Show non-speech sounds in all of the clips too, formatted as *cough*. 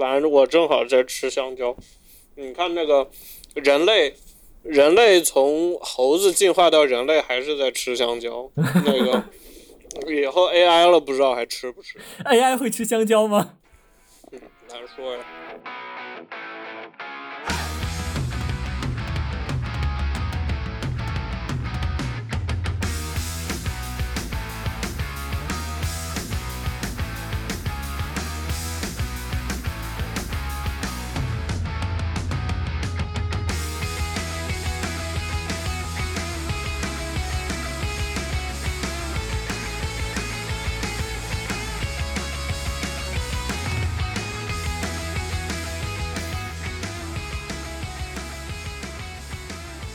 反正我正好在吃香蕉。你看那个人类，人类从猴子进化到人类还是在吃香蕉。那个 *laughs* 以后 AI 了，不知道还吃不吃？AI 会吃香蕉吗？难说呀。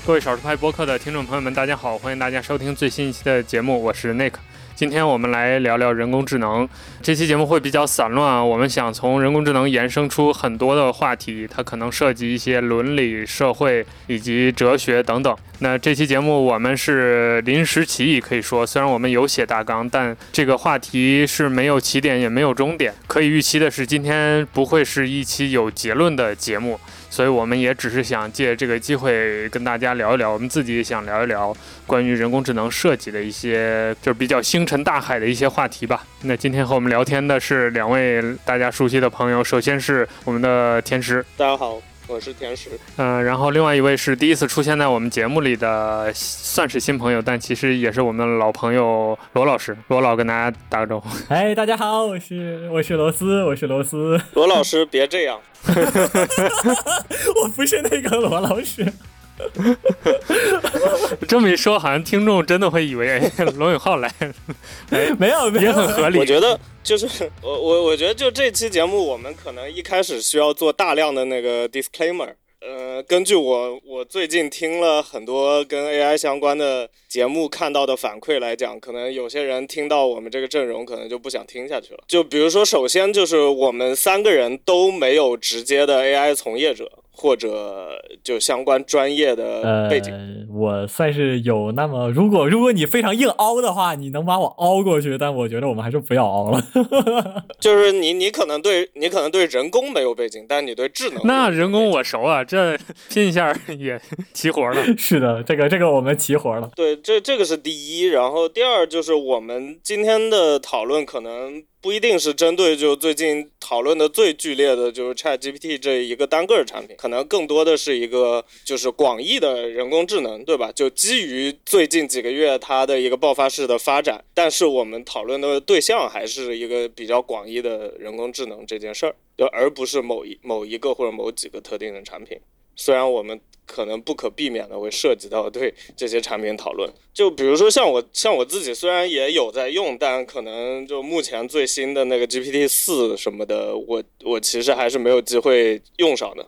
各位少数派播客的听众朋友们，大家好，欢迎大家收听最新一期的节目，我是 Nick。今天我们来聊聊人工智能。这期节目会比较散乱啊，我们想从人工智能延伸出很多的话题，它可能涉及一些伦理、社会以及哲学等等。那这期节目我们是临时起意，可以说，虽然我们有写大纲，但这个话题是没有起点也没有终点。可以预期的是，今天不会是一期有结论的节目。所以我们也只是想借这个机会跟大家聊一聊，我们自己也想聊一聊关于人工智能设计的一些，就是比较星辰大海的一些话题吧。那今天和我们聊天的是两位大家熟悉的朋友，首先是我们的天师，大家好。我是甜食，嗯，然后另外一位是第一次出现在我们节目里的，算是新朋友，但其实也是我们的老朋友罗老师。罗老跟大家打个招呼。哎，大家好，我是我是罗斯，我是罗斯。罗老师别这样，*laughs* 我不是那个罗老师。*laughs* 这么一说，好像听众真的会以为 *laughs* 罗永浩来，*laughs* 哎，没有，也很合理。我觉得就是我我我觉得就这期节目，我们可能一开始需要做大量的那个 disclaimer。呃，根据我我最近听了很多跟 AI 相关的节目看到的反馈来讲，可能有些人听到我们这个阵容，可能就不想听下去了。就比如说，首先就是我们三个人都没有直接的 AI 从业者。或者就相关专业的背景，我算是有那么，如果如果你非常硬凹的话，你能把我凹过去，但我觉得我们还是不要凹了。*laughs* 就是你你可能对你可能对人工没有背景，但你对智能那人工我熟啊，这拼一下也齐活了。*laughs* 是的，这个这个我们齐活了。对，这这个是第一，然后第二就是我们今天的讨论可能。不一定是针对就最近讨论的最剧烈的，就是 Chat GPT 这一个单个产品，可能更多的是一个就是广义的人工智能，对吧？就基于最近几个月它的一个爆发式的发展，但是我们讨论的对象还是一个比较广义的人工智能这件事儿，就而不是某一某一个或者某几个特定的产品。虽然我们。可能不可避免的会涉及到对这些产品讨论，就比如说像我像我自己虽然也有在用，但可能就目前最新的那个 GPT 四什么的，我我其实还是没有机会用上的。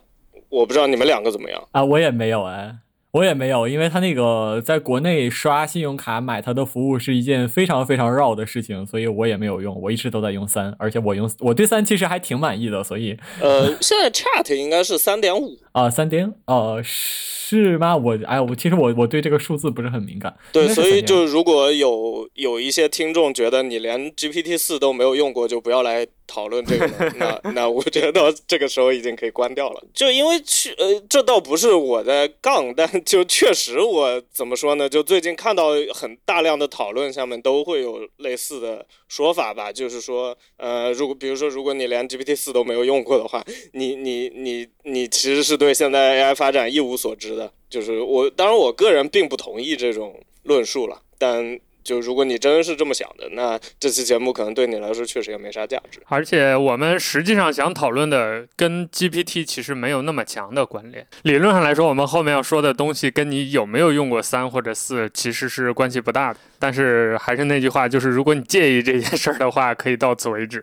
我不知道你们两个怎么样啊？我也没有哎。我也没有，因为他那个在国内刷信用卡买他的服务是一件非常非常绕的事情，所以我也没有用。我一直都在用三，而且我用我对三其实还挺满意的，所以呃，*laughs* 现在 Chat 应该是三点五啊，三点呃是吗？我哎，我其实我我对这个数字不是很敏感。对，所以就如果有有一些听众觉得你连 GPT 四都没有用过，就不要来。讨论这个，*laughs* 那那我觉得这个时候已经可以关掉了。就因为去呃，这倒不是我在杠，但就确实我怎么说呢？就最近看到很大量的讨论，下面都会有类似的说法吧。就是说，呃，如果比如说，如果你连 GPT 四都没有用过的话，你你你你其实是对对现在 AI 发展一无所知的。就是我，当然我个人并不同意这种论述了，但。就如果你真是这么想的，那这期节目可能对你来说确实也没啥价值。而且我们实际上想讨论的跟 GPT 其实没有那么强的关联。理论上来说，我们后面要说的东西跟你有没有用过三或者四其实是关系不大的。但是还是那句话，就是如果你介意这件事儿的话，可以到此为止。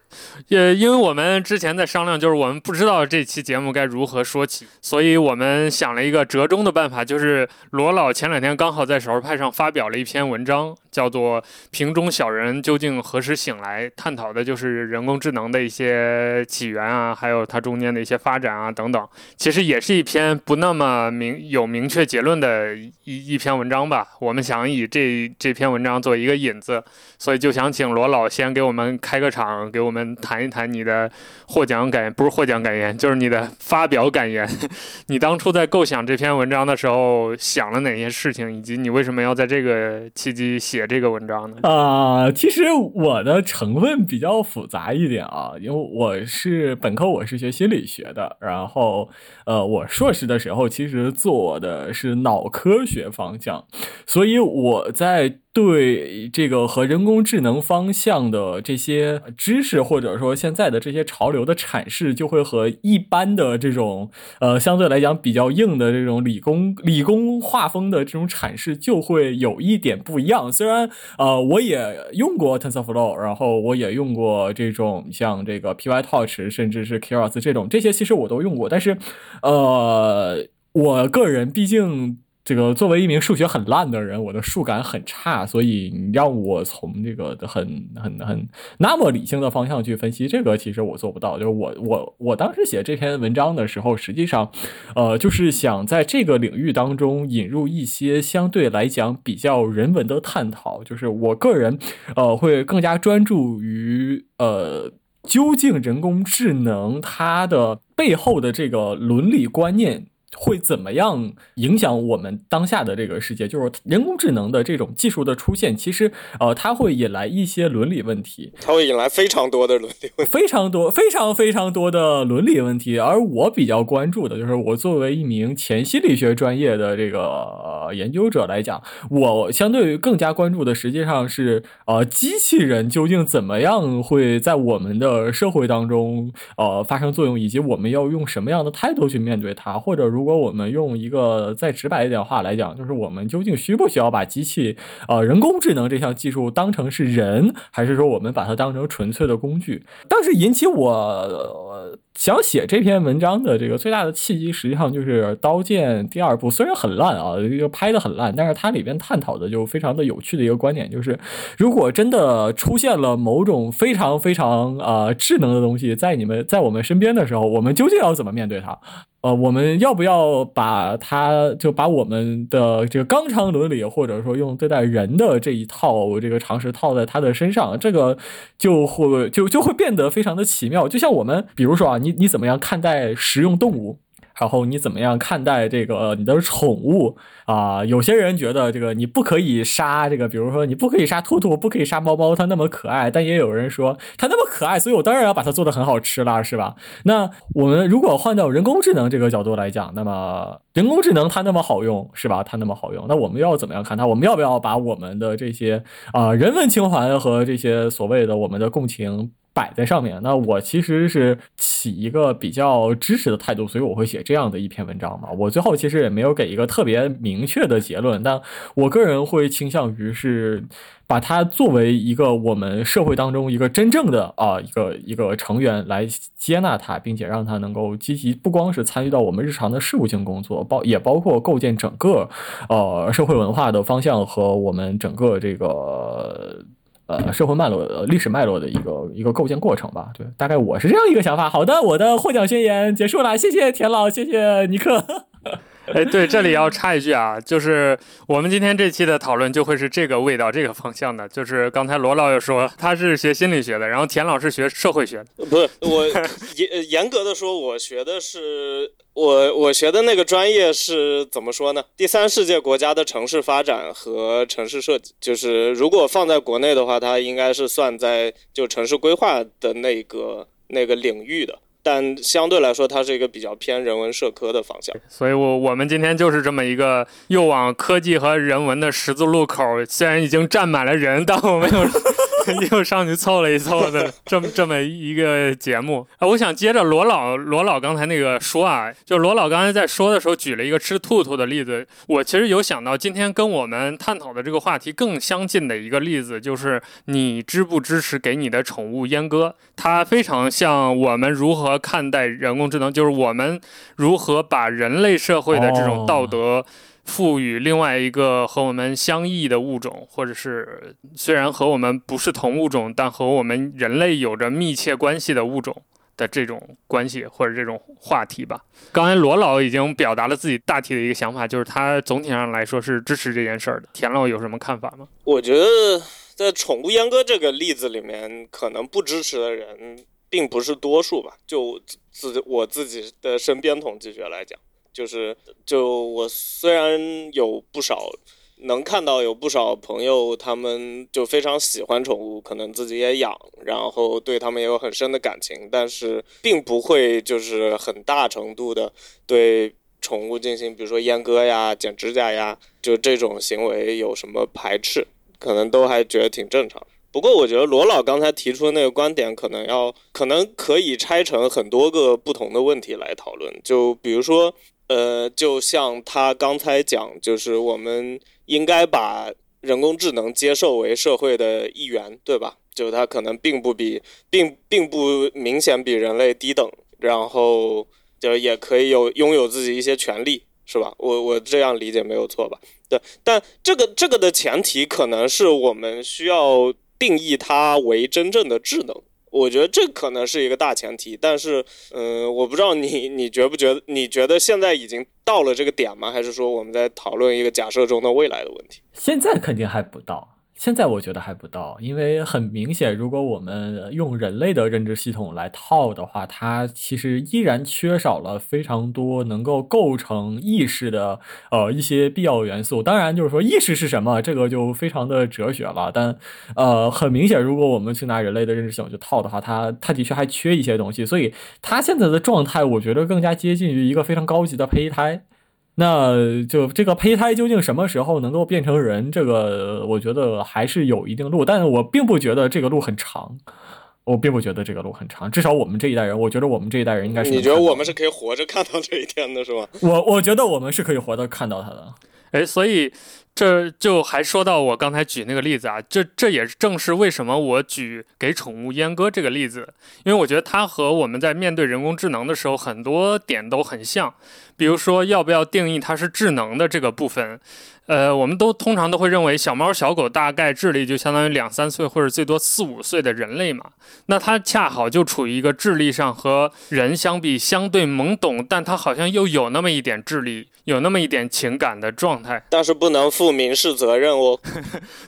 也因为我们之前在商量，就是我们不知道这期节目该如何说起，所以我们想了一个折中的办法，就是罗老前两天刚好在少数派上发表了一篇文章，叫。做《瓶中小人究竟何时醒来》，探讨的就是人工智能的一些起源啊，还有它中间的一些发展啊等等。其实也是一篇不那么明有明确结论的一一篇文章吧。我们想以这这篇文章做一个引子，所以就想请罗老先给我们开个场，给我们谈一谈你的获奖感言，不是获奖感言，就是你的发表感言。*laughs* 你当初在构想这篇文章的时候想了哪些事情，以及你为什么要在这个契机写这这个文章呢？啊、其实我的成分比较复杂一点啊，因为我是本科，我是学心理学的，然后呃，我硕士的时候其实做的是脑科学方向，所以我在对这个和人工智能方向的这些知识，或者说现在的这些潮流的阐释，就会和一般的这种呃相对来讲比较硬的这种理工理工画风的这种阐释，就会有一点不一样。虽然呃我也用过 TensorFlow，然后我也用过这种像这个 PyTorch，甚至是 Keras 这种，这些其实我都用过，但是呃我个人毕竟。这个作为一名数学很烂的人，我的数感很差，所以你让我从这个很很很那么理性的方向去分析这个，其实我做不到。就是我我我当时写这篇文章的时候，实际上，呃，就是想在这个领域当中引入一些相对来讲比较人文的探讨。就是我个人，呃，会更加专注于呃。究竟人工智能它的背后的这个伦理观念会怎么样影响我们当下的这个世界？就是人工智能的这种技术的出现，其实呃，它会引来一些伦理问题，它会引来非常多的伦理问题。非常多、非常非常多的伦理问题。而我比较关注的就是，我作为一名前心理学专业的这个、呃、研究者来讲，我相对于更加关注的，实际上是呃，机器人究竟怎么样会在我们的社会当中呃发生作用，以及我们要用什么样的态度去面对它，或者如如果我们用一个再直白一点的话来讲，就是我们究竟需不需要把机器呃人工智能这项技术当成是人，还是说我们把它当成纯粹的工具？当时引起我、想写这篇文章的这个最大的契机，实际上就是《刀剑》第二部，虽然很烂啊，这个拍的很烂，但是它里边探讨的就非常的有趣的一个观点，就是如果真的出现了某种非常非常呃智能的东西在你们在我们身边的时候，我们究竟要怎么面对它？呃，我们要不要把他就把我们的这个肛肠伦理，或者说用对待人的这一套这个常识套在他的身上，这个就会就就会变得非常的奇妙。就像我们，比如说啊，你你怎么样看待食用动物？然后你怎么样看待这个你的宠物啊、有些人觉得这个你不可以杀这个，比如说你不可以杀兔兔，不可以杀猫猫，它那么可爱。但也有人说它那么可爱，所以我当然要把它做的很好吃啦，是吧？那我们如果换到人工智能这个角度来讲，那么人工智能它那么好用，是吧？它那么好用，那我们要怎么样看它？我们要不要把我们的这些啊、人文情怀和这些所谓的我们的共情摆在上面？那我其实是起一个比较支持的态度，所以我会写这样的一篇文章嘛。我最后其实也没有给一个特别明确的结论，但我个人会倾向于是把它作为一个我们社会当中一个真正的啊、一个一个成员来接纳它，并且让它能够积极不光是参与到我们日常的事务性工作，包也包括构建整个呃社会文化的方向和我们整个这个。呃，社会脉络、呃历史脉络的一个一个构建过程吧，对，大概我是这样一个想法。好的，我的获奖宣言结束了，谢谢田老，谢谢尼克。哎，对，这里要插一句啊，就是我们今天这期的讨论就会是这个味道、这个方向的。就是刚才罗老又说他是学心理学的，然后田老师学社会学的。不是我严严格的说，我学的是我我学的那个专业是怎么说呢？第三世界国家的城市发展和城市设计，就是如果放在国内的话，它应该是算在就城市规划的那个那个领域的。但相对来说，它是一个比较偏人文社科的方向。所以我我们今天就是这么一个又往科技和人文的十字路口，虽然已经站满了人，但我们有 *laughs* 又上去凑了一凑的 *laughs* 这么这么一个节目。啊，我想接着罗老罗老刚才那个说啊，就罗老刚才在说的时候举了一个吃兔兔的例子，我其实有想到今天跟我们探讨的这个话题更相近的一个例子，就是你支不支持给你的宠物阉割？它非常像我们如何看待人工智能，就是我们如何把人类社会的这种道德赋予另外一个和我们相异的物种，或者是虽然和我们不是同物种，但和我们人类有着密切关系的物种的这种关系或者这种话题吧。刚才罗老已经表达了自己大体的一个想法，就是他总体上来说是支持这件事儿的。田老有什么看法吗？我觉得在宠物阉割这个例子里面，可能不支持的人并不是多数吧。就自我自己的身边统计学来讲。就是就我虽然有不少能看到有不少朋友，他们就非常喜欢宠物，可能自己也养，然后对他们也有很深的感情，但是并不会就是很大程度的对宠物进行，比如说阉割呀、剪指甲呀，就这种行为有什么排斥，可能都还觉得挺正常。不过我觉得罗老刚才提出的那个观点，可能要可能可以拆成很多个不同的问题来讨论，就比如说。呃，就像他刚才讲，就是我们应该把人工智能接受为社会的一员，对吧？就它可能并不比，并并不明显比人类低等，然后就也可以有拥有自己一些权利，是吧？我我这样理解没有错吧？对，但这个这个的前提可能是我们需要定义它为真正的智能。我觉得这可能是一个大前提，但是，嗯，我不知道你你觉不觉得？你觉得现在已经到了这个点吗？还是说我们在讨论一个假设中的未来的问题？现在肯定还不到。现在我觉得还不到，因为很明显，如果我们用人类的认知系统来套的话，它其实依然缺少了非常多能够构成意识的呃一些必要元素。当然，就是说意识是什么，这个就非常的哲学了。但呃，很明显，如果我们去拿人类的认知系统去套的话，它它的确还缺一些东西。所以它现在的状态，我觉得更加接近于一个非常高级的胚胎。那就这个胚胎究竟什么时候能够变成人？这个我觉得还是有一定路，但是我并不觉得这个路很长。我并不觉得这个路很长，至少我们这一代人，我觉得我们这一代人应该是。你觉得我们是可以活着看到这一天的，是吗？我我觉得我们是可以活着看到它的。哎，所以。这就还说到我刚才举那个例子啊，这这也正是为什么我举给宠物阉割这个例子，因为我觉得它和我们在面对人工智能的时候很多点都很像，比如说要不要定义它是智能的这个部分。呃，我们都通常都会认为小猫小狗大概智力就相当于两三岁或者最多四五岁的人类嘛，那它恰好就处于一个智力上和人相比相对懵懂，但它好像又有那么一点智力，有那么一点情感的状态。*laughs* 但是不能负民事责任哦。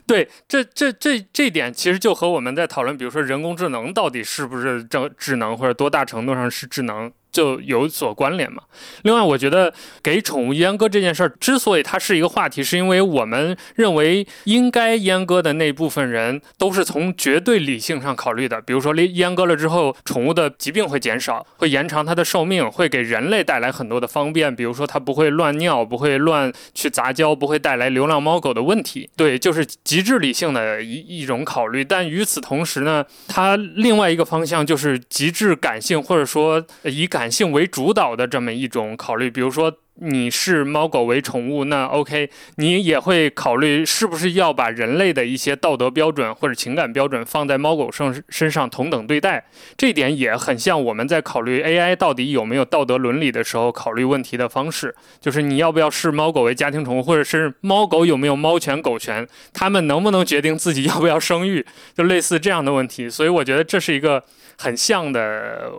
对，这这这这点其实就和我们在讨论，比如说人工智能到底是不是智智能，或者多大程度上是智能。就有所关联嘛。另外，我觉得给宠物阉割这件事儿，之所以它是一个话题，是因为我们认为应该阉割的那部分人都是从绝对理性上考虑的。比如说，阉割了之后，宠物的疾病会减少，会延长它的寿命，会给人类带来很多的方便。比如说，它不会乱尿，不会乱去杂交，不会带来流浪猫狗的问题。对，就是极致理性的一一种考虑。但与此同时呢，它另外一个方向就是极致感性，或者说以感感性为主导的这么一种考虑，比如说。你是猫狗为宠物，那 OK，你也会考虑是不是要把人类的一些道德标准或者情感标准放在猫狗身身上同等对待，这一点也很像我们在考虑 AI 到底有没有道德伦理的时候考虑问题的方式，就是你要不要视猫狗为家庭宠物，或者是猫狗有没有猫权狗权，他们能不能决定自己要不要生育，就类似这样的问题。所以我觉得这是一个很像的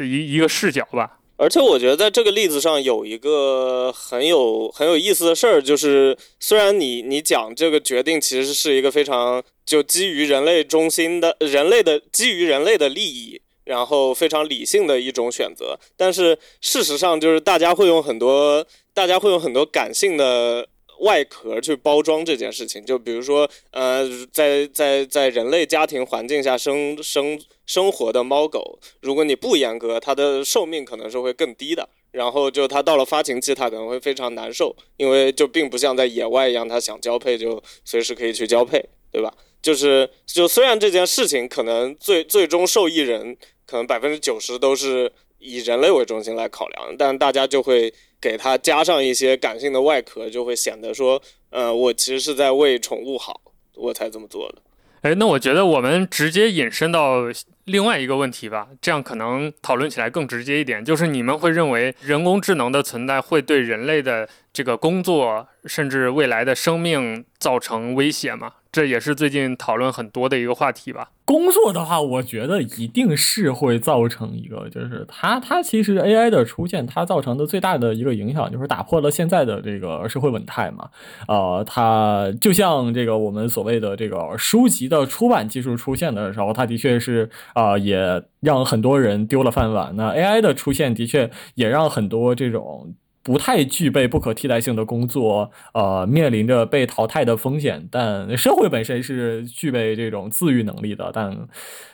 一一个视角吧。而且我觉得在这个例子上有一个很有很有意思的事儿，就是虽然你你讲这个决定其实是一个非常就基于人类中心的人类的基于人类的利益，然后非常理性的一种选择，但是事实上就是大家会用很多大家会用很多感性的。外壳去包装这件事情，就比如说，呃，在在在人类家庭环境下生生生活的猫狗，如果你不严格，它的寿命可能是会更低的。然后就它到了发情期，它可能会非常难受，因为就并不像在野外一样，它想交配就随时可以去交配，对吧？就是就虽然这件事情可能最最终受益人可能百分之九十都是以人类为中心来考量，但大家就会。给它加上一些感性的外壳，就会显得说，呃，我其实是在为宠物好，我才这么做的。哎，那我觉得我们直接引申到另外一个问题吧，这样可能讨论起来更直接一点，就是你们会认为人工智能的存在会对人类的这个工作，甚至未来的生命造成威胁吗？这也是最近讨论很多的一个话题吧。工作的话，我觉得一定是会造成一个，就是它它其实 AI 的出现，它造成的最大的一个影响就是打破了现在的这个社会稳态嘛。呃，它就像这个我们所谓的这个书籍的出版技术出现的时候，它的确是啊，也让很多人丢了饭碗。那 AI 的出现的确也让很多这种。不太具备不可替代性的工作，呃，面临着被淘汰的风险。但社会本身是具备这种自愈能力的，但，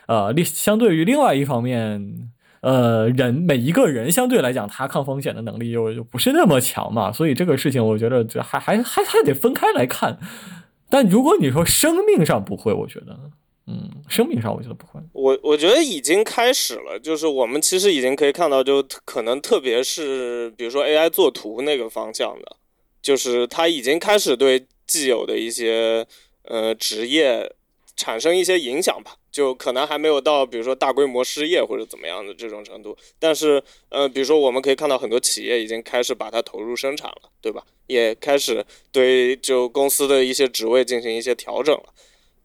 呃，相对于另外一方面，呃，人每一个人相对来讲，他抗风险的能力又又不是那么强嘛。所以这个事情，我觉得这还还还还得分开来看。但如果你说生命上不会，我觉得。嗯，生命上我觉得不会。我我觉得已经开始了，就是我们其实已经可以看到，就可能特别是比如说 AI 作图那个方向的，就是它已经开始对既有的一些呃职业产生一些影响吧。就可能还没有到比如说大规模失业或者怎么样的这种程度，但是呃，比如说我们可以看到很多企业已经开始把它投入生产了，对吧？也开始对就公司的一些职位进行一些调整了。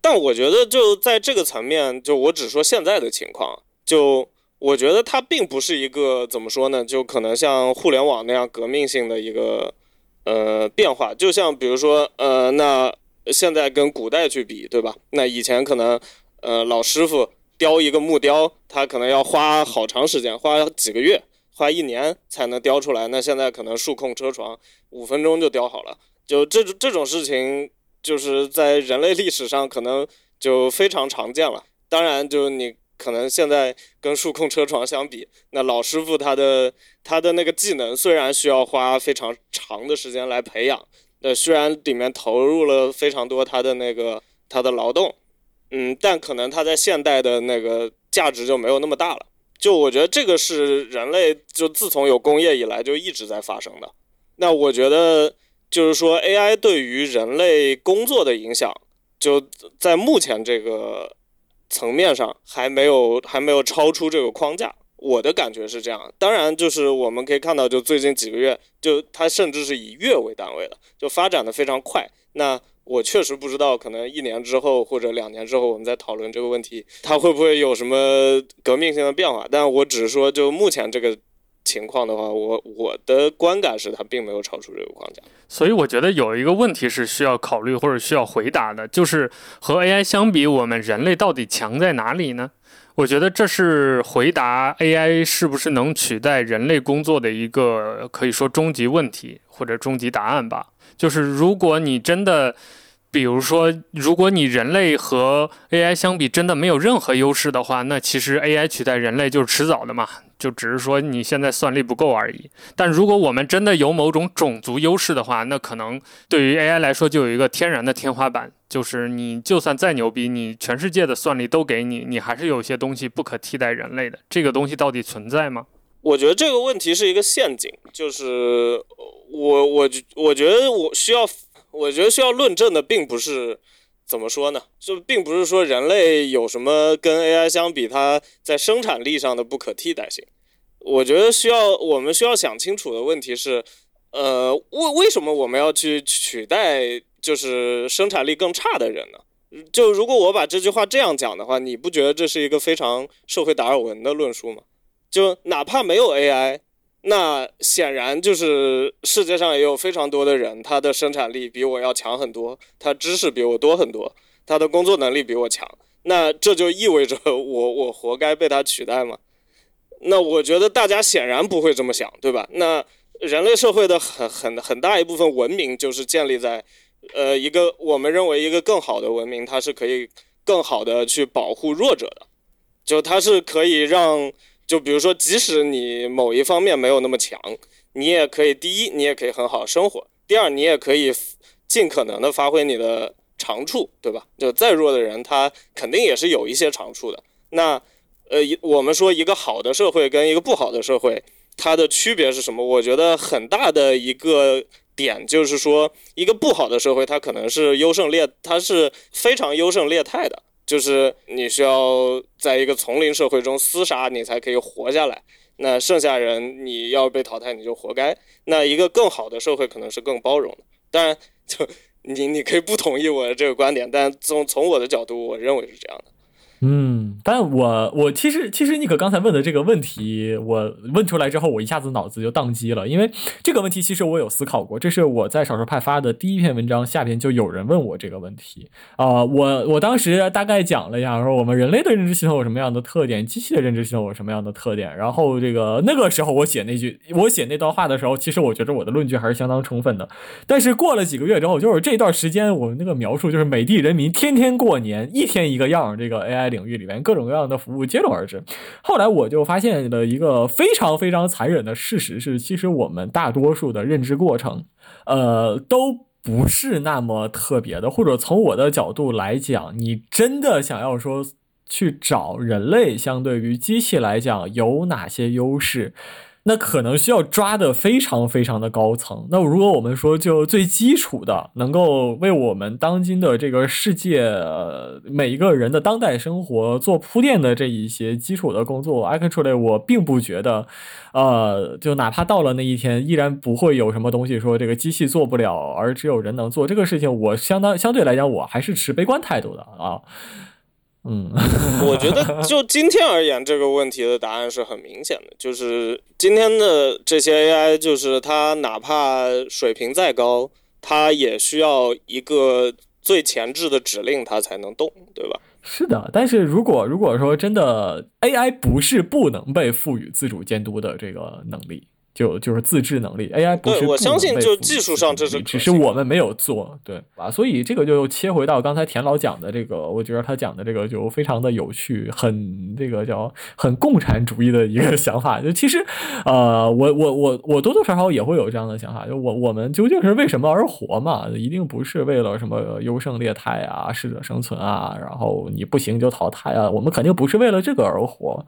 但我觉得就在这个层面，就我只说现在的情况，就我觉得它并不是一个怎么说呢？就可能像互联网那样革命性的一个呃变化。就像比如说呃，那现在跟古代去比，对吧？那以前可能呃老师傅雕一个木雕，他可能要花好长时间，花几个月，花一年才能雕出来。那现在可能数控车床五分钟就雕好了。就这这种事情。就是在人类历史上可能就非常常见了。当然，就你可能现在跟数控车床相比，那老师傅他的他的那个技能虽然需要花非常长的时间来培养，那虽然里面投入了非常多他的那个他的劳动，嗯，但可能他在现代的那个价值就没有那么大了。就我觉得这个是人类就自从有工业以来就一直在发生的。那我觉得。就是说，AI 对于人类工作的影响，就在目前这个层面上还没有还没有超出这个框架。我的感觉是这样。当然，就是我们可以看到，就最近几个月，就它甚至是以月为单位的，就发展的非常快。那我确实不知道，可能一年之后或者两年之后，我们再讨论这个问题，它会不会有什么革命性的变化？但我只是说，就目前这个。情况的话，我我的观感是它并没有超出这个框架，所以我觉得有一个问题是需要考虑或者需要回答的，就是和 AI 相比，我们人类到底强在哪里呢？我觉得这是回答 AI 是不是能取代人类工作的一个可以说终极问题或者终极答案吧。就是如果你真的。比如说，如果你人类和 AI 相比真的没有任何优势的话，那其实 AI 取代人类就是迟早的嘛，就只是说你现在算力不够而已。但如果我们真的有某种种族优势的话，那可能对于 AI 来说就有一个天然的天花板，就是你就算再牛逼，你全世界的算力都给你，你还是有些东西不可替代人类的。这个东西到底存在吗？我觉得这个问题是一个陷阱，就是我我我觉得我需要。我觉得需要论证的并不是怎么说呢，就并不是说人类有什么跟 AI 相比，它在生产力上的不可替代性。我觉得需要我们需要想清楚的问题是，呃，为为什么我们要去取代就是生产力更差的人呢？就如果我把这句话这样讲的话，你不觉得这是一个非常社会达尔文的论述吗？就哪怕没有 AI。那显然就是世界上也有非常多的人，他的生产力比我要强很多，他知识比我多很多，他的工作能力比我强。那这就意味着我我活该被他取代吗？那我觉得大家显然不会这么想，对吧？那人类社会的很很很大一部分文明就是建立在，呃，一个我们认为一个更好的文明，它是可以更好的去保护弱者的，就它是可以让。就比如说，即使你某一方面没有那么强，你也可以第一，你也可以很好生活；第二，你也可以尽可能的发挥你的长处，对吧？就再弱的人，他肯定也是有一些长处的。那呃，我们说一个好的社会跟一个不好的社会，它的区别是什么？我觉得很大的一个点就是说，一个不好的社会，它可能是优胜劣，它是非常优胜劣汰的。就是你需要在一个丛林社会中厮杀，你才可以活下来。那剩下人你要被淘汰，你就活该。那一个更好的社会可能是更包容的。当然，就你你可以不同意我的这个观点，但从从我的角度，我认为是这样的。嗯，但我我其实其实你可刚才问的这个问题，我问出来之后，我一下子脑子就宕机了，因为这个问题其实我有思考过，这是我在少数派发的第一篇文章下边就有人问我这个问题。啊，我我当时大概讲了一下，说我们人类的认知系统有什么样的特点，机器的认知系统有什么样的特点，然后这个那个时候我写那句我写那段话的时候，其实我觉得我的论据还是相当充分的，但是过了几个月之后，就是这段时间我那个描述就是美的人民天天过年，一天一个样，这个 AI。领域里面各种各样的服务接踵而至，后来我就发现了一个非常非常残忍的事实是，其实我们大多数的认知过程，呃，都不是那么特别的，或者从我的角度来讲，你真的想要说去找人类相对于机器来讲有哪些优势。那可能需要抓的非常非常的高层。那如果我们说就最基础的，能够为我们当今的这个世界每一个人的当代生活做铺垫的这一些基础的工作，actually 我并不觉得，呃，就哪怕到了那一天，依然不会有什么东西说这个机器做不了，而只有人能做这个事情。我相当相对来讲，我还是持悲观态度的啊。嗯，*laughs* 我觉得就今天而言，这个问题的答案是很明显的，就是今天的这些 AI，就是它哪怕水平再高，它也需要一个最前置的指令，它才能动，对吧？是的，但是如果如果说真的 AI 不是不能被赋予自主监督的这个能力。就就是自制能力，AI 不是我相信就技术上这是，只是我们没有做，对吧？所以这个就切回到刚才田老讲的这个，我觉得他讲的这个就非常的有趣，很这个叫很共产主义的一个 *laughs* 想法。就其实，呃，我我我我多多少少也会有这样的想法，就我我们究竟是为什么而活嘛？一定不是为了什么优胜劣汰啊、适者生存啊，然后你不行就淘汰啊，我们肯定不是为了这个而活。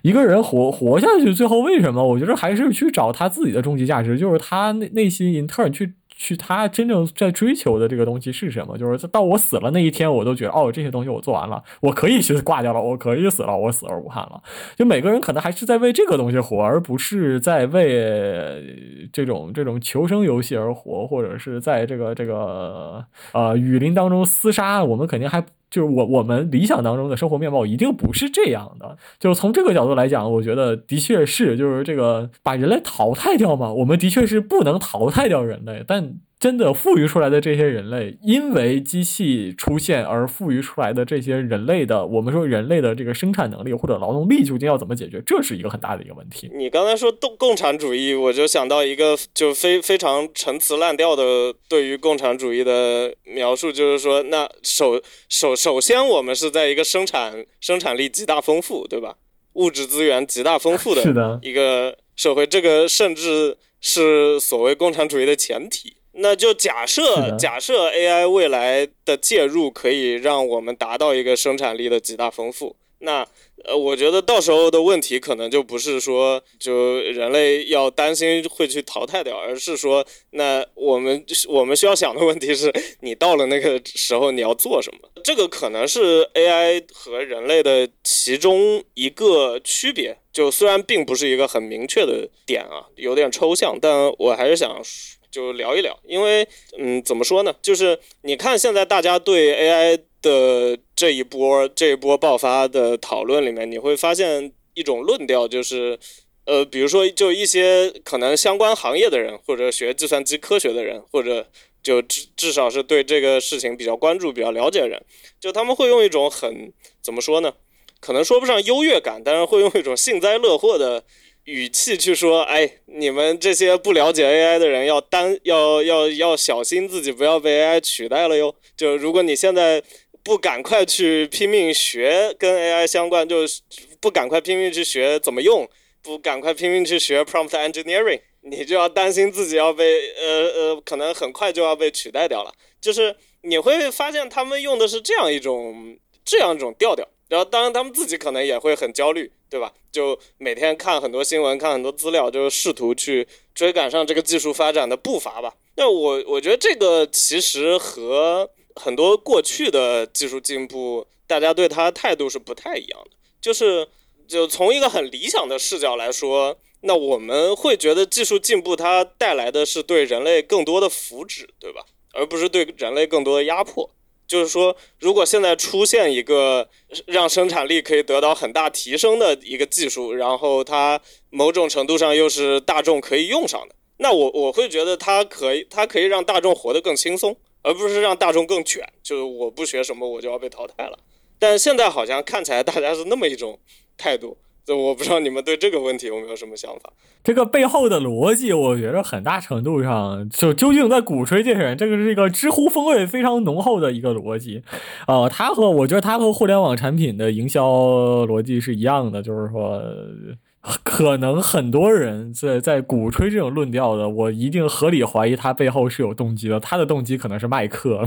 一个人活活下去，最后为什么？我觉得还是去找找他自己的终极价值，就是他内内心 intern 去去他真正在追求的这个东西是什么？就是到我死了那一天，我都觉得哦，这些东西我做完了，我可以去挂掉了，我可以死了，我死而无憾了。就每个人可能还是在为这个东西活，而不是在为这种这种求生游戏而活，或者是在这个这个呃雨林当中厮杀。我们肯定还。就是我我们理想当中的生活面貌一定不是这样的。就是从这个角度来讲，我觉得的确是，就是这个把人类淘汰掉嘛，我们的确是不能淘汰掉人类，但。真的富裕出来的这些人类，因为机器出现而富裕出来的这些人类的，我们说人类的这个生产能力或者劳动力究竟要怎么解决？这是一个很大的一个问题。*laughs* 你刚才说共共产主义，我就想到一个就非非常陈词滥调的对于共产主义的描述，就是说，那首首首先我们是在一个生产生产力极大丰富，对吧？物质资源极大丰富的一个社会，这个甚至是所谓共产主义的前提。那就假设假设 AI 未来的介入可以让我们达到一个生产力的极大丰富，那呃，我觉得到时候的问题可能就不是说就人类要担心会去淘汰掉，而是说那我们我们需要想的问题是你到了那个时候你要做什么？*laughs* 这个可能是 AI 和人类的其中一个区别，就虽然并不是一个很明确的点啊，有点抽象，但我还是想。就聊一聊，因为嗯，怎么说呢？就是你看现在大家对 AI 的这一波这一波爆发的讨论里面，你会发现一种论调，就是呃，比如说就一些可能相关行业的人，或者学计算机科学的人，或者就至至少是对这个事情比较关注、比较了解的人，就他们会用一种很怎么说呢？可能说不上优越感，但是会用一种幸灾乐祸的。语气去说，哎，你们这些不了解 AI 的人要担要要要小心自己不要被 AI 取代了哟。就如果你现在不赶快去拼命学跟 AI 相关，就不赶快拼命去学怎么用，不赶快拼命去学 prompt engineering，你就要担心自己要被呃呃，可能很快就要被取代掉了。就是你会发现他们用的是这样一种这样一种调调。然后，当然，他们自己可能也会很焦虑，对吧？就每天看很多新闻，看很多资料，就试图去追赶上这个技术发展的步伐吧。那我我觉得这个其实和很多过去的技术进步。大家对它态度是不太一样的。就是就从一个很理想的视角来说，那我们会觉得技术进步它带来的是对人类更多的福祉，对吧？而不是对人类更多的压迫。就是说，如果现在出现一个让生产力可以得到很大提升的一个技术，然后它某种程度上又是大众可以用上的，那我我会觉得它可以，它可以让大众活得更轻松，而不是让大众更卷。就是我不学什么，我就要被淘汰了。但现在好像看起来大家是那么一种态度。就我不知道你们对这个问题有没有什么想法？这个背后的逻辑，我觉得很大程度上就究竟在鼓吹这些人，这个是一个知乎风味非常浓厚的一个逻辑。呃，它和我觉得它和互联网产品的营销逻辑是一样的，就是说，可能很多人在在鼓吹这种论调的，我一定合理怀疑他背后是有动机的，他的动机可能是卖课。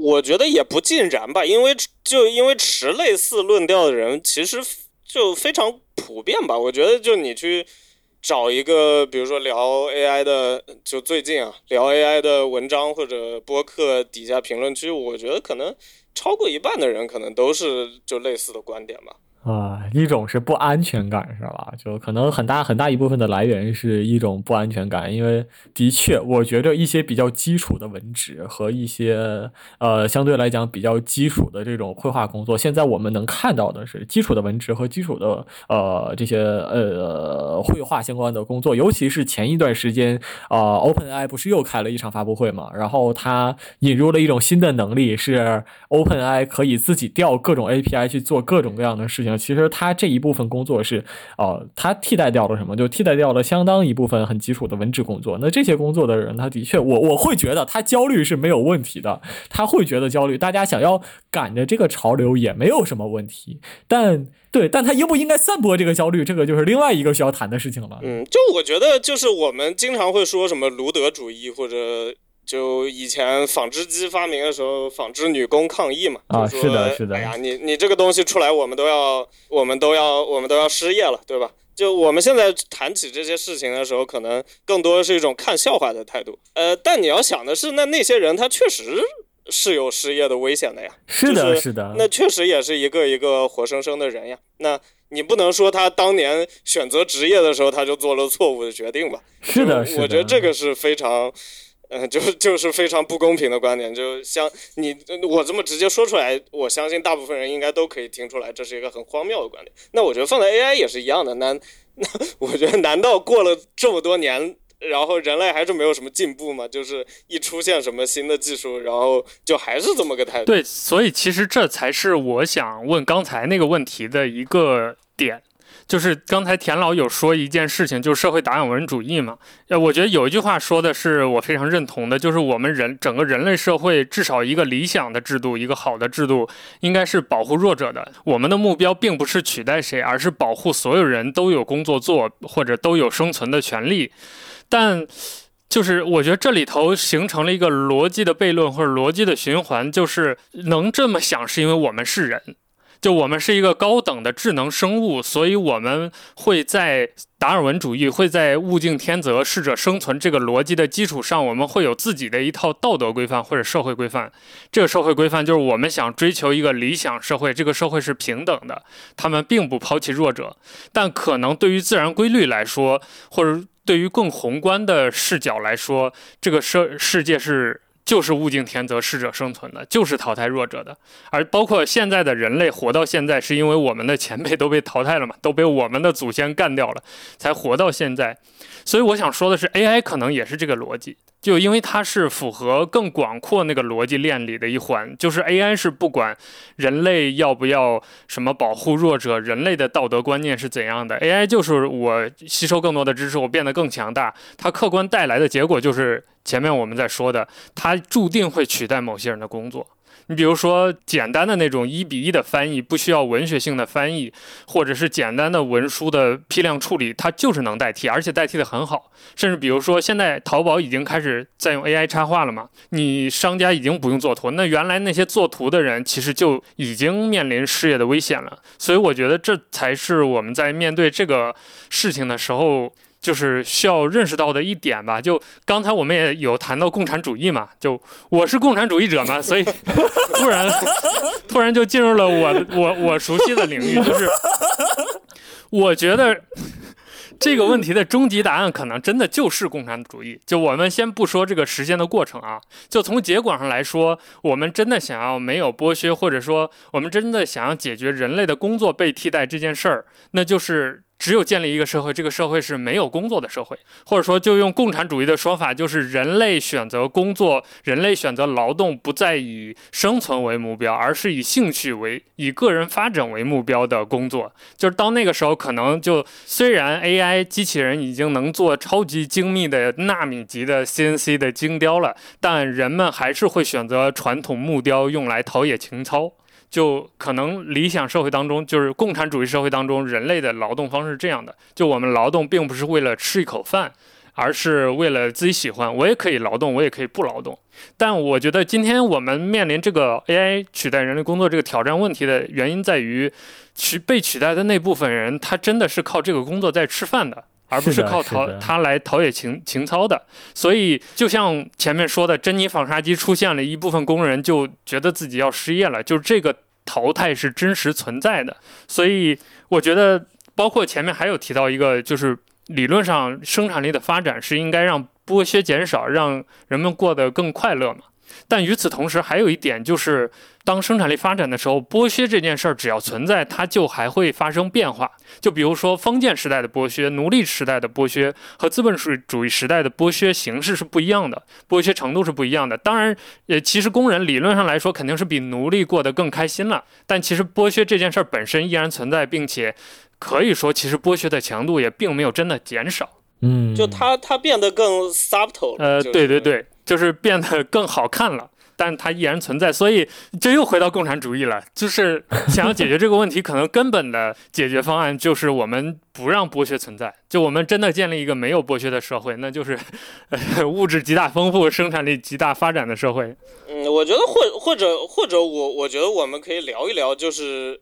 我觉得也不尽然吧，因为就因为持类似论调的人，其实。就非常普遍吧，我觉得就你去找一个，比如说聊 AI 的，就最近啊聊 AI 的文章或者播客底下评论区，我觉得可能超过一半的人可能都是就类似的观点吧。啊，一种是不安全感，是吧？就可能很大很大一部分的来源是一种不安全感，因为的确，我觉着一些比较基础的文职和一些呃相对来讲比较基础的这种绘画工作，现在我们能看到的是基础的文职和基础的呃这些呃绘画相关的工作，尤其是前一段时间啊，OpenAI 不是又开了一场发布会嘛？然后它引入了一种新的能力，是 OpenAI 可以自己调各种 API 去做各种各样的事情。其实他这一部分工作是，呃，他替代掉了什么？就替代掉了相当一部分很基础的文职工作。那这些工作的人，他的确，我我会觉得他焦虑是没有问题的，他会觉得焦虑。大家想要赶着这个潮流也没有什么问题。但对，但他应不应该散播这个焦虑，这个就是另外一个需要谈的事情了。嗯，就我觉得，就是我们经常会说什么卢德主义或者。就以前纺织机发明的时候，纺织女工抗议嘛，啊，是的，是的，哎呀，你你这个东西出来，我们都要，我们都要，我们都要失业了，对吧？就我们现在谈起这些事情的时候，可能更多的是一种看笑话的态度。呃，但你要想的是，那那些人他确实是有失业的危险的呀，是的，是的，那确实也是一个一个活生生的人呀。那你不能说他当年选择职业的时候他就做了错误的决定吧？是的，我觉得这个是非常。嗯，就就是非常不公平的观点，就像你我这么直接说出来，我相信大部分人应该都可以听出来，这是一个很荒谬的观点。那我觉得放在 AI 也是一样的，难 *laughs* 那我觉得难道过了这么多年，然后人类还是没有什么进步吗？就是一出现什么新的技术，然后就还是这么个态度？对，所以其实这才是我想问刚才那个问题的一个点。就是刚才田老有说一件事情，就是社会达尔文主义嘛。呃，我觉得有一句话说的是我非常认同的，就是我们人整个人类社会至少一个理想的制度，一个好的制度，应该是保护弱者的。我们的目标并不是取代谁，而是保护所有人都有工作做，或者都有生存的权利。但就是我觉得这里头形成了一个逻辑的悖论或者逻辑的循环，就是能这么想是因为我们是人。就我们是一个高等的智能生物，所以我们会在达尔文主义会在物竞天择、适者生存这个逻辑的基础上，我们会有自己的一套道德规范或者社会规范。这个社会规范就是我们想追求一个理想社会，这个社会是平等的，他们并不抛弃弱者。但可能对于自然规律来说，或者对于更宏观的视角来说，这个社世界是。就是物竞天择、适者生存的，就是淘汰弱者的。而包括现在的人类活到现在，是因为我们的前辈都被淘汰了嘛，都被我们的祖先干掉了，才活到现在。所以我想说的是，AI 可能也是这个逻辑。就因为它是符合更广阔那个逻辑链里的一环，就是 AI 是不管人类要不要什么保护弱者，人类的道德观念是怎样的，AI 就是我吸收更多的知识，我变得更强大，它客观带来的结果就是前面我们在说的，它注定会取代某些人的工作。你比如说，简单的那种一比一的翻译，不需要文学性的翻译，或者是简单的文书的批量处理，它就是能代替，而且代替的很好。甚至比如说，现在淘宝已经开始在用 AI 插画了嘛？你商家已经不用做图，那原来那些做图的人其实就已经面临失业的危险了。所以我觉得这才是我们在面对这个事情的时候。就是需要认识到的一点吧。就刚才我们也有谈到共产主义嘛，就我是共产主义者嘛，所以 *laughs* 突然突然就进入了我我我熟悉的领域，就是我觉得。这个问题的终极答案可能真的就是共产主义。就我们先不说这个实现的过程啊，就从结果上来说，我们真的想要没有剥削，或者说我们真的想要解决人类的工作被替代这件事儿，那就是。只有建立一个社会，这个社会是没有工作的社会，或者说就用共产主义的说法，就是人类选择工作，人类选择劳动，不再以生存为目标，而是以兴趣为、以个人发展为目标的工作。就是到那个时候，可能就虽然 AI 机器人已经能做超级精密的纳米级的 CNC 的精雕了，但人们还是会选择传统木雕用来陶冶情操。就可能理想社会当中，就是共产主义社会当中，人类的劳动方式是这样的：就我们劳动并不是为了吃一口饭，而是为了自己喜欢。我也可以劳动，我也可以不劳动。但我觉得今天我们面临这个 AI 取代人类工作这个挑战问题的原因在于，取被取代的那部分人，他真的是靠这个工作在吃饭的，而不是靠陶他来陶冶情情操的。所以，就像前面说的，珍妮纺纱机出现了一部分工人就觉得自己要失业了，就是这个。淘汰是真实存在的，所以我觉得，包括前面还有提到一个，就是理论上生产力的发展是应该让剥削减少，让人们过得更快乐嘛。但与此同时，还有一点就是，当生产力发展的时候，剥削这件事儿只要存在，它就还会发生变化。就比如说封建时代的剥削、奴隶时代的剥削和资本主义时代的剥削形式是不一样的，剥削程度是不一样的。当然，呃，其实工人理论上来说肯定是比奴隶过得更开心了。但其实剥削这件事儿本身依然存在，并且可以说，其实剥削的强度也并没有真的减少。嗯，就它它变得更 subtle。呃，对对对。就是变得更好看了，但它依然存在，所以这又回到共产主义了。就是想要解决这个问题，可能根本的解决方案就是我们不让剥削存在，就我们真的建立一个没有剥削的社会，那就是物质极大丰富、生产力极大发展的社会。嗯，我觉得或或者或者我我觉得我们可以聊一聊，就是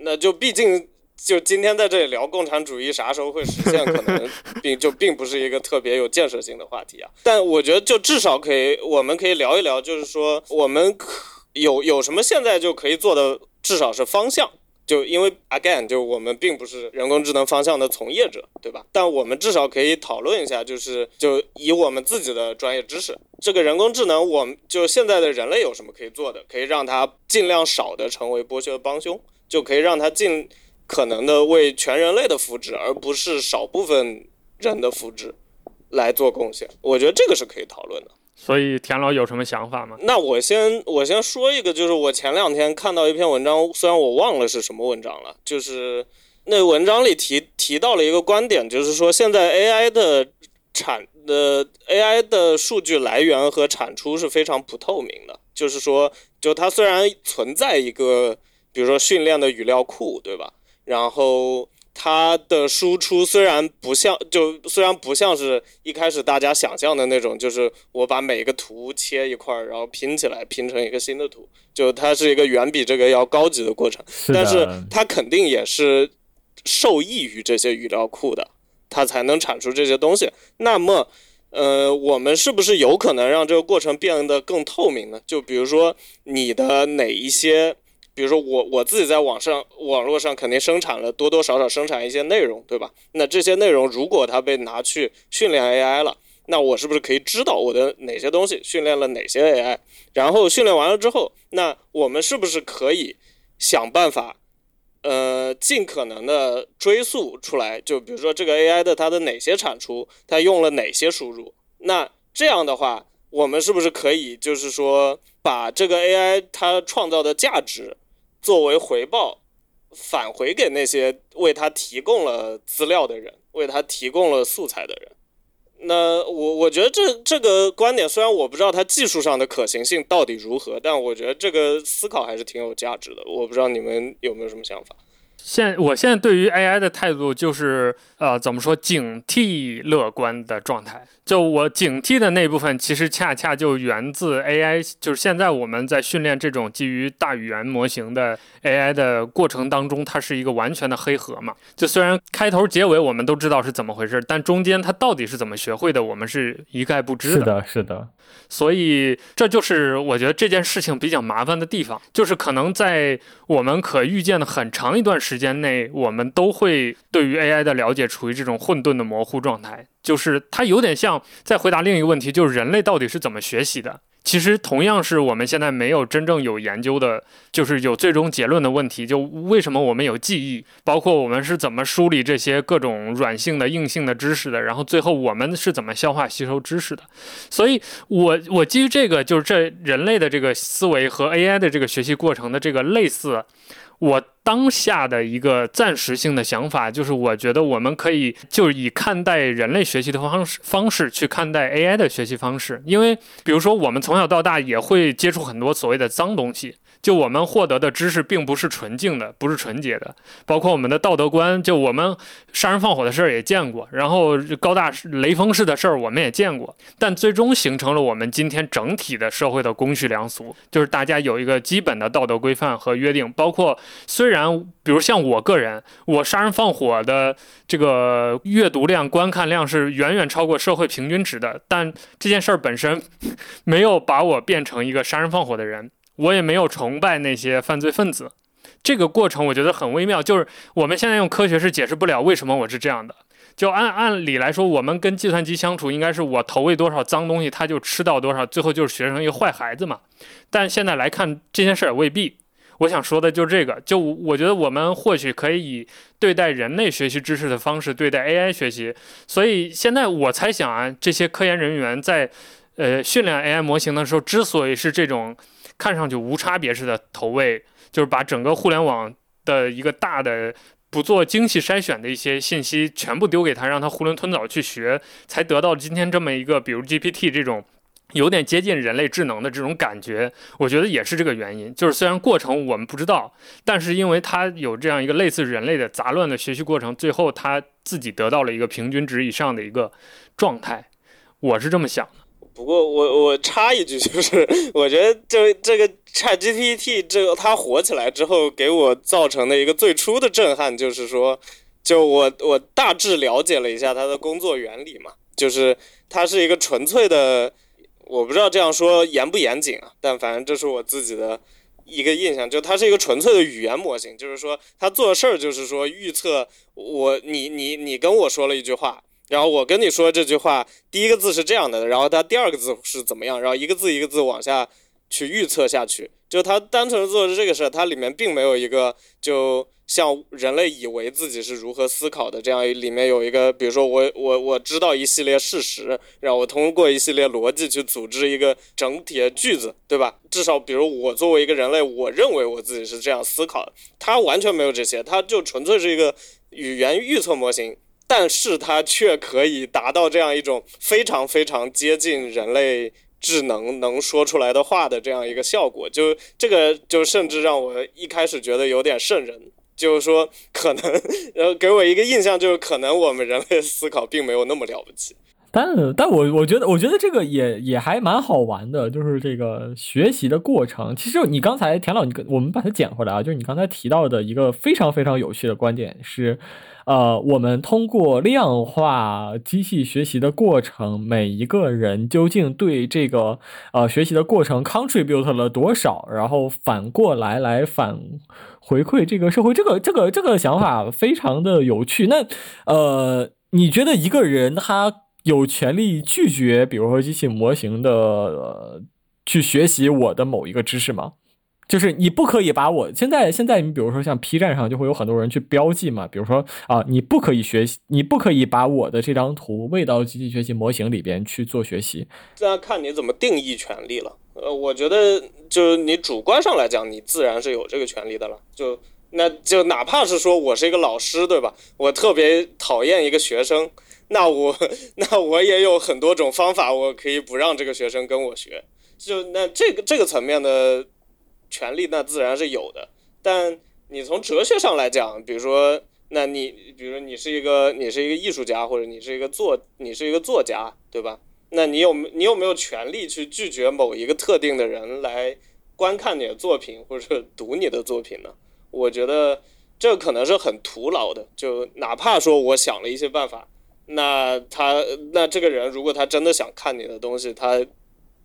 那就毕竟。就今天在这里聊共产主义啥时候会实现，可能并就并不是一个特别有建设性的话题啊。但我觉得就至少可以，我们可以聊一聊，就是说我们可有有什么现在就可以做的，至少是方向。就因为 again，就我们并不是人工智能方向的从业者，对吧？但我们至少可以讨论一下，就是就以我们自己的专业知识，这个人工智能，我们就现在的人类有什么可以做的，可以让它尽量少的成为剥削的帮凶，就可以让它尽。可能的为全人类的福祉，而不是少部分人的福祉来做贡献，我觉得这个是可以讨论的。所以田老有什么想法吗？那我先我先说一个，就是我前两天看到一篇文章，虽然我忘了是什么文章了，就是那文章里提提到了一个观点，就是说现在 AI 的产的 AI 的数据来源和产出是非常不透明的，就是说，就它虽然存在一个，比如说训练的语料库，对吧？然后它的输出虽然不像，就虽然不像是一开始大家想象的那种，就是我把每个图切一块儿，然后拼起来拼成一个新的图，就它是一个远比这个要高级的过程。但是它肯定也是受益于这些语料库的，它才能产出这些东西。那么，呃，我们是不是有可能让这个过程变得更透明呢？就比如说你的哪一些。比如说我我自己在网上网络上肯定生产了多多少少生产一些内容，对吧？那这些内容如果它被拿去训练 AI 了，那我是不是可以知道我的哪些东西训练了哪些 AI？然后训练完了之后，那我们是不是可以想办法，呃，尽可能的追溯出来？就比如说这个 AI 的它的哪些产出，它用了哪些输入？那这样的话，我们是不是可以就是说把这个 AI 它创造的价值？作为回报，返回给那些为他提供了资料的人，为他提供了素材的人。那我我觉得这这个观点，虽然我不知道它技术上的可行性到底如何，但我觉得这个思考还是挺有价值的。我不知道你们有没有什么想法？现我现在对于 AI 的态度就是，呃，怎么说，警惕乐观的状态。就我警惕的那部分，其实恰恰就源自 AI，就是现在我们在训练这种基于大语言模型的 AI 的过程当中，它是一个完全的黑盒嘛。就虽然开头结尾我们都知道是怎么回事，但中间它到底是怎么学会的，我们是一概不知是的，是的，所以这就是我觉得这件事情比较麻烦的地方，就是可能在我们可预见的很长一段时间内，我们都会对于 AI 的了解处于这种混沌的模糊状态。就是它有点像在回答另一个问题，就是人类到底是怎么学习的？其实同样是我们现在没有真正有研究的，就是有最终结论的问题，就为什么我们有记忆，包括我们是怎么梳理这些各种软性的、硬性的知识的，然后最后我们是怎么消化吸收知识的。所以我我基于这个，就是这人类的这个思维和 AI 的这个学习过程的这个类似，我当下的一个暂时性的想法就是，我觉得我们可以就以看待人类学习的方式方式去看待 AI 的学习方式，因为比如说我们从小到大也会接触很多所谓的脏东西。就我们获得的知识并不是纯净的，不是纯洁的，包括我们的道德观，就我们杀人放火的事儿也见过，然后高大雷锋式的事儿我们也见过，但最终形成了我们今天整体的社会的公序良俗，就是大家有一个基本的道德规范和约定，包括虽然比如像我个人，我杀人放火的这个阅读量、观看量是远远超过社会平均值的，但这件事儿本身没有把我变成一个杀人放火的人。我也没有崇拜那些犯罪分子，这个过程我觉得很微妙。就是我们现在用科学是解释不了为什么我是这样的。就按按理来说，我们跟计算机相处，应该是我投喂多少脏东西，它就吃到多少，最后就是学成一个坏孩子嘛。但现在来看这件事也未必。我想说的就是这个。就我觉得我们或许可以以对待人类学习知识的方式对待 AI 学习。所以现在我猜想啊，这些科研人员在呃训练 AI 模型的时候，之所以是这种。看上去无差别式的投喂，就是把整个互联网的一个大的不做精细筛选的一些信息全部丢给他，让他囫囵吞枣去学，才得到今天这么一个，比如 GPT 这种有点接近人类智能的这种感觉。我觉得也是这个原因，就是虽然过程我们不知道，但是因为它有这样一个类似人类的杂乱的学习过程，最后他自己得到了一个平均值以上的一个状态。我是这么想。不过我我插一句，就是 *laughs* 我觉得就这个 ChatGPT 这个它火起来之后，给我造成的一个最初的震撼，就是说，就我我大致了解了一下它的工作原理嘛，就是它是一个纯粹的，我不知道这样说严不严谨啊，但反正这是我自己的一个印象，就它是一个纯粹的语言模型，就是说它做事儿就是说预测我你你你跟我说了一句话。然后我跟你说这句话，第一个字是这样的，然后它第二个字是怎么样，然后一个字一个字往下去预测下去，就它单纯做的这个事儿，它里面并没有一个就像人类以为自己是如何思考的这样，里面有一个，比如说我我我知道一系列事实，然后我通过一系列逻辑去组织一个整体的句子，对吧？至少比如我作为一个人类，我认为我自己是这样思考的，它完全没有这些，它就纯粹是一个语言预测模型。但是它却可以达到这样一种非常非常接近人类智能能说出来的话的这样一个效果，就这个就甚至让我一开始觉得有点瘆人，就是说可能，呃给我一个印象就是可能我们人类思考并没有那么了不起。但但我我觉得我觉得这个也也还蛮好玩的，就是这个学习的过程。其实你刚才田老，你我们把它捡回来啊，就是你刚才提到的一个非常非常有趣的观点是。呃，我们通过量化机器学习的过程，每一个人究竟对这个呃学习的过程 contribute 了多少，然后反过来来反回馈这个社会，这个这个这个想法非常的有趣。那呃，你觉得一个人他有权利拒绝，比如说机器模型的呃去学习我的某一个知识吗？就是你不可以把我现在现在你比如说像 P 站上就会有很多人去标记嘛，比如说啊，你不可以学习，你不可以把我的这张图喂到机器学习模型里边去做学习。这要看你怎么定义权利了。呃，我觉得就是你主观上来讲，你自然是有这个权利的了。就那就哪怕是说我是一个老师，对吧？我特别讨厌一个学生，那我 *laughs* 那我也有很多种方法，我可以不让这个学生跟我学。就那这个这个层面的。权利那自然是有的，但你从哲学上来讲，比如说，那你比如说你是一个你是一个艺术家，或者你是一个作你是一个作家，对吧？那你有你有没有权利去拒绝某一个特定的人来观看你的作品或者读你的作品呢？我觉得这可能是很徒劳的。就哪怕说我想了一些办法，那他那这个人如果他真的想看你的东西，他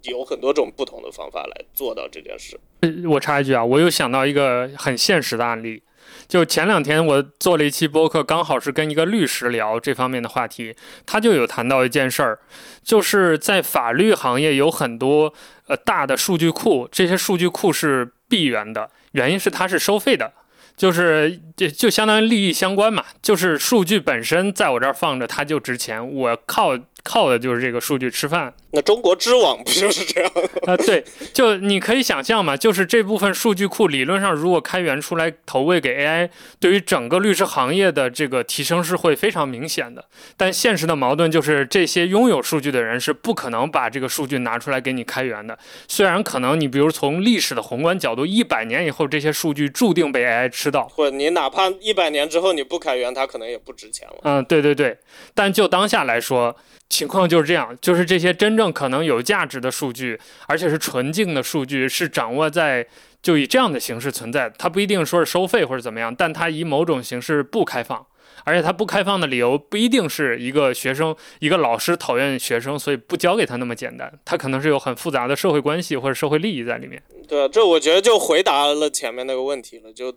有很多种不同的方法来做到这件事。我插一句啊，我又想到一个很现实的案例。就前两天我做了一期播客，刚好是跟一个律师聊这方面的话题，他就有谈到一件事儿，就是在法律行业有很多呃大的数据库，这些数据库是闭源的，原因是它是收费的，就是就就相当于利益相关嘛，就是数据本身在我这儿放着，它就值钱，我靠。靠的就是这个数据吃饭。那中国知网不就是这样啊？对，就你可以想象嘛，就是这部分数据库理论上如果开源出来投喂给 AI，对于整个律师行业的这个提升是会非常明显的。但现实的矛盾就是，这些拥有数据的人是不可能把这个数据拿出来给你开源的。虽然可能你比如从历史的宏观角度，一百年以后这些数据注定被 AI 吃到，或者你哪怕一百年之后你不开源，它可能也不值钱了。嗯，对对对。但就当下来说。情况就是这样，就是这些真正可能有价值的数据，而且是纯净的数据，是掌握在就以这样的形式存在。它不一定说是收费或者怎么样，但它以某种形式不开放，而且它不开放的理由不一定是一个学生、一个老师讨厌学生，所以不教给他那么简单。它可能是有很复杂的社会关系或者社会利益在里面。对，这我觉得就回答了前面那个问题了，就。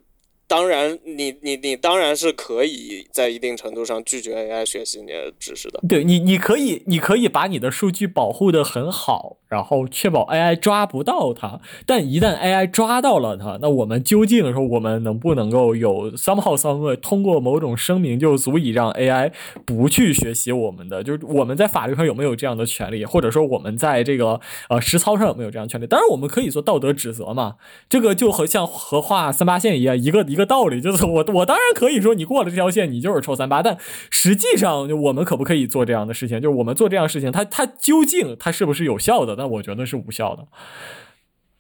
当然，你你你当然是可以在一定程度上拒绝 AI 学习你的知识的。对你，你可以，你可以把你的数据保护的很好。然后确保 AI 抓不到它，但一旦 AI 抓到了它，那我们究竟说我们能不能够有 somehow someway 通过某种声明就足以让 AI 不去学习我们的？就是我们在法律上有没有这样的权利，或者说我们在这个呃实操上有没有这样权利？当然我们可以做道德指责嘛，这个就和像和画三八线一样，一个一个道理，就是我我当然可以说你过了这条线你就是臭三八，但实际上就我们可不可以做这样的事情？就是我们做这样的事情，它它究竟它是不是有效的？但我觉得是无效的。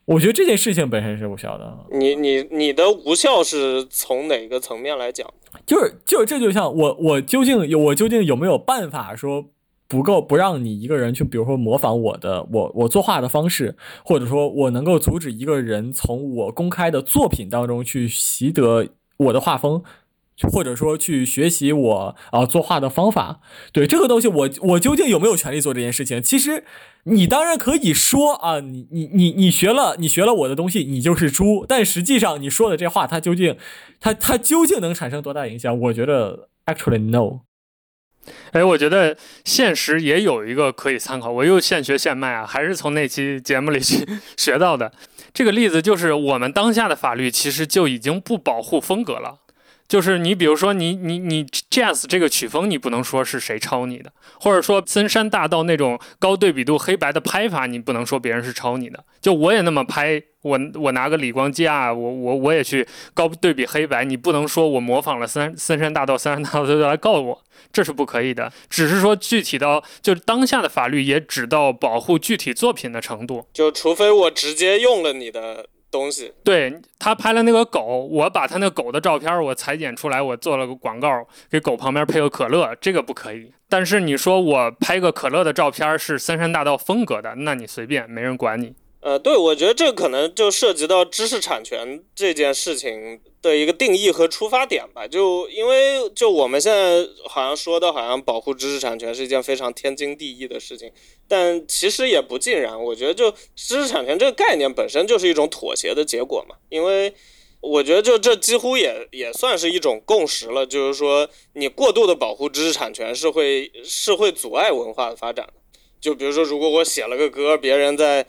我觉得这件事情本身是无效的。你你你的无效是从哪个层面来讲？就是就这就像我我究竟有我究竟有没有办法说不够不让你一个人去，比如说模仿我的我我作画的方式，或者说我能够阻止一个人从我公开的作品当中去习得我的画风。或者说去学习我啊作画的方法，对这个东西，我我究竟有没有权利做这件事情？其实你当然可以说啊，你你你你学了你学了我的东西，你就是猪。但实际上你说的这话，它究竟它它究竟能产生多大影响？我觉得 actually no。哎，我觉得现实也有一个可以参考。我又现学现卖啊，还是从那期节目里去 *laughs* 学到的。这个例子就是我们当下的法律其实就已经不保护风格了。就是你，比如说你你你 jazz 这个曲风，你不能说是谁抄你的，或者说森山大道那种高对比度黑白的拍法，你不能说别人是抄你的。就我也那么拍，我我拿个理光机啊，我我我也去高对比黑白，你不能说我模仿了三森山大道，三山大道就来告我，这是不可以的。只是说具体到就是当下的法律也只到保护具体作品的程度，就除非我直接用了你的。东西，对他拍了那个狗，我把他那狗的照片我裁剪出来，我做了个广告，给狗旁边配个可乐，这个不可以。但是你说我拍个可乐的照片是森山大道风格的，那你随便，没人管你。呃，对，我觉得这可能就涉及到知识产权这件事情的一个定义和出发点吧。就因为就我们现在好像说的，好像保护知识产权是一件非常天经地义的事情，但其实也不尽然。我觉得就知识产权这个概念本身就是一种妥协的结果嘛。因为我觉得就这几乎也也算是一种共识了，就是说你过度的保护知识产权是会是会阻碍文化的发展的。就比如说，如果我写了个歌，别人在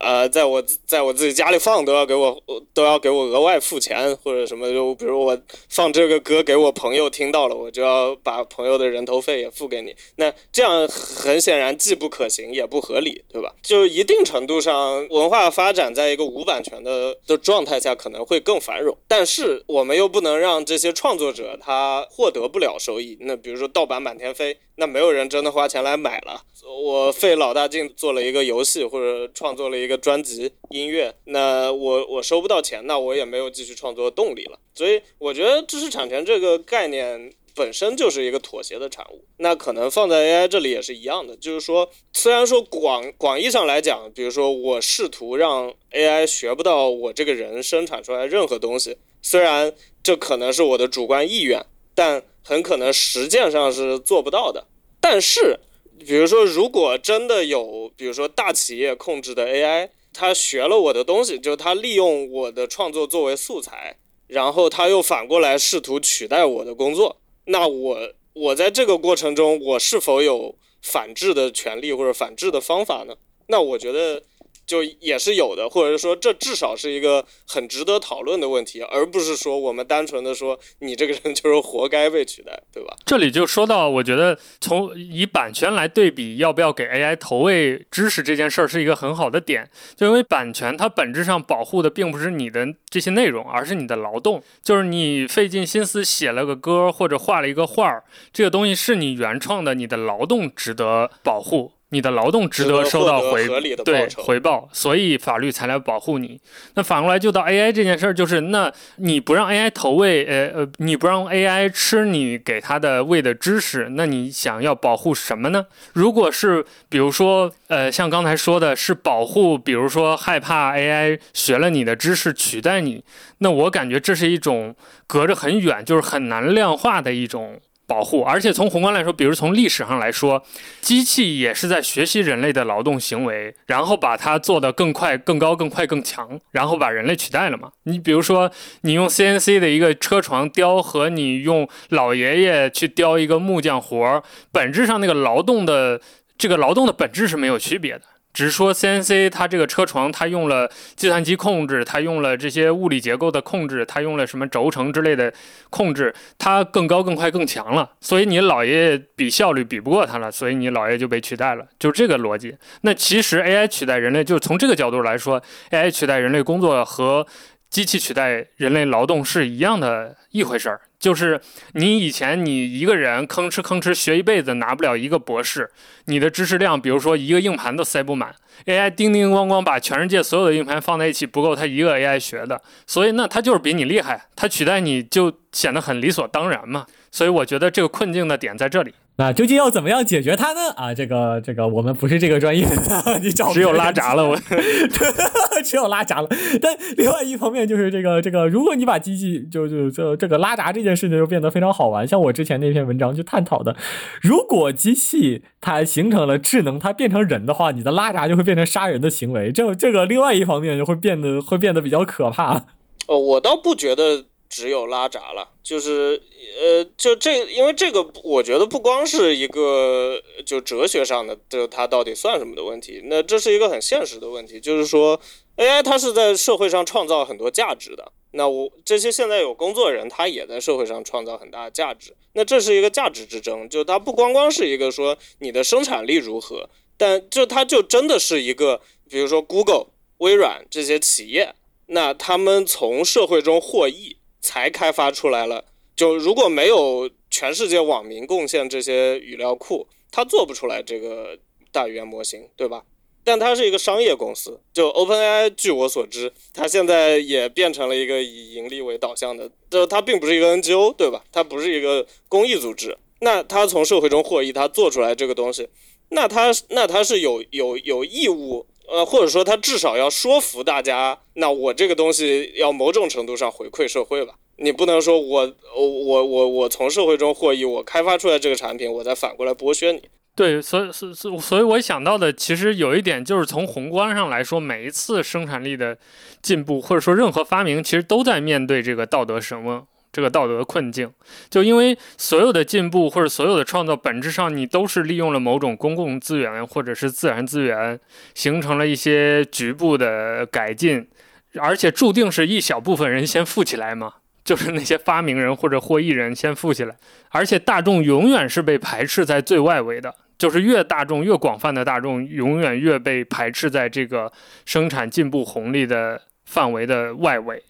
呃，在我在我自己家里放都要给我都要给我额外付钱或者什么，就比如我放这个歌给我朋友听到了，我就要把朋友的人头费也付给你。那这样很显然既不可行也不合理，对吧？就一定程度上，文化发展在一个无版权的的状态下可能会更繁荣，但是我们又不能让这些创作者他获得不了收益。那比如说盗版满天飞。那没有人真的花钱来买了。我费老大劲做了一个游戏或者创作了一个专辑音乐，那我我收不到钱，那我也没有继续创作动力了。所以我觉得知识产权这个概念本身就是一个妥协的产物。那可能放在 AI 这里也是一样的，就是说，虽然说广广义上来讲，比如说我试图让 AI 学不到我这个人生产出来任何东西，虽然这可能是我的主观意愿，但很可能实践上是做不到的。但是，比如说，如果真的有，比如说大企业控制的 AI，它学了我的东西，就它利用我的创作作为素材，然后它又反过来试图取代我的工作，那我我在这个过程中，我是否有反制的权利或者反制的方法呢？那我觉得。就也是有的，或者说这至少是一个很值得讨论的问题，而不是说我们单纯的说你这个人就是活该被取代，对吧？这里就说到，我觉得从以版权来对比要不要给 AI 投喂知识这件事儿是一个很好的点，就因为版权它本质上保护的并不是你的这些内容，而是你的劳动，就是你费尽心思写了个歌或者画了一个画儿，这个东西是你原创的，你的劳动值得保护。你的劳动值得收到回对回报，所以法律才来保护你。那反过来就到 AI 这件事儿，就是那你不让 AI 投喂，呃呃，你不让 AI 吃你给它的喂的知识，那你想要保护什么呢？如果是比如说，呃，像刚才说的是保护，比如说害怕 AI 学了你的知识取代你，那我感觉这是一种隔着很远，就是很难量化的一种。保护，而且从宏观来说，比如从历史上来说，机器也是在学习人类的劳动行为，然后把它做得更快、更高、更快、更强，然后把人类取代了嘛？你比如说，你用 CNC 的一个车床雕和你用老爷爷去雕一个木匠活儿，本质上那个劳动的这个劳动的本质是没有区别的。只是说 CNC 它这个车床，它用了计算机控制，它用了这些物理结构的控制，它用了什么轴承之类的控制，它更高、更快、更强了。所以你老爷爷比效率比不过它了，所以你老爷就被取代了，就这个逻辑。那其实 AI 取代人类，就从这个角度来说，AI 取代人类工作和机器取代人类劳动是一样的一回事儿。就是你以前你一个人吭哧吭哧学一辈子拿不了一个博士，你的知识量比如说一个硬盘都塞不满，AI 叮叮咣咣把全世界所有的硬盘放在一起不够他一个 AI 学的，所以那他就是比你厉害，他取代你就显得很理所当然嘛。所以我觉得这个困境的点在这里。那究竟要怎么样解决它呢？啊，这个这个我们不是这个专业的，*laughs* 你找只有拉闸了，我 *laughs* 只有拉闸了。但另外一方面就是这个这个，如果你把机器就就就这个拉闸这件事情就变得非常好玩。像我之前那篇文章就探讨的，如果机器它形成了智能，它变成人的话，你的拉闸就会变成杀人的行为。这这个另外一方面就会变得会变得比较可怕。哦，我倒不觉得。只有拉闸了，就是呃，就这，因为这个，我觉得不光是一个就哲学上的，就它到底算什么的问题，那这是一个很现实的问题，就是说，AI 它是在社会上创造很多价值的，那我这些现在有工作人，他也在社会上创造很大的价值，那这是一个价值之争，就它不光光是一个说你的生产力如何，但就它就真的是一个，比如说 Google、微软这些企业，那他们从社会中获益。才开发出来了，就如果没有全世界网民贡献这些语料库，它做不出来这个大语言模型，对吧？但它是一个商业公司，就 OpenAI，据我所知，它现在也变成了一个以盈利为导向的，就它并不是一个 NGO，对吧？它不是一个公益组织，那它从社会中获益，它做出来这个东西，那它那它是有有有义务。呃，或者说他至少要说服大家，那我这个东西要某种程度上回馈社会吧。你不能说我我我我从社会中获益，我开发出来这个产品，我再反过来剥削你。对，所以所所所以我想到的，其实有一点就是从宏观上来说，每一次生产力的进步，或者说任何发明，其实都在面对这个道德审问。这个道德困境，就因为所有的进步或者所有的创造，本质上你都是利用了某种公共资源或者是自然资源，形成了一些局部的改进，而且注定是一小部分人先富起来嘛，就是那些发明人或者获益人先富起来，而且大众永远是被排斥在最外围的，就是越大众越广泛的大众，永远越被排斥在这个生产进步红利的范围的外围。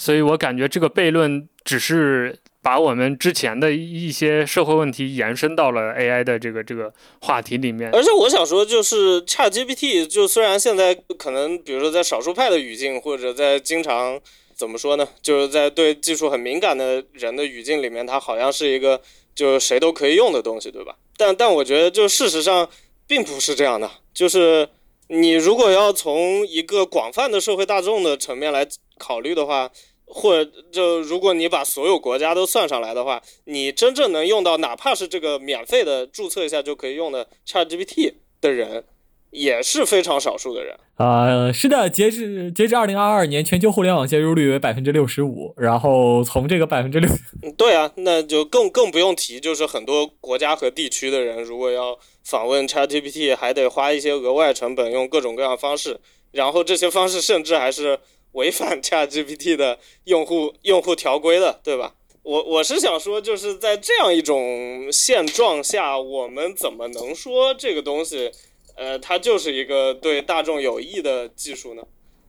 所以我感觉这个悖论只是把我们之前的一些社会问题延伸到了 AI 的这个这个话题里面。而且我想说，就是 ChatGPT，就虽然现在可能，比如说在少数派的语境，或者在经常怎么说呢，就是在对技术很敏感的人的语境里面，它好像是一个就是谁都可以用的东西，对吧？但但我觉得，就事实上并不是这样的。就是你如果要从一个广泛的社会大众的层面来考虑的话。或者就如果你把所有国家都算上来的话，你真正能用到哪怕是这个免费的注册一下就可以用的 ChatGPT 的人，也是非常少数的人。呃，是的，截至截至二零二二年，全球互联网接入率为百分之六十五。然后从这个百分之六，对啊，那就更更不用提，就是很多国家和地区的人，如果要访问 ChatGPT，还得花一些额外成本，用各种各样方式，然后这些方式甚至还是。违反 ChatGPT 的用户用户条规的，对吧？我我是想说，就是在这样一种现状下，我们怎么能说这个东西，呃，它就是一个对大众有益的技术呢？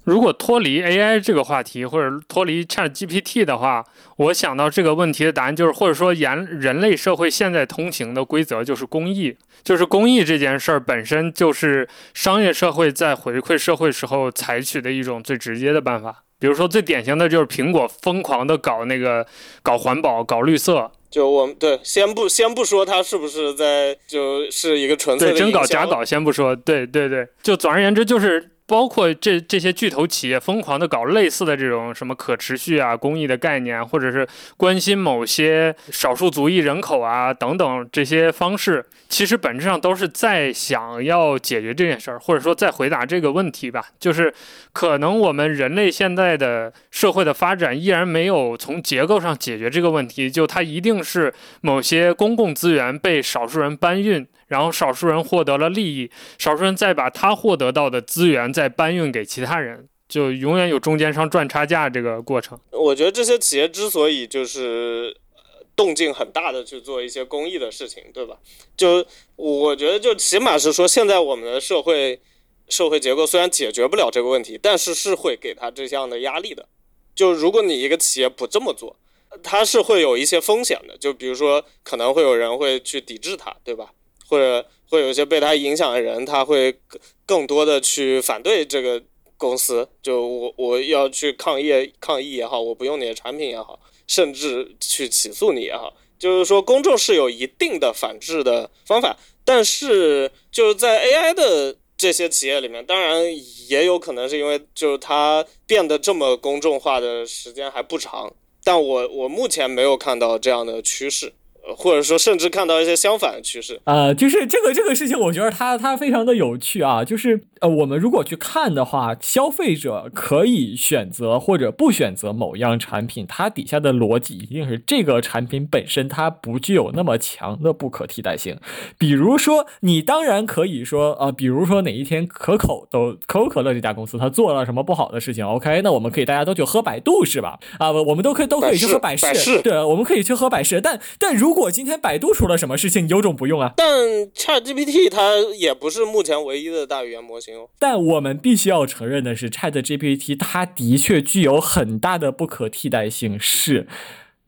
如果脱离 AI 这个话题，或者脱离 ChatGPT 的话，我想到这个问题的答案就是，或者说人人类社会现在通行的规则就是公益，就是公益这件事儿本身就是商业社会在回馈社会时候采取的一种最直接的办法。比如说最典型的就是苹果疯狂的搞那个搞环保、搞绿色。就我们对，先不先不说它是不是在就是一个纯粹的真搞假搞，先不说，对对对，就总而言之就是。包括这这些巨头企业疯狂的搞类似的这种什么可持续啊、公益的概念，或者是关心某些少数族裔人口啊等等这些方式，其实本质上都是在想要解决这件事儿，或者说在回答这个问题吧。就是可能我们人类现在的社会的发展依然没有从结构上解决这个问题，就它一定是某些公共资源被少数人搬运。然后少数人获得了利益，少数人再把他获得到的资源再搬运给其他人，就永远有中间商赚差价这个过程。我觉得这些企业之所以就是动静很大的去做一些公益的事情，对吧？就我觉得就起码是说，现在我们的社会社会结构虽然解决不了这个问题，但是是会给他这样的压力的。就如果你一个企业不这么做，它是会有一些风险的。就比如说，可能会有人会去抵制它，对吧？或者会有一些被他影响的人，他会更多的去反对这个公司。就我我要去抗议抗议也好，我不用你的产品也好，甚至去起诉你也好。就是说，公众是有一定的反制的方法，但是就是在 AI 的这些企业里面，当然也有可能是因为就是它变得这么公众化的时间还不长，但我我目前没有看到这样的趋势。或者说，甚至看到一些相反的趋势啊，就是这个这个事情，我觉得它它非常的有趣啊。就是呃，我们如果去看的话，消费者可以选择或者不选择某样产品，它底下的逻辑一定是这个产品本身它不具有那么强的不可替代性。比如说，你当然可以说啊，比如说哪一天可口都可口可乐这家公司它做了什么不好的事情，OK，那我们可以大家都去喝百度是吧？啊，我们都可以都可以去喝百事，对，我们可以去喝百事，但但如果如果今天百度出了什么事情，有种不用啊。但 ChatGPT 它也不是目前唯一的大语言模型哦。但我们必须要承认的是，ChatGPT 它的确具有很大的不可替代性，是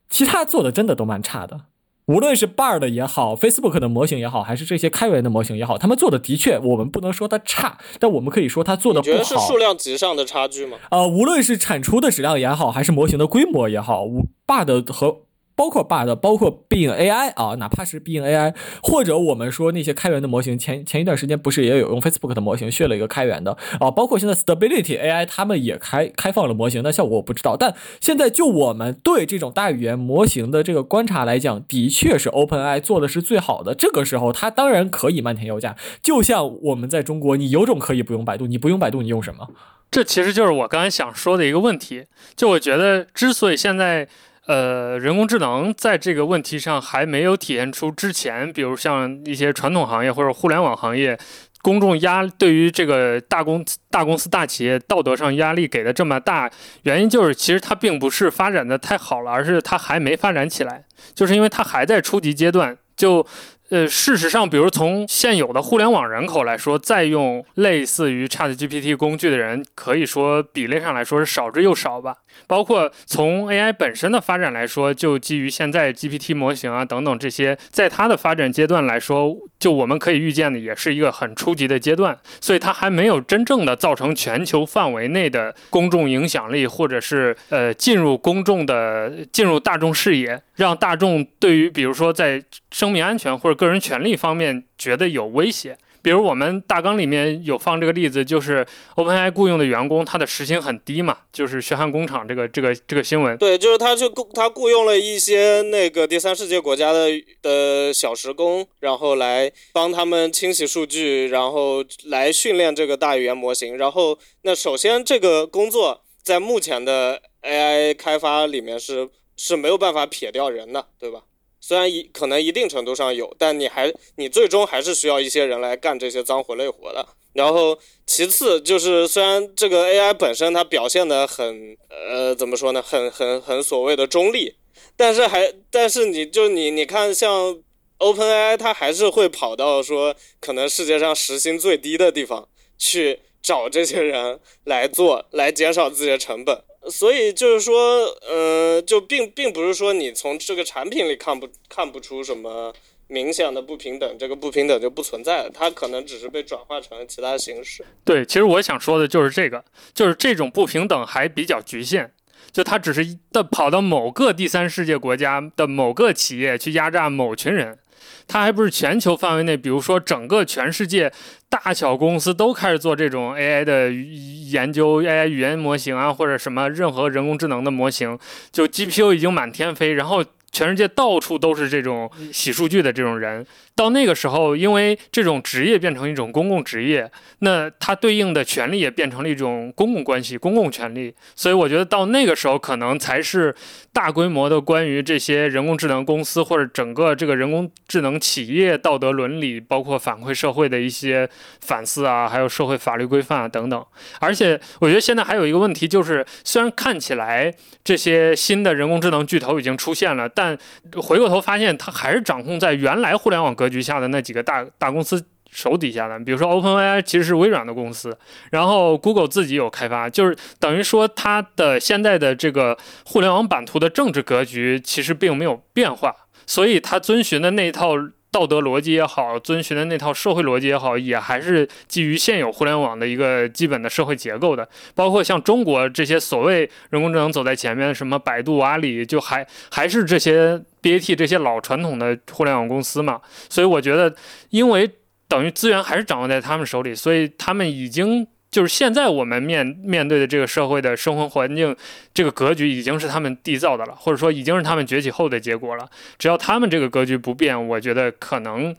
其他做的真的都蛮差的。无论是 Bard 也好，Facebook 的模型也好，还是这些开源的模型也好，他们做的的确，我们不能说它差，但我们可以说它做的不好。觉得是数量级上的差距吗？呃，无论是产出的质量也好，还是模型的规模也好，Bard 和包括 Bard，包括 Bing AI 啊，哪怕是 Bing AI，或者我们说那些开源的模型，前前一段时间不是也有用 Facebook 的模型学了一个开源的啊？包括现在 Stability AI 他们也开开放了模型，那效果我不知道。但现在就我们对这种大语言模型的这个观察来讲，的确是 OpenAI 做的是最好的。这个时候它当然可以漫天要价，就像我们在中国，你有种可以不用百度，你不用百度，你用什么？这其实就是我刚才想说的一个问题。就我觉得，之所以现在。呃，人工智能在这个问题上还没有体现出之前，比如像一些传统行业或者互联网行业，公众压对于这个大公大公司大企业道德上压力给的这么大，原因就是其实它并不是发展的太好了，而是它还没发展起来，就是因为它还在初级阶段。就呃，事实上，比如从现有的互联网人口来说，再用类似于 ChatGPT 工具的人，可以说比例上来说是少之又少吧。包括从 AI 本身的发展来说，就基于现在 GPT 模型啊等等这些，在它的发展阶段来说，就我们可以预见的，也是一个很初级的阶段，所以它还没有真正的造成全球范围内的公众影响力，或者是呃进入公众的进入大众视野，让大众对于比如说在生命安全或者个人权利方面觉得有威胁。比如我们大纲里面有放这个例子，就是 OpenAI 雇佣的员工，他的时薪很低嘛，就是血汗工厂这个这个这个新闻。对，就是他就雇他雇佣了一些那个第三世界国家的的小时工，然后来帮他们清洗数据，然后来训练这个大语言模型。然后那首先这个工作在目前的 AI 开发里面是是没有办法撇掉人的，对吧？虽然一可能一定程度上有，但你还你最终还是需要一些人来干这些脏活累活的。然后其次就是，虽然这个 AI 本身它表现的很呃怎么说呢，很很很所谓的中立，但是还但是你就你你看像 OpenAI 它还是会跑到说可能世界上时薪最低的地方去找这些人来做，来减少自己的成本。所以就是说，呃，就并并不是说你从这个产品里看不看不出什么明显的不平等，这个不平等就不存在，它可能只是被转化成其他形式。对，其实我想说的就是这个，就是这种不平等还比较局限，就它只是的跑到某个第三世界国家的某个企业去压榨某群人。它还不是全球范围内，比如说整个全世界大小公司都开始做这种 AI 的研究，AI 语言模型啊，或者什么任何人工智能的模型，就 GPU 已经满天飞，然后全世界到处都是这种洗数据的这种人。到那个时候，因为这种职业变成一种公共职业，那它对应的权利也变成了一种公共关系、公共权利。所以我觉得到那个时候，可能才是大规模的关于这些人工智能公司或者整个这个人工智能企业道德伦理，包括反馈社会的一些反思啊，还有社会法律规范啊等等。而且我觉得现在还有一个问题，就是虽然看起来这些新的人工智能巨头已经出现了，但但回过头发现，它还是掌控在原来互联网。格局下的那几个大大公司手底下的，比如说 OpenAI 其实是微软的公司，然后 Google 自己有开发，就是等于说它的现在的这个互联网版图的政治格局其实并没有变化，所以它遵循的那一套道德逻辑也好，遵循的那套社会逻辑也好，也还是基于现有互联网的一个基本的社会结构的，包括像中国这些所谓人工智能走在前面，什么百度、阿里，就还还是这些。BAT 这些老传统的互联网公司嘛，所以我觉得，因为等于资源还是掌握在他们手里，所以他们已经就是现在我们面面对的这个社会的生活环境，这个格局已经是他们缔造的了，或者说已经是他们崛起后的结果了。只要他们这个格局不变，我觉得可能。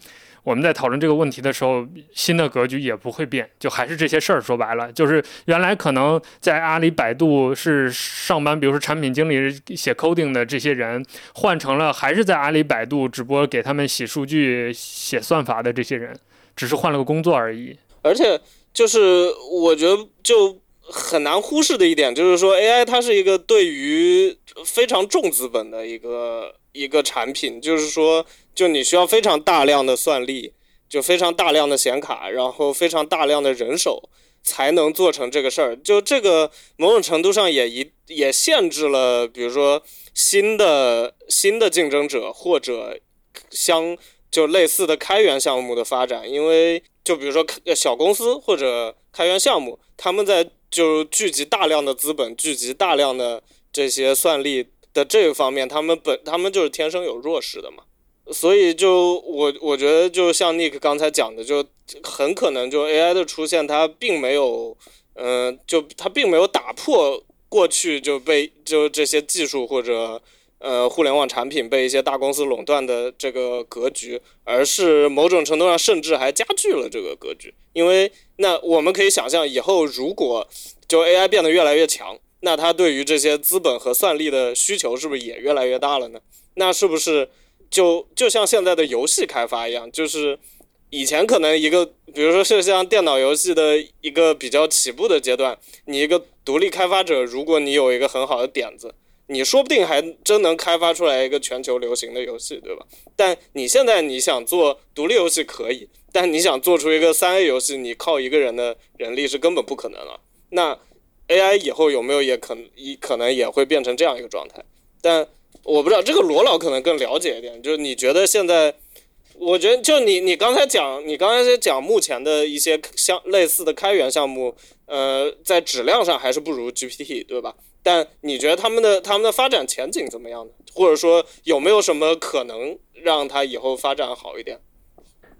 我们在讨论这个问题的时候，新的格局也不会变，就还是这些事儿。说白了，就是原来可能在阿里、百度是上班，比如说产品经理写 coding 的这些人，换成了还是在阿里、百度，只不过给他们洗数据、写算法的这些人，只是换了个工作而已。而且，就是我觉得就很难忽视的一点，就是说 AI 它是一个对于非常重资本的一个一个产品，就是说。就你需要非常大量的算力，就非常大量的显卡，然后非常大量的人手，才能做成这个事儿。就这个某种程度上也一也限制了，比如说新的新的竞争者或者相就类似的开源项目的发展。因为就比如说小公司或者开源项目，他们在就聚集大量的资本、聚集大量的这些算力的这个方面，他们本他们就是天生有弱势的嘛。所以，就我我觉得，就像 Nick 刚才讲的，就很可能就 AI 的出现，它并没有，嗯，就它并没有打破过去就被就这些技术或者呃互联网产品被一些大公司垄断的这个格局，而是某种程度上甚至还加剧了这个格局。因为那我们可以想象，以后如果就 AI 变得越来越强，那它对于这些资本和算力的需求是不是也越来越大了呢？那是不是？就就像现在的游戏开发一样，就是以前可能一个，比如说是像电脑游戏的一个比较起步的阶段，你一个独立开发者，如果你有一个很好的点子，你说不定还真能开发出来一个全球流行的游戏，对吧？但你现在你想做独立游戏可以，但你想做出一个三 A 游戏，你靠一个人的人力是根本不可能了。那 AI 以后有没有也可一可能也会变成这样一个状态？但我不知道这个罗老可能更了解一点，就是你觉得现在，我觉得就你你刚才讲，你刚才讲目前的一些相类似的开源项目，呃，在质量上还是不如 GPT，对吧？但你觉得他们的他们的发展前景怎么样呢？或者说有没有什么可能让他以后发展好一点？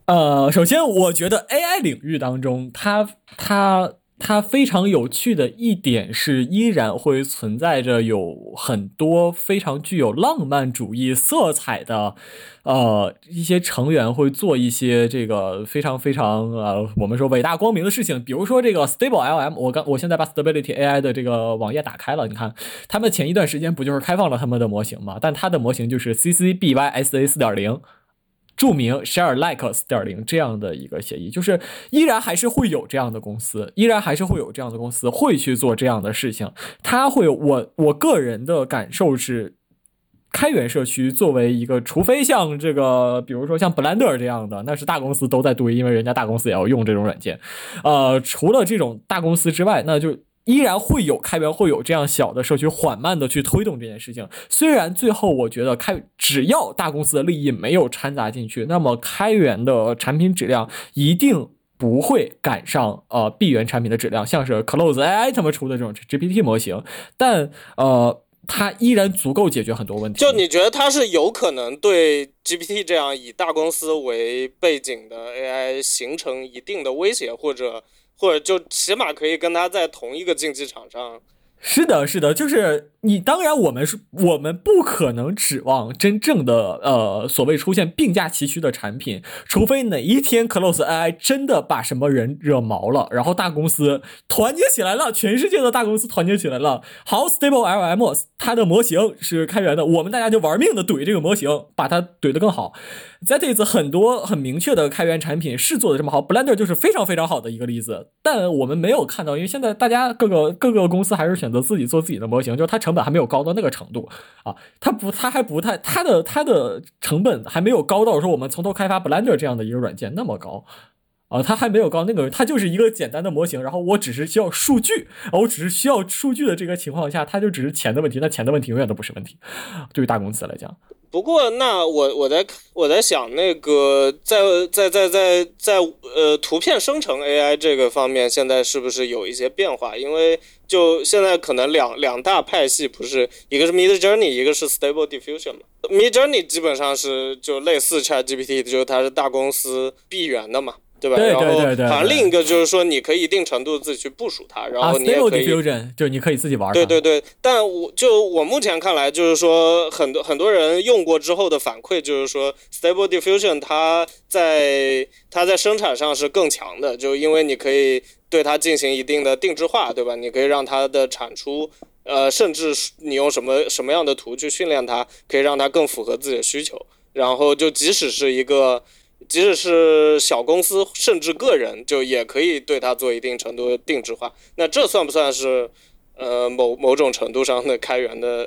呃，首先我觉得 AI 领域当中，它它。它非常有趣的一点是，依然会存在着有很多非常具有浪漫主义色彩的，呃，一些成员会做一些这个非常非常呃，我们说伟大光明的事情。比如说这个 Stable LM，我刚我现在把 Stability AI 的这个网页打开了，你看，他们前一段时间不就是开放了他们的模型吗？但它的模型就是 CCBYSA 四点零。著名 Share Like 四点零这样的一个协议，就是依然还是会有这样的公司，依然还是会有这样的公司会去做这样的事情。他会，我我个人的感受是，开源社区作为一个，除非像这个，比如说像 Blender 这样的，那是大公司都在堆，因为人家大公司也要用这种软件。呃，除了这种大公司之外，那就。依然会有开源，会有这样小的社区缓慢的去推动这件事情。虽然最后我觉得开，只要大公司的利益没有掺杂进去，那么开源的产品质量一定不会赶上呃闭源产品的质量。像是 Close AI 他们出的这种 GPT 模型，但呃，它依然足够解决很多问题。就你觉得它是有可能对 GPT 这样以大公司为背景的 AI 形成一定的威胁，或者？或者就起码可以跟他在同一个竞技场上。是的，是的，就是你。当然，我们是，我们不可能指望真正的呃所谓出现并驾齐驱的产品，除非哪一天 Close AI 真的把什么人惹毛了，然后大公司团结起来了，全世界的大公司团结起来了。好，Stable LM 它的模型是开源的，我们大家就玩命的怼这个模型，把它怼得更好。在这次很多很明确的开源产品是做的这么好，Blender 就是非常非常好的一个例子。但我们没有看到，因为现在大家各个各个公司还是选择自己做自己的模型，就是它成本还没有高到那个程度啊，它不，它还不太，它的它的成本还没有高到说我们从头开发 Blender 这样的一个软件那么高啊，它还没有高那个，它就是一个简单的模型，然后我只是需要数据，我只是需要数据的这个情况下，它就只是钱的问题，那钱的问题永远都不是问题，对于大公司来讲。不过，那我我在我在想，那个在在在在在呃图片生成 AI 这个方面，现在是不是有一些变化？因为就现在可能两两大派系，不是一个是 Mid Journey，一个是 Stable Diffusion 嘛。Mid Journey 基本上是就类似 ChatGPT，就是它是大公司闭源的嘛。对吧？然后好像另一个就是说，你可以一定程度自己去部署它，然后你也可以，就你可以自己玩。对对对，但我就我目前看来，就是说很多很多人用过之后的反馈，就是说 Stable Diffusion 它在它在生产上是更强的，就因为你可以对它进行一定的定制化，对吧？你可以让它的产出，呃，甚至你用什么什么样的图去训练它，可以让它更符合自己的需求。然后就即使是一个。即使是小公司，甚至个人，就也可以对它做一定程度的定制化。那这算不算是，呃，某某种程度上的开源的？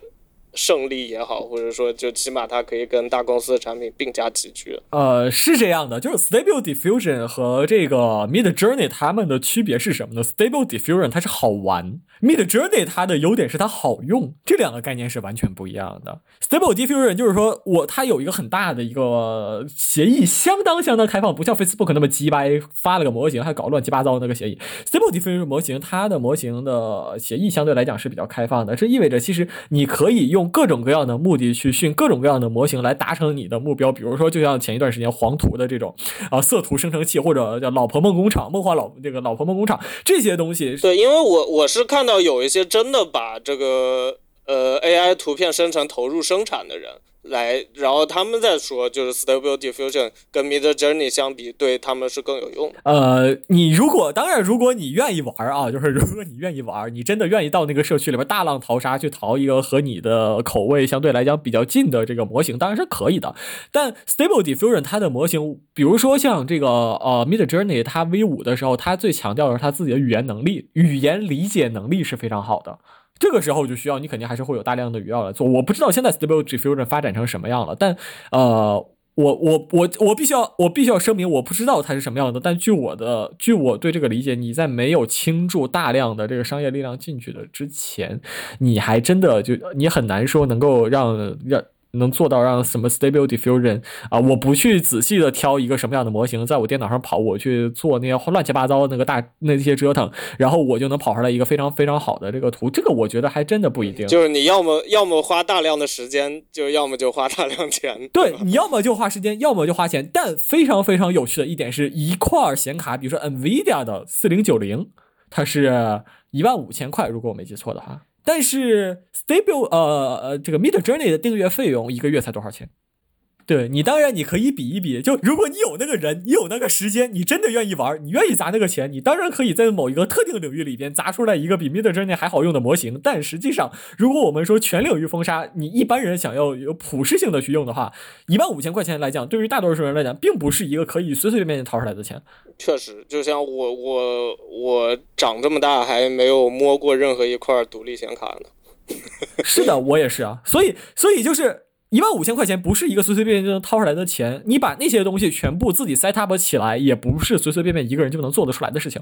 胜利也好，或者说就起码它可以跟大公司的产品并驾齐驱。呃，是这样的，就是 Stable Diffusion 和这个 Mid Journey 它们的区别是什么呢？Stable Diffusion 它是好玩，Mid Journey 它的优点是它好用，这两个概念是完全不一样的。Stable Diffusion 就是说我它有一个很大的一个协议，相当相当开放，不像 Facebook 那么鸡掰，发了个模型还搞乱七八糟那个协议。Stable Diffusion 模型它的模型的协议相对来讲是比较开放的，这意味着其实你可以用。各种各样的目的去训各种各样的模型来达成你的目标，比如说就像前一段时间黄图的这种啊色图生成器，或者叫老婆梦工厂、梦幻老这个老婆梦工厂这些东西。对，因为我我是看到有一些真的把这个呃 AI 图片生成投入生产的人。来，然后他们在说，就是 Stable Diffusion 跟 Mid Journey 相比，对他们是更有用。呃，你如果当然，如果你愿意玩啊，*laughs* 就是如果你愿意玩，你真的愿意到那个社区里边大浪淘沙去淘一个和你的口味相对来讲比较近的这个模型，当然是可以的。但 Stable Diffusion 它的模型，比如说像这个呃 Mid Journey，它 V 五的时候，它最强调的是它自己的语言能力，语言理解能力是非常好的。这个时候就需要你肯定还是会有大量的语料来做。我不知道现在 Stable Diffusion 发展成什么样了，但呃。我我我我必须要我必须要声明，我不知道它是什么样的。但据我的据我对这个理解，你在没有倾注大量的这个商业力量进去的之前，你还真的就你很难说能够让让。能做到让什么 Stable Diffusion 啊？我不去仔细的挑一个什么样的模型，在我电脑上跑，我去做那些乱七八糟那个大那些折腾，然后我就能跑出来一个非常非常好的这个图。这个我觉得还真的不一定。就是你要么要么花大量的时间，*laughs* 就要么就花大量钱。对，你要么就花时间，要么就花钱。但非常非常有趣的一点是，一块显卡，比如说 NVIDIA 的四零九零，它是一万五千块，如果我没记错的话。但是 Stable 呃呃这个 Mid Journey 的订阅费用一个月才多少钱？对你当然你可以比一比，就如果你有那个人，你有那个时间，你真的愿意玩，你愿意砸那个钱，你当然可以在某一个特定领域里边砸出来一个比 Mid Journey 还好用的模型。但实际上，如果我们说全领域封杀，你一般人想要有普适性的去用的话，一万五千块钱来讲，对于大多数人来讲，并不是一个可以随随便便掏出来的钱。确实，就像我我我长这么大还没有摸过任何一块独立显卡呢。*laughs* 是的，我也是啊。所以，所以就是一万五千块钱不是一个随随便便就能掏出来的钱。你把那些东西全部自己 set up 起来，也不是随随便便一个人就能做得出来的事情。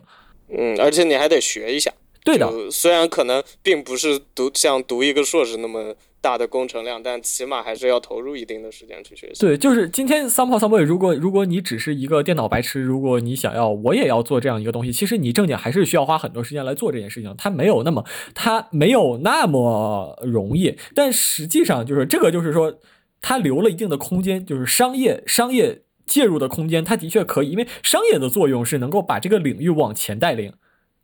嗯，而且你还得学一下。对的，虽然可能并不是读像读一个硕士那么。大的工程量，但起码还是要投入一定的时间去学习。对，就是今天 somehow someway，如果如果你只是一个电脑白痴，如果你想要我也要做这样一个东西，其实你正经还是需要花很多时间来做这件事情。它没有那么，它没有那么容易。但实际上就是这个，就是说它留了一定的空间，就是商业商业介入的空间，它的确可以，因为商业的作用是能够把这个领域往前带领。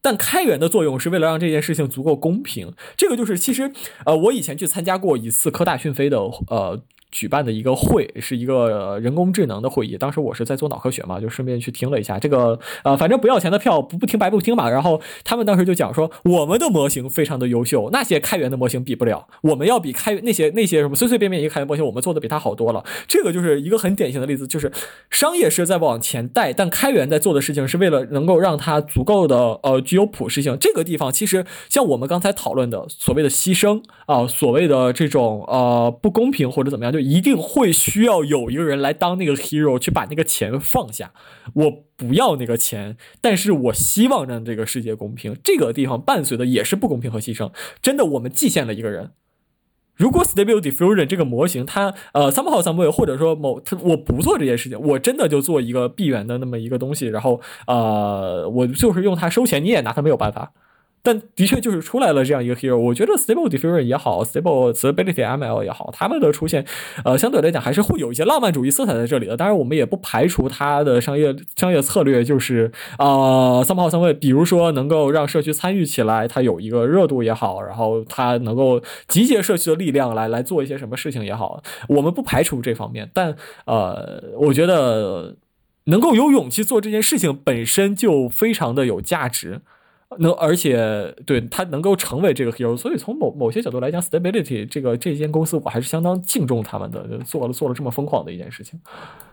但开源的作用是为了让这件事情足够公平，这个就是其实，呃，我以前去参加过一次科大讯飞的，呃。举办的一个会是一个人工智能的会议，当时我是在做脑科学嘛，就顺便去听了一下这个，呃，反正不要钱的票不不听白不听嘛。然后他们当时就讲说，我们的模型非常的优秀，那些开源的模型比不了，我们要比开那些那些什么随随便便一个开源模型，我们做的比它好多了。这个就是一个很典型的例子，就是商业是在往前带，但开源在做的事情是为了能够让它足够的呃具有普适性。这个地方其实像我们刚才讨论的所谓的牺牲啊，所谓的这种呃不公平或者怎么样就。一定会需要有一个人来当那个 hero 去把那个钱放下。我不要那个钱，但是我希望让这个世界公平。这个地方伴随的也是不公平和牺牲。真的，我们祭献了一个人。如果 Stable Diffusion 这个模型，它呃 somehow someway，或者说某它我不做这件事情，我真的就做一个闭源的那么一个东西，然后呃我就是用它收钱，你也拿它没有办法。但的确就是出来了这样一个 hero，我觉得 Stable Diffusion 也好，Stable Stability ML 也好，他们的出现，呃，相对来讲还是会有一些浪漫主义色彩在这里的。当然，我们也不排除它的商业商业策略就是啊，三炮三位，比如说能够让社区参与起来，它有一个热度也好，然后它能够集结社区的力量来来做一些什么事情也好，我们不排除这方面。但呃，我觉得能够有勇气做这件事情本身就非常的有价值。能，而且对他能够成为这个 hero，所以从某某些角度来讲，stability 这个这间公司我还是相当敬重他们的，做了做了这么疯狂的一件事情。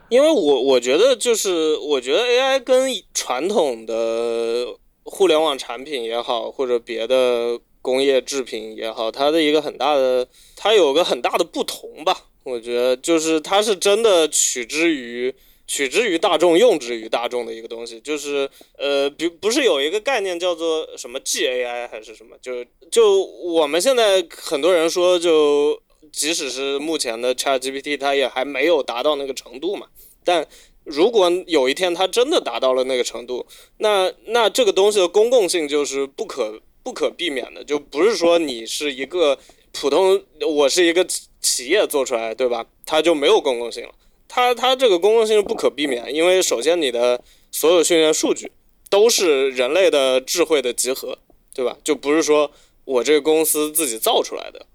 因为我我觉得就是，我觉得 AI 跟传统的互联网产品也好，或者别的工业制品也好，它的一个很大的，它有个很大的不同吧。我觉得就是它是真的取之于。取之于大众，用之于大众的一个东西，就是呃，比不是有一个概念叫做什么 G A I 还是什么？就就我们现在很多人说，就即使是目前的 Chat G P T，它也还没有达到那个程度嘛。但如果有一天它真的达到了那个程度，那那这个东西的公共性就是不可不可避免的，就不是说你是一个普通，我是一个企业做出来，对吧？它就没有公共性了。它它这个公共性是不可避免，因为首先你的所有训练数据都是人类的智慧的集合，对吧？就不是说我这个公司自己造出来的。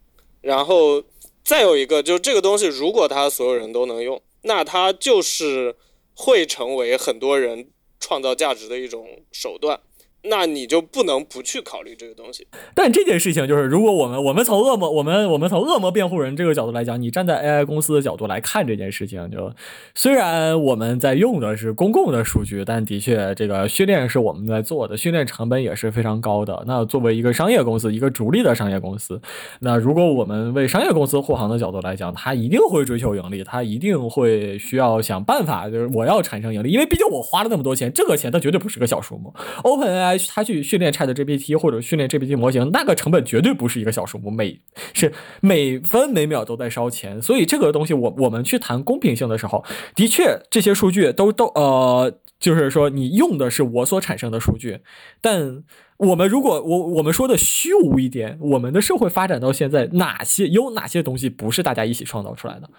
然后再有一个，就这个东西，如果它所有人都能用，那它就是会成为很多人创造价值的一种手段。那你就不能不去考虑这个东西。但这件事情就是，如果我们我们从恶魔我们我们从恶魔辩护人这个角度来讲，你站在 AI 公司的角度来看这件事情，就虽然我们在用的是公共的数据，但的确这个训练是我们在做的，训练成本也是非常高的。那作为一个商业公司，一个逐利的商业公司，那如果我们为商业公司护航的角度来讲，它一定会追求盈利，它一定会需要想办法，就是我要产生盈利，因为毕竟我花了那么多钱，这个钱它绝对不是个小数目。OpenAI 他去训练 ChatGPT 或者训练 GPT 模型，那个成本绝对不是一个小数目，每是每分每秒都在烧钱。所以这个东西，我我们去谈公平性的时候，的确这些数据都都呃，就是说你用的是我所产生的数据，但我们如果我我们说的虚无一点，我们的社会发展到现在，哪些有哪些东西不是大家一起创造出来的？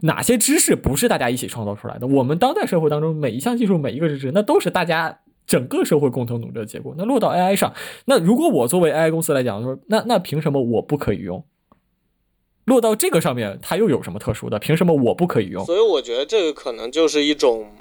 哪些知识不是大家一起创造出来的？我们当代社会当中每一项技术、每一个知识，那都是大家。整个社会共同努力的结果，那落到 AI 上，那如果我作为 AI 公司来讲，说那那凭什么我不可以用？落到这个上面，它又有什么特殊的？凭什么我不可以用？所以我觉得这个可能就是一种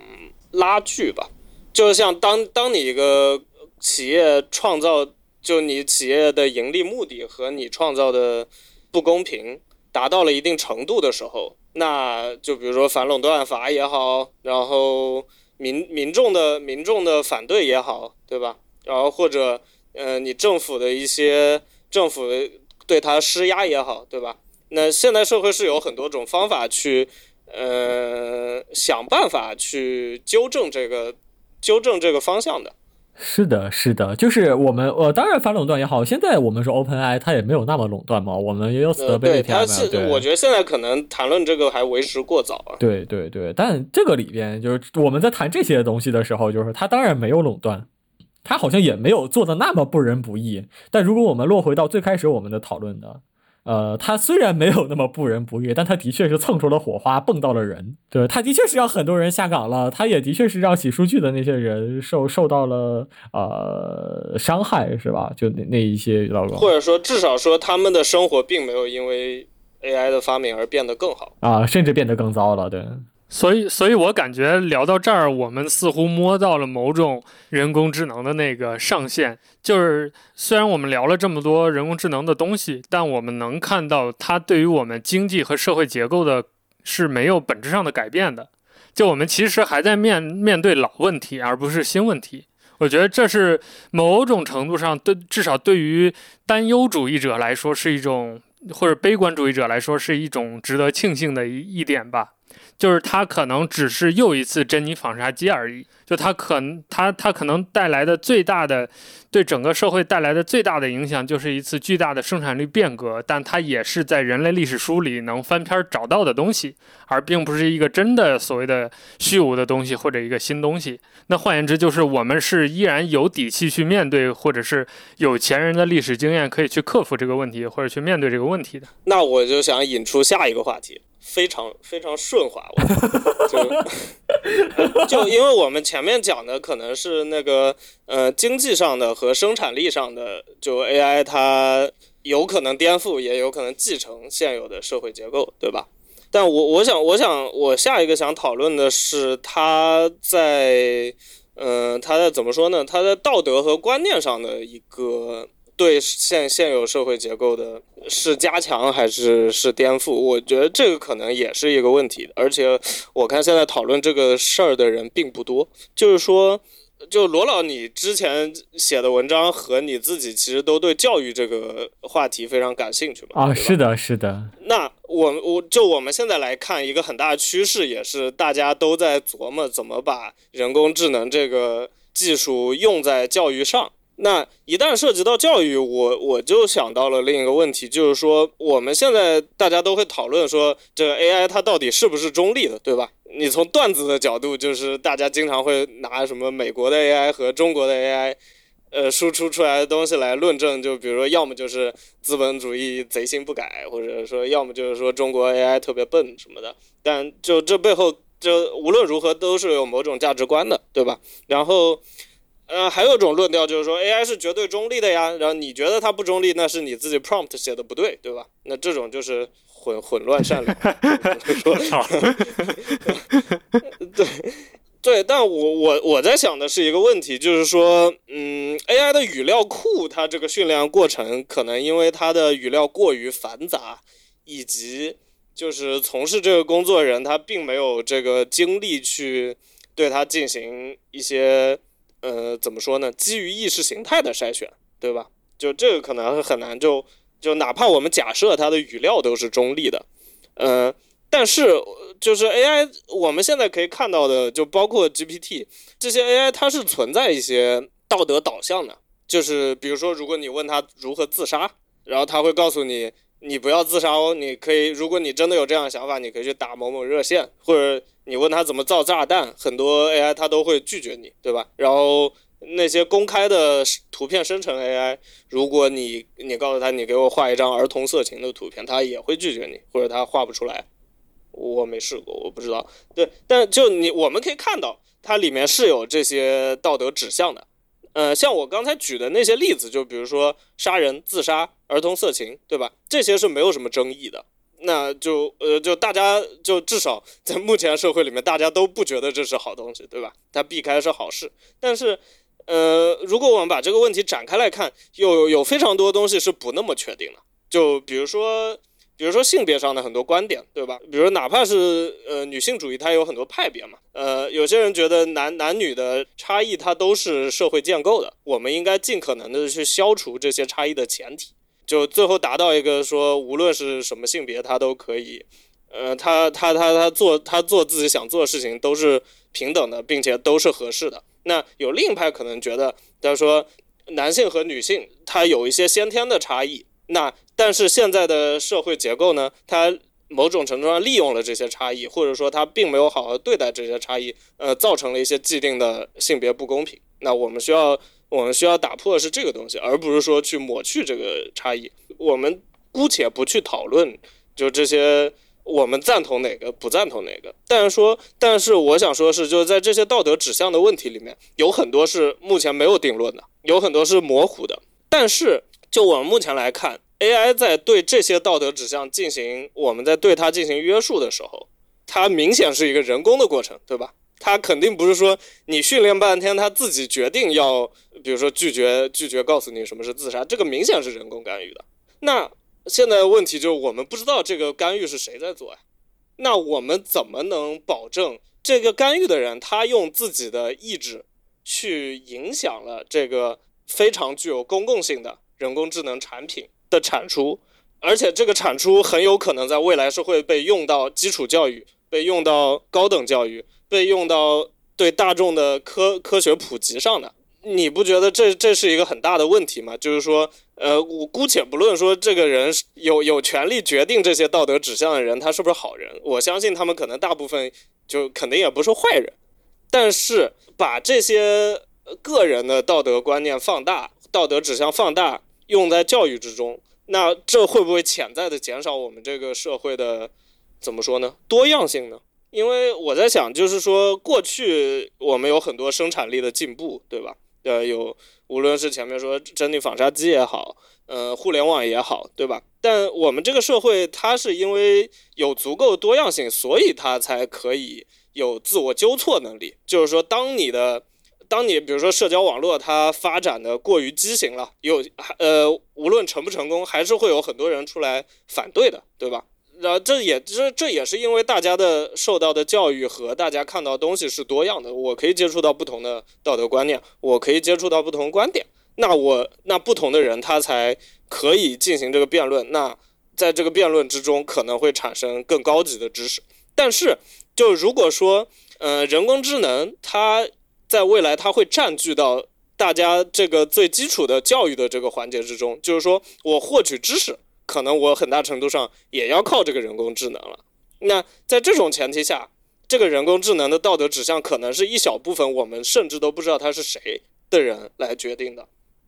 拉锯吧，就是像当当你一个企业创造，就你企业的盈利目的和你创造的不公平达到了一定程度的时候，那就比如说反垄断法也好，然后。民民众的民众的反对也好，对吧？然后或者，呃，你政府的一些政府对他施压也好，对吧？那现代社会是有很多种方法去，呃，想办法去纠正这个纠正这个方向的。是的，是的，就是我们呃，当然反垄断也好，现在我们说 OpenAI 它也没有那么垄断嘛，我们也有死的贝塔嘛。对，我觉得现在可能谈论这个还为时过早啊。对对对，但这个里边就是我们在谈这些东西的时候，就是它当然没有垄断，它好像也没有做的那么不仁不义。但如果我们落回到最开始我们的讨论的。呃，他虽然没有那么不仁不义，但他的确是蹭出了火花，蹦到了人。对，他的确是让很多人下岗了，他也的确是让洗数据的那些人受受到了呃伤害，是吧？就那那一些老或者说至少说他们的生活并没有因为 AI 的发明而变得更好啊，甚至变得更糟了，对。所以，所以我感觉聊到这儿，我们似乎摸到了某种人工智能的那个上限。就是虽然我们聊了这么多人工智能的东西，但我们能看到它对于我们经济和社会结构的是没有本质上的改变的。就我们其实还在面面对老问题，而不是新问题。我觉得这是某种程度上对，至少对于担忧主义者来说是一种，或者悲观主义者来说是一种值得庆幸的一一点吧。就是它可能只是又一次珍妮纺纱机而已，就它可能它它可能带来的最大的对整个社会带来的最大的影响就是一次巨大的生产力变革，但它也是在人类历史书里能翻篇找到的东西，而并不是一个真的所谓的虚无的东西或者一个新东西。那换言之，就是我们是依然有底气去面对，或者是有钱人的历史经验可以去克服这个问题，或者去面对这个问题的。那我就想引出下一个话题。非常非常顺滑，就 *laughs* 就因为我们前面讲的可能是那个呃经济上的和生产力上的，就 AI 它有可能颠覆，也有可能继承现有的社会结构，对吧？但我我想我想我下一个想讨论的是它在嗯它在怎么说呢？它在道德和观念上的一个。对现现有社会结构的是加强还是是颠覆？我觉得这个可能也是一个问题。而且我看现在讨论这个事儿的人并不多。就是说，就罗老，你之前写的文章和你自己其实都对教育这个话题非常感兴趣嘛？啊，是的，是的。那我我就我们现在来看一个很大的趋势，也是大家都在琢磨怎么把人工智能这个技术用在教育上。那一旦涉及到教育，我我就想到了另一个问题，就是说我们现在大家都会讨论说，这个 AI 它到底是不是中立的，对吧？你从段子的角度，就是大家经常会拿什么美国的 AI 和中国的 AI，呃，输出出来的东西来论证，就比如说要么就是资本主义贼心不改，或者说要么就是说中国 AI 特别笨什么的。但就这背后，就无论如何都是有某种价值观的，对吧？然后。呃，还有一种论调就是说，AI 是绝对中立的呀。然后你觉得它不中立，那是你自己 prompt 写的不对，对吧？那这种就是混混乱善良。*laughs* 说 *laughs* 对，对，但我我我在想的是一个问题，就是说，嗯，AI 的语料库它这个训练过程，可能因为它的语料过于繁杂，以及就是从事这个工作人他并没有这个精力去对它进行一些呃怎么说呢，基于意识形态的筛选，对吧？就这个可能很难就就哪怕我们假设它的语料都是中立的，嗯。但是，就是 AI，我们现在可以看到的，就包括 GPT 这些 AI，它是存在一些道德导向的。就是比如说，如果你问他如何自杀，然后他会告诉你，你不要自杀哦，你可以，如果你真的有这样的想法，你可以去打某某热线，或者你问他怎么造炸弹，很多 AI 它都会拒绝你，对吧？然后那些公开的图片生成 AI，如果你你告诉他你给我画一张儿童色情的图片，他也会拒绝你，或者他画不出来。我没试过，我不知道。对，但就你我们可以看到，它里面是有这些道德指向的。呃，像我刚才举的那些例子，就比如说杀人、自杀、儿童色情，对吧？这些是没有什么争议的。那就呃，就大家就至少在目前社会里面，大家都不觉得这是好东西，对吧？它避开是好事。但是，呃，如果我们把这个问题展开来看，有有非常多东西是不那么确定的。就比如说。比如说性别上的很多观点，对吧？比如哪怕是呃女性主义，它有很多派别嘛。呃，有些人觉得男男女的差异它都是社会建构的，我们应该尽可能的去消除这些差异的前提，就最后达到一个说无论是什么性别，他都可以，呃，他他他他做他做自己想做的事情都是平等的，并且都是合适的。那有另一派可能觉得，他说男性和女性他有一些先天的差异。那但是现在的社会结构呢，它某种程度上利用了这些差异，或者说他并没有好好对待这些差异，呃，造成了一些既定的性别不公平。那我们需要我们需要打破的是这个东西，而不是说去抹去这个差异。我们姑且不去讨论，就这些我们赞同哪个不赞同哪个。但是说，但是我想说的是，就是在这些道德指向的问题里面，有很多是目前没有定论的，有很多是模糊的。但是就我们目前来看，AI 在对这些道德指向进行，我们在对它进行约束的时候，它明显是一个人工的过程，对吧？他肯定不是说你训练半天，他自己决定要，比如说拒绝拒绝告诉你什么是自杀，这个明显是人工干预的。那现在问题就是我们不知道这个干预是谁在做呀？那我们怎么能保证这个干预的人他用自己的意志去影响了这个非常具有公共性的？人工智能产品的产出，而且这个产出很有可能在未来是会被用到基础教育、被用到高等教育、被用到对大众的科科学普及上的。你不觉得这这是一个很大的问题吗？就是说，呃，我姑且不论说这个人有有权利决定这些道德指向的人他是不是好人，我相信他们可能大部分就肯定也不是坏人，但是把这些个人的道德观念放大。道德指向放大用在教育之中，那这会不会潜在的减少我们这个社会的怎么说呢？多样性呢？因为我在想，就是说过去我们有很多生产力的进步，对吧？呃，有无论是前面说真理纺纱机也好，呃，互联网也好，对吧？但我们这个社会它是因为有足够多样性，所以它才可以有自我纠错能力。就是说，当你的当你比如说社交网络它发展的过于畸形了，有呃无论成不成功，还是会有很多人出来反对的，对吧？然后这也这这也是因为大家的受到的教育和大家看到东西是多样的，我可以接触到不同的道德观念，我可以接触到不同观点，那我那不同的人他才可以进行这个辩论，那在这个辩论之中可能会产生更高级的知识。但是就如果说呃人工智能它在未来，它会占据到大家这个最基础的教育的这个环节之中。就是说我获取知识，可能我很大程度上也要靠这个人工智能了。那在这种前提下，这个人工智能的道德指向，可能是一小部分我们甚至都不知道他是谁的人来决定的。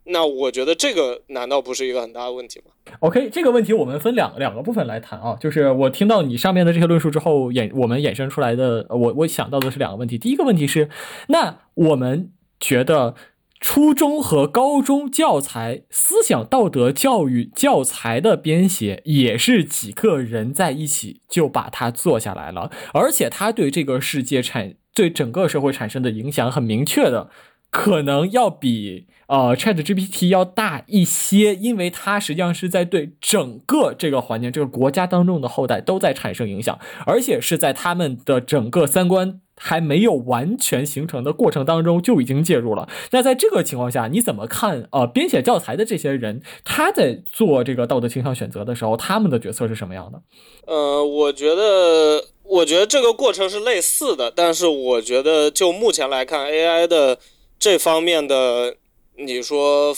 那我觉得这个难道不是一个很大的问题吗？OK，这个问题我们分两两个部分来谈啊。就是我听到你上面的这些论述之后，衍我们衍生出来的，我我想到的是两个问题。第一个问题是，那我们觉得初中和高中教材思想道德教育教材的编写，也是几个人在一起就把它做下来了，而且他对这个世界产。对整个社会产生的影响很明确的，可能要比呃 Chat GPT 要大一些，因为它实际上是在对整个这个环境、这个国家当中的后代都在产生影响，而且是在他们的整个三观。还没有完全形成的过程当中就已经介入了。那在这个情况下，你怎么看？呃，编写教材的这些人，他在做这个道德倾向选择的时候，他们的角色是什么样的？呃，我觉得，我觉得这个过程是类似的，但是我觉得就目前来看，AI 的这方面的，你说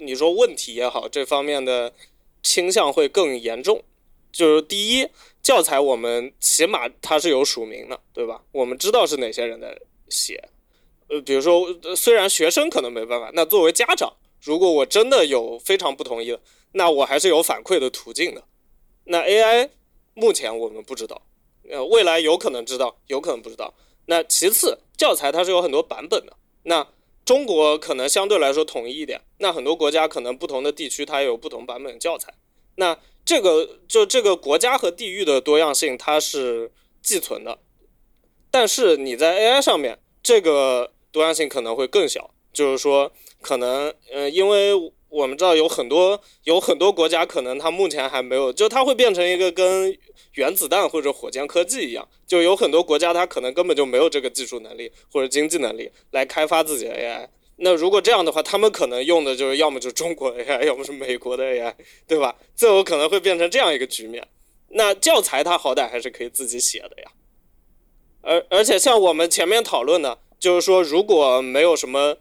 你说问题也好，这方面的倾向会更严重。就是第一。教材我们起码它是有署名的，对吧？我们知道是哪些人在写。呃，比如说，虽然学生可能没办法，那作为家长，如果我真的有非常不同意的，那我还是有反馈的途径的。那 AI 目前我们不知道，呃，未来有可能知道，有可能不知道。那其次，教材它是有很多版本的。那中国可能相对来说统一一点，那很多国家可能不同的地区它也有不同版本教材。那这个就这个国家和地域的多样性，它是寄存的，但是你在 AI 上面，这个多样性可能会更小。就是说，可能，呃，因为我们知道有很多有很多国家，可能它目前还没有，就它会变成一个跟原子弹或者火箭科技一样，就有很多国家它可能根本就没有这个技术能力或者经济能力来开发自己的 AI。那如果这样的话，他们可能用的就是要么就是中国 AI，要么是美国的 AI，对吧？最后可能会变成这样一个局面。那教材它好歹还是可以自己写的呀。而而且像我们前面讨论的，就是说如果没有什么，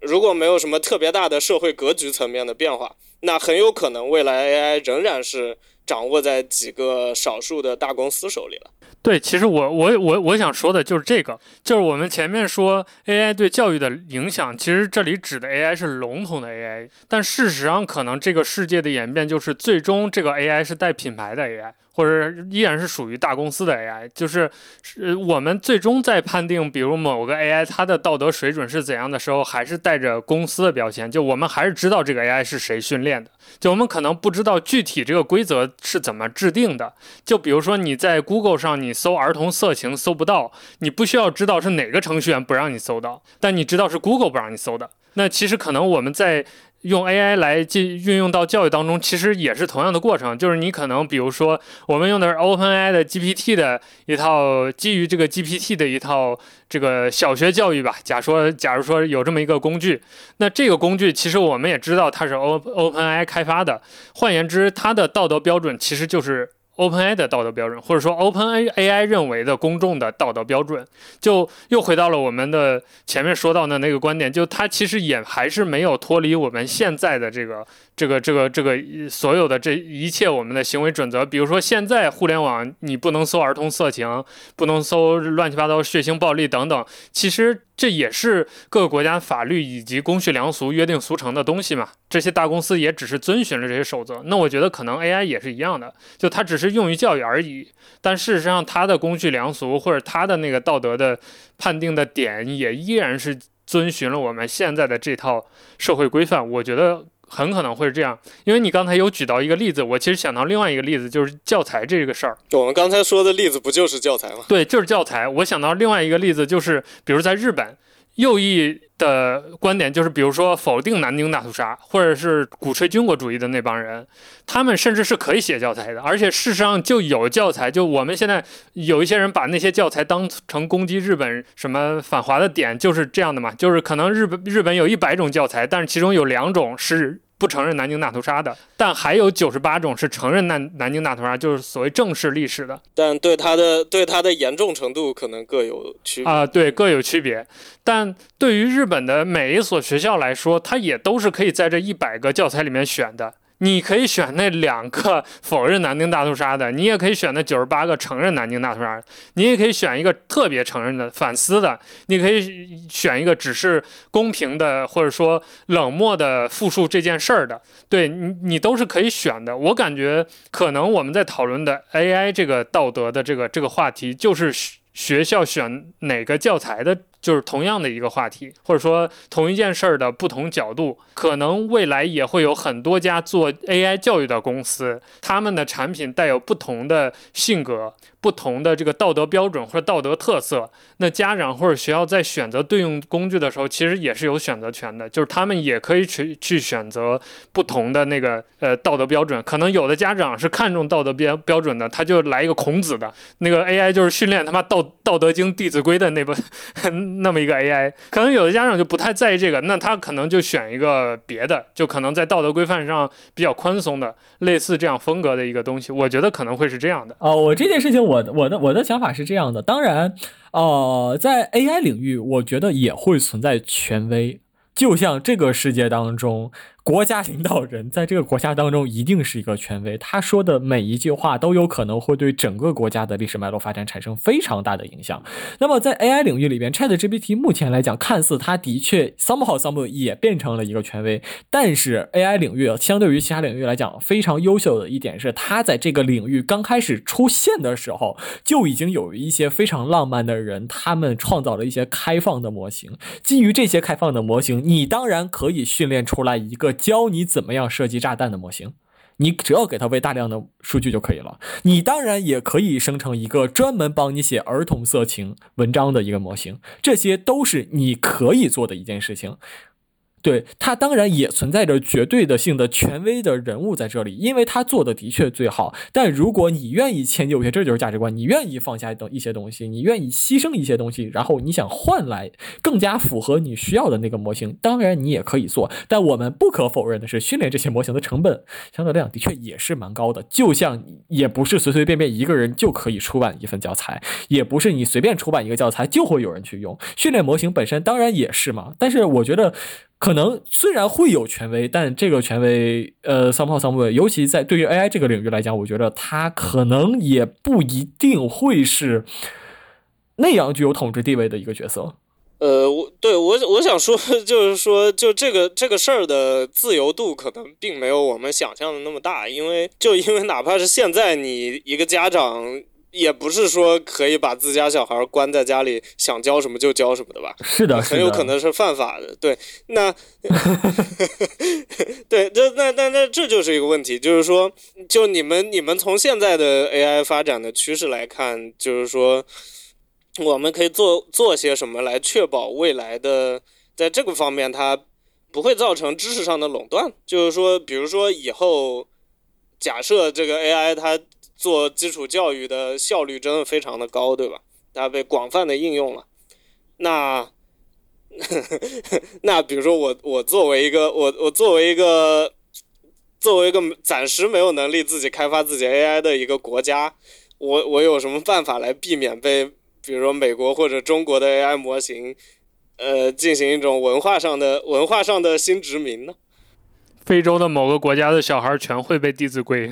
如果没有什么特别大的社会格局层面的变化，那很有可能未来 AI 仍然是掌握在几个少数的大公司手里了。对，其实我我我我想说的就是这个，就是我们前面说 AI 对教育的影响，其实这里指的 AI 是笼统的 AI，但事实上可能这个世界的演变就是最终这个 AI 是带品牌的 AI。或者依然是属于大公司的 AI，就是是我们最终在判定，比如某个 AI 它的道德水准是怎样的时候，还是带着公司的标签。就我们还是知道这个 AI 是谁训练的，就我们可能不知道具体这个规则是怎么制定的。就比如说你在 Google 上你搜儿童色情搜不到，你不需要知道是哪个程序员不让你搜到，但你知道是 Google 不让你搜的。那其实可能我们在。用 AI 来进运用到教育当中，其实也是同样的过程。就是你可能，比如说，我们用的是 OpenAI 的 GPT 的一套基于这个 GPT 的一套这个小学教育吧。假说，假如说有这么一个工具，那这个工具其实我们也知道它是 O OpenAI 开发的。换言之，它的道德标准其实就是。OpenAI 的道德标准，或者说 OpenAI 认为的公众的道德标准，就又回到了我们的前面说到的那个观点，就它其实也还是没有脱离我们现在的这个。这个这个这个所有的这一切我们的行为准则，比如说现在互联网你不能搜儿童色情，不能搜乱七八糟血腥暴力等等，其实这也是各个国家法律以及公序良俗约定俗成的东西嘛。这些大公司也只是遵循了这些守则。那我觉得可能 AI 也是一样的，就它只是用于教育而已。但事实上，它的公序良俗或者它的那个道德的判定的点，也依然是遵循了我们现在的这套社会规范。我觉得。很可能会是这样，因为你刚才有举到一个例子，我其实想到另外一个例子，就是教材这个事儿。我们刚才说的例子不就是教材吗？对，就是教材。我想到另外一个例子，就是比如在日本。右翼的观点就是，比如说否定南京大屠杀，或者是鼓吹军国主义的那帮人，他们甚至是可以写教材的，而且事实上就有教材。就我们现在有一些人把那些教材当成攻击日本什么反华的点，就是这样的嘛。就是可能日本日本有一百种教材，但是其中有两种是。不承认南京大屠杀的，但还有九十八种是承认南南京大屠杀，就是所谓正式历史的。但对它的对它的严重程度可能各有区别啊，对各有区别。但对于日本的每一所学校来说，它也都是可以在这一百个教材里面选的。你可以选那两个否认南京大屠杀的，你也可以选那九十八个承认南京大屠杀，你也可以选一个特别承认的反思的，你可以选一个只是公平的或者说冷漠的复述这件事儿的，对你你都是可以选的。我感觉可能我们在讨论的 AI 这个道德的这个这个话题，就是学校选哪个教材的就是同样的一个话题，或者说同一件事儿的不同角度，可能未来也会有很多家做 AI 教育的公司，他们的产品带有不同的性格。不同的这个道德标准或者道德特色，那家长或者学校在选择对应工具的时候，其实也是有选择权的，就是他们也可以去去选择不同的那个呃道德标准。可能有的家长是看重道德标标准的，他就来一个孔子的那个 AI，就是训练他妈道道德经、弟子规的那本那么一个 AI。可能有的家长就不太在意这个，那他可能就选一个别的，就可能在道德规范上比较宽松的，类似这样风格的一个东西。我觉得可能会是这样的。哦，我这件事情。我的我的我的想法是这样的，当然，呃，在 AI 领域，我觉得也会存在权威，就像这个世界当中。国家领导人在这个国家当中一定是一个权威，他说的每一句话都有可能会对整个国家的历史脉络发展产生非常大的影响。那么在 AI 领域里边，ChatGPT 目前来讲，看似它的确 somehow somehow 也变成了一个权威，但是 AI 领域相对于其他领域来讲非常优秀的一点是，它在这个领域刚开始出现的时候，就已经有一些非常浪漫的人，他们创造了一些开放的模型。基于这些开放的模型，你当然可以训练出来一个。教你怎么样设计炸弹的模型，你只要给它喂大量的数据就可以了。你当然也可以生成一个专门帮你写儿童色情文章的一个模型，这些都是你可以做的一件事情。对他当然也存在着绝对的性的权威的人物在这里，因为他做的的确最好。但如果你愿意迁就一些，这就是价值观，你愿意放下等一些东西，你愿意牺牲一些东西，然后你想换来更加符合你需要的那个模型，当然你也可以做。但我们不可否认的是，训练这些模型的成本相对来讲的确也是蛮高的。就像也不是随随便便一个人就可以出版一份教材，也不是你随便出版一个教材就会有人去用。训练模型本身当然也是嘛，但是我觉得。可能虽然会有权威，但这个权威，呃，somehow someway，尤其在对于 AI 这个领域来讲，我觉得它可能也不一定会是那样具有统治地位的一个角色。呃，我对我我想说，*laughs* 就是说，就这个这个事儿的自由度可能并没有我们想象的那么大，因为就因为哪怕是现在你一个家长。也不是说可以把自家小孩关在家里，想教什么就教什么的吧？是的，很有可能是犯法的。对，那，*laughs* 对，这那那那这就是一个问题，就是说，就你们你们从现在的 AI 发展的趋势来看，就是说，我们可以做做些什么来确保未来的在这个方面它不会造成知识上的垄断？就是说，比如说以后假设这个 AI 它。做基础教育的效率真的非常的高，对吧？它被广泛的应用了。那，*laughs* 那比如说我我作为一个我我作为一个作为一个暂时没有能力自己开发自己 AI 的一个国家，我我有什么办法来避免被比如说美国或者中国的 AI 模型，呃，进行一种文化上的文化上的新殖民呢？非洲的某个国家的小孩全会背《弟子规》。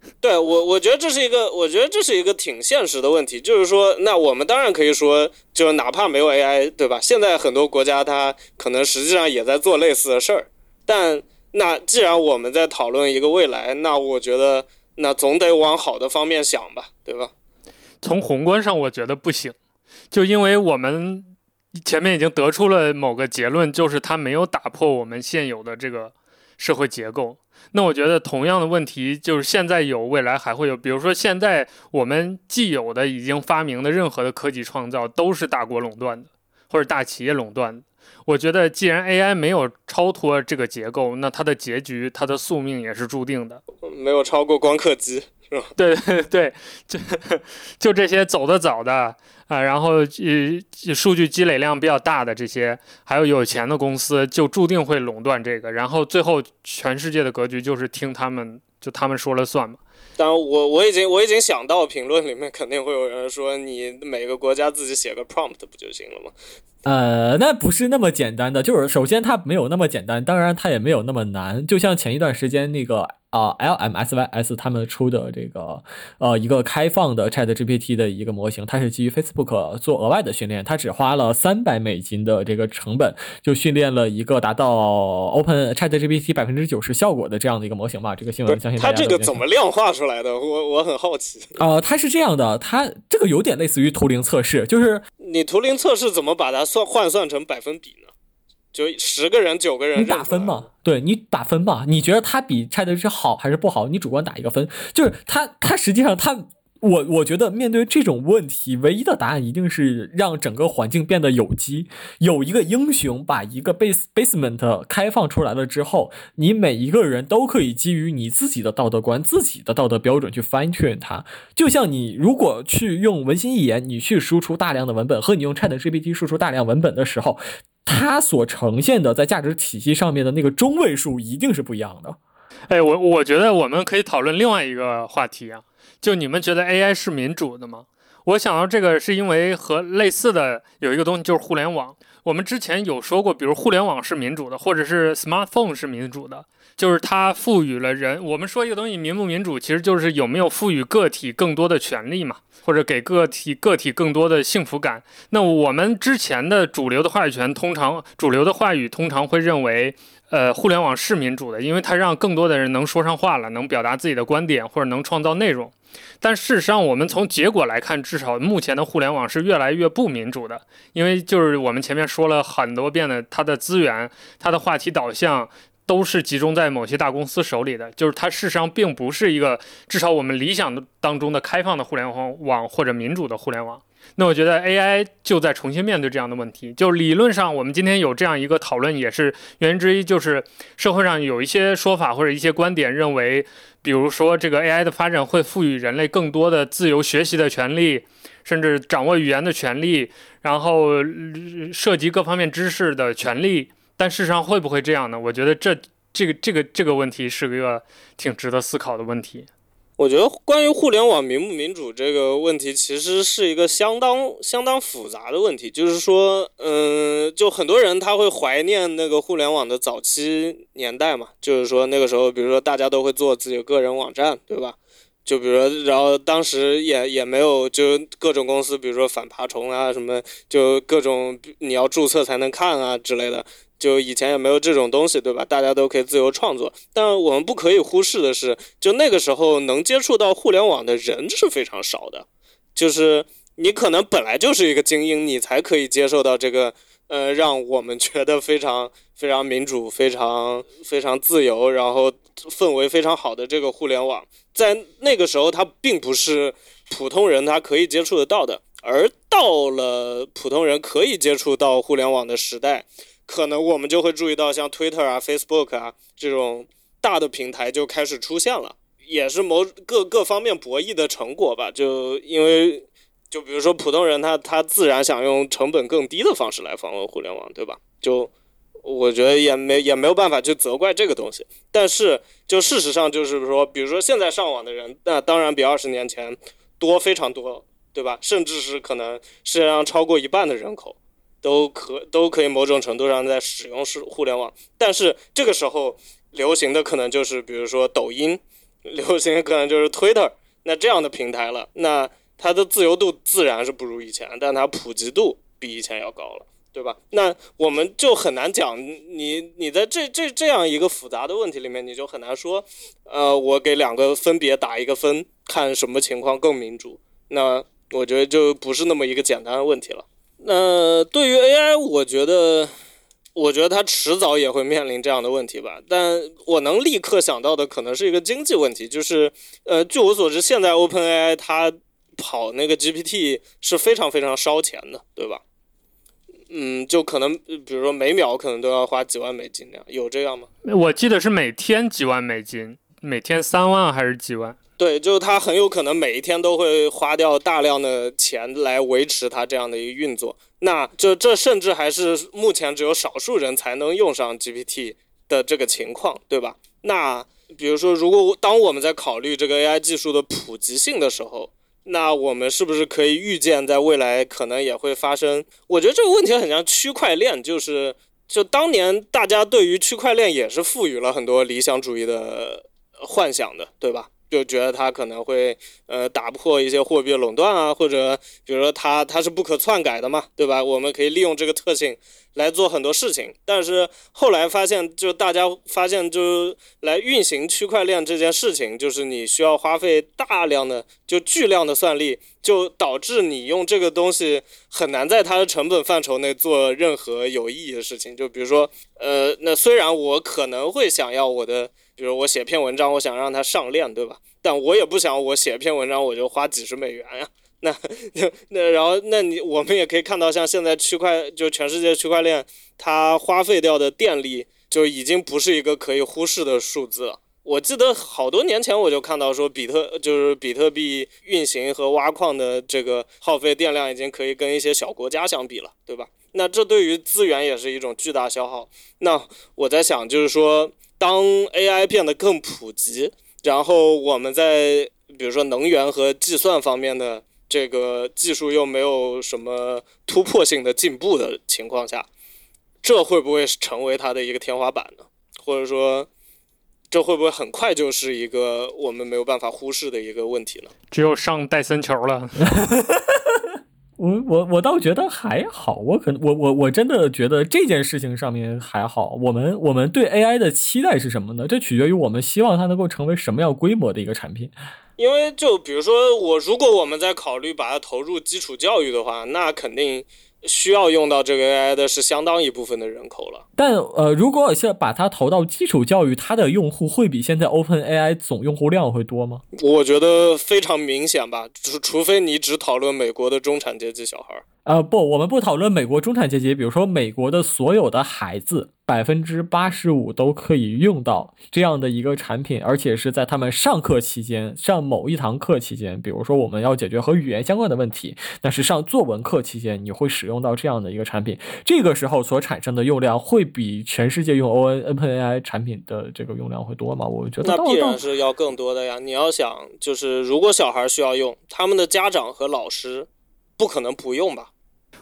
*laughs* 对我，我觉得这是一个，我觉得这是一个挺现实的问题。就是说，那我们当然可以说，就是哪怕没有 AI，对吧？现在很多国家它可能实际上也在做类似的事儿。但那既然我们在讨论一个未来，那我觉得那总得往好的方面想吧，对吧？从宏观上，我觉得不行，就因为我们前面已经得出了某个结论，就是它没有打破我们现有的这个社会结构。那我觉得同样的问题就是现在有，未来还会有。比如说，现在我们既有的已经发明的任何的科技创造，都是大国垄断的，或者大企业垄断的。我觉得，既然 AI 没有超脱这个结构，那它的结局、它的宿命也是注定的。没有超过光刻机，*laughs* 是吧？对对对，就就这些走得早的。啊，然后呃，数据积累量比较大的这些，还有有钱的公司，就注定会垄断这个，然后最后全世界的格局就是听他们，就他们说了算嘛。当然，我我已经我已经想到评论里面肯定会有人说，你每个国家自己写个 prompt 不就行了吗？呃，那不是那么简单的，就是首先它没有那么简单，当然它也没有那么难。就像前一段时间那个啊，LMSYS 他们出的这个呃一个开放的 Chat GPT 的一个模型，它是基于 Facebook 做额外的训练，它只花了三百美金的这个成本，就训练了一个达到 Open Chat GPT 百分之九十效果的这样的一个模型吧。这个新闻相信它这个怎么量化出来的？我我很好奇。呃，它是这样的，它这个有点类似于图灵测试，就是你图灵测试怎么把它算换算成百分比呢？就十个人九个人，你打分嘛？对你打分嘛？你觉得他比 ChatGPT 好还是不好？你主观打一个分，就是他他实际上他我我觉得面对这种问题，唯一的答案一定是让整个环境变得有机。有一个英雄把一个 base basement 开放出来了之后，你每一个人都可以基于你自己的道德观、自己的道德标准去 fine tune 它。就像你如果去用文心一言，你去输出大量的文本，和你用 ChatGPT 输出大量文本的时候。它所呈现的在价值体系上面的那个中位数一定是不一样的。哎，我我觉得我们可以讨论另外一个话题啊，就你们觉得 AI 是民主的吗？我想到这个是因为和类似的有一个东西就是互联网。我们之前有说过，比如互联网是民主的，或者是 smartphone 是民主的，就是它赋予了人。我们说一个东西民不民主，其实就是有没有赋予个体更多的权利嘛。或者给个体个体更多的幸福感。那我们之前的主流的话语权，通常主流的话语通常会认为，呃，互联网是民主的，因为它让更多的人能说上话了，能表达自己的观点，或者能创造内容。但事实上，我们从结果来看，至少目前的互联网是越来越不民主的，因为就是我们前面说了很多遍的，它的资源、它的话题导向。都是集中在某些大公司手里的，就是它事实上并不是一个至少我们理想的当中的开放的互联网网或者民主的互联网。那我觉得 AI 就在重新面对这样的问题。就理论上，我们今天有这样一个讨论，也是原因之一，就是社会上有一些说法或者一些观点认为，比如说这个 AI 的发展会赋予人类更多的自由学习的权利，甚至掌握语言的权利，然后涉及各方面知识的权利。但事实上会不会这样呢？我觉得这这个这个这个问题是个挺值得思考的问题。我觉得关于互联网民不民主这个问题，其实是一个相当相当复杂的问题。就是说，嗯，就很多人他会怀念那个互联网的早期年代嘛。就是说那个时候，比如说大家都会做自己个人网站，对吧？就比如说，然后当时也也没有就各种公司，比如说反爬虫啊什么，就各种你要注册才能看啊之类的。就以前也没有这种东西，对吧？大家都可以自由创作。但我们不可以忽视的是，就那个时候能接触到互联网的人是非常少的。就是你可能本来就是一个精英，你才可以接受到这个，呃，让我们觉得非常 *laughs* 非常民主、非常非常自由，然后氛围非常好的这个互联网。在那个时候，它并不是普通人他可以接触得到的。而到了普通人可以接触到互联网的时代。可能我们就会注意到，像 Twitter 啊、Facebook 啊这种大的平台就开始出现了，也是某各各方面博弈的成果吧。就因为，就比如说普通人他他自然想用成本更低的方式来访问互联网，对吧？就我觉得也没也没有办法去责怪这个东西。但是就事实上就是说，比如说现在上网的人，那当然比二十年前多非常多，对吧？甚至是可能世界上超过一半的人口。都可都可以某种程度上在使用是互联网，但是这个时候流行的可能就是比如说抖音，*laughs* 流行可能就是 Twitter，那这样的平台了，那它的自由度自然是不如以前，但它普及度比以前要高了，对吧？那我们就很难讲，你你在这这这样一个复杂的问题里面，你就很难说，呃，我给两个分别打一个分，看什么情况更民主，那我觉得就不是那么一个简单的问题了。那对于 AI，我觉得，我觉得它迟早也会面临这样的问题吧。但我能立刻想到的，可能是一个经济问题，就是，呃，据我所知，现在 OpenAI 它跑那个 GPT 是非常非常烧钱的，对吧？嗯，就可能，比如说每秒可能都要花几万美金那样，有这样吗？我记得是每天几万美金，每天三万还是几万？对，就是他很有可能每一天都会花掉大量的钱来维持他这样的一个运作。那就这甚至还是目前只有少数人才能用上 GPT 的这个情况，对吧？那比如说，如果当我们在考虑这个 AI 技术的普及性的时候，那我们是不是可以预见在未来可能也会发生？我觉得这个问题很像区块链，就是就当年大家对于区块链也是赋予了很多理想主义的。幻想的，对吧？就觉得它可能会呃打破一些货币垄断啊，或者比如说它它是不可篡改的嘛，对吧？我们可以利用这个特性来做很多事情。但是后来发现，就大家发现，就来运行区块链这件事情，就是你需要花费大量的就巨量的算力，就导致你用这个东西很难在它的成本范畴内做任何有意义的事情。就比如说，呃，那虽然我可能会想要我的。比如我写篇文章，我想让它上链，对吧？但我也不想我写篇文章我就花几十美元呀。那那那，然后那你我们也可以看到，像现在区块就全世界区块链，它花费掉的电力就已经不是一个可以忽视的数字了。我记得好多年前我就看到说，比特就是比特币运行和挖矿的这个耗费电量已经可以跟一些小国家相比了，对吧？那这对于资源也是一种巨大消耗。那我在想，就是说。当 AI 变得更普及，然后我们在比如说能源和计算方面的这个技术又没有什么突破性的进步的情况下，这会不会成为它的一个天花板呢？或者说，这会不会很快就是一个我们没有办法忽视的一个问题呢？只有上戴森球了。*laughs* 我我我倒觉得还好，我可能我我我真的觉得这件事情上面还好。我们我们对 AI 的期待是什么呢？这取决于我们希望它能够成为什么样规模的一个产品。因为就比如说我，如果我们在考虑把它投入基础教育的话，那肯定。需要用到这个 AI 的是相当一部分的人口了，但呃，如果现在把它投到基础教育，它的用户会比现在 OpenAI 总用户量会多吗？我觉得非常明显吧，除除非你只讨论美国的中产阶级小孩儿。呃，不，我们不讨论美国中产阶级，比如说美国的所有的孩子，百分之八十五都可以用到这样的一个产品，而且是在他们上课期间，上某一堂课期间，比如说我们要解决和语言相关的问题，那是上作文课期间，你会使用到这样的一个产品，这个时候所产生的用量会比全世界用 O N N P A I 产品的这个用量会多吗？我觉得那必然是要更多的呀。你要想，就是如果小孩需要用，他们的家长和老师不可能不用吧？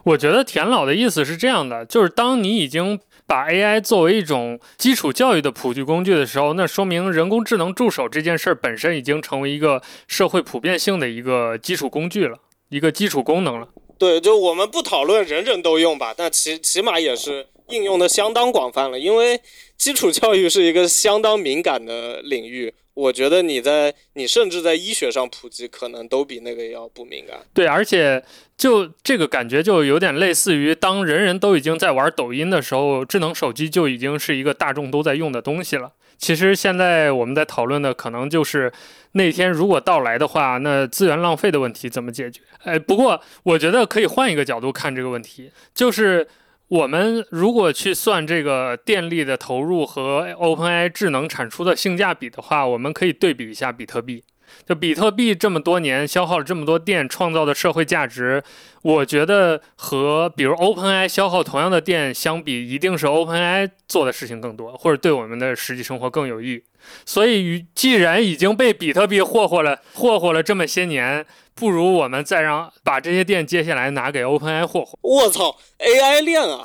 我觉得田老的意思是这样的，就是当你已经把 AI 作为一种基础教育的普及工具的时候，那说明人工智能助手这件事儿本身已经成为一个社会普遍性的一个基础工具了，一个基础功能了。对，就我们不讨论人人都用吧，但起起码也是应用的相当广泛了，因为基础教育是一个相当敏感的领域。我觉得你在你甚至在医学上普及，可能都比那个要不敏感。对，而且就这个感觉就有点类似于，当人人都已经在玩抖音的时候，智能手机就已经是一个大众都在用的东西了。其实现在我们在讨论的，可能就是那天如果到来的话，那资源浪费的问题怎么解决？哎，不过我觉得可以换一个角度看这个问题，就是。我们如果去算这个电力的投入和 OpenAI 智能产出的性价比的话，我们可以对比一下比特币。就比特币这么多年消耗了这么多电创造的社会价值，我觉得和比如 OpenAI 消耗同样的电相比，一定是 OpenAI 做的事情更多，或者对我们的实际生活更有益。所以，既然已经被比特币霍霍了，霍霍了这么些年。不如我们再让把这些店接下来拿给 OpenAI 霍霍。我操，AI 链啊！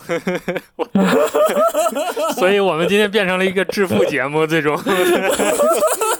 *laughs* 所以我们今天变成了一个致富节目，最终。*laughs*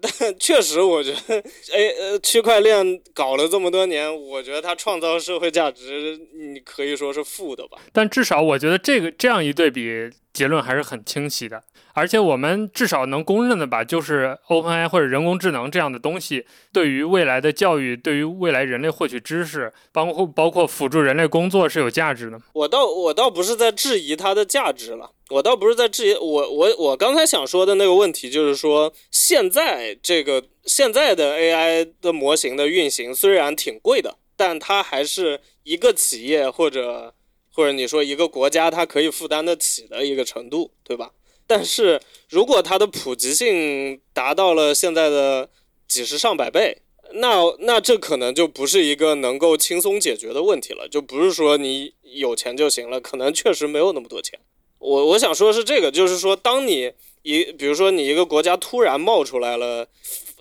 但确实，我觉得 A 呃区块链搞了这么多年，我觉得它创造社会价值，你可以说是负的吧。但至少我觉得这个这样一对比，结论还是很清晰的。而且我们至少能公认的吧，就是 OpenAI 或者人工智能这样的东西，对于未来的教育，对于未来人类获取知识，包括包括辅助人类工作是有价值的。我倒我倒不是在质疑它的价值了，我倒不是在质疑我我我刚才想说的那个问题，就是说现在这个现在的 AI 的模型的运行虽然挺贵的，但它还是一个企业或者或者你说一个国家它可以负担得起的一个程度，对吧？但是如果它的普及性达到了现在的几十上百倍，那那这可能就不是一个能够轻松解决的问题了，就不是说你有钱就行了，可能确实没有那么多钱。我我想说的是这个，就是说，当你一比如说你一个国家突然冒出来了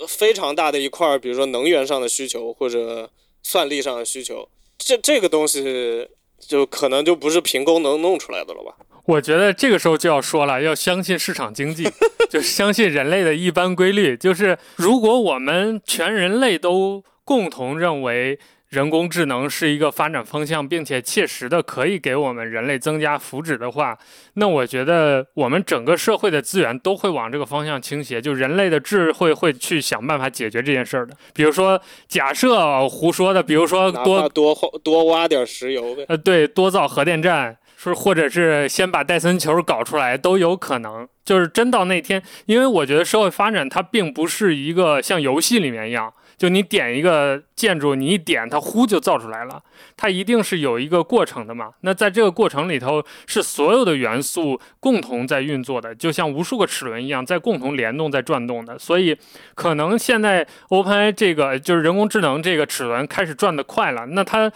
非常大的一块，比如说能源上的需求或者算力上的需求，这这个东西就可能就不是凭功能弄出来的了吧。我觉得这个时候就要说了，要相信市场经济。*laughs* 就相信人类的一般规律，就是如果我们全人类都共同认为。人工智能是一个发展方向，并且切实的可以给我们人类增加福祉的话，那我觉得我们整个社会的资源都会往这个方向倾斜，就人类的智慧会去想办法解决这件事儿的。比如说，假设胡说的，比如说多多多挖点石油呗，呃，对，多造核电站，说或者是先把戴森球搞出来都有可能。就是真到那天，因为我觉得社会发展它并不是一个像游戏里面一样。就你点一个建筑，你一点它呼就造出来了，它一定是有一个过程的嘛。那在这个过程里头，是所有的元素共同在运作的，就像无数个齿轮一样，在共同联动、在转动的。所以，可能现在 Open 这个就是人工智能这个齿轮开始转得快了，那它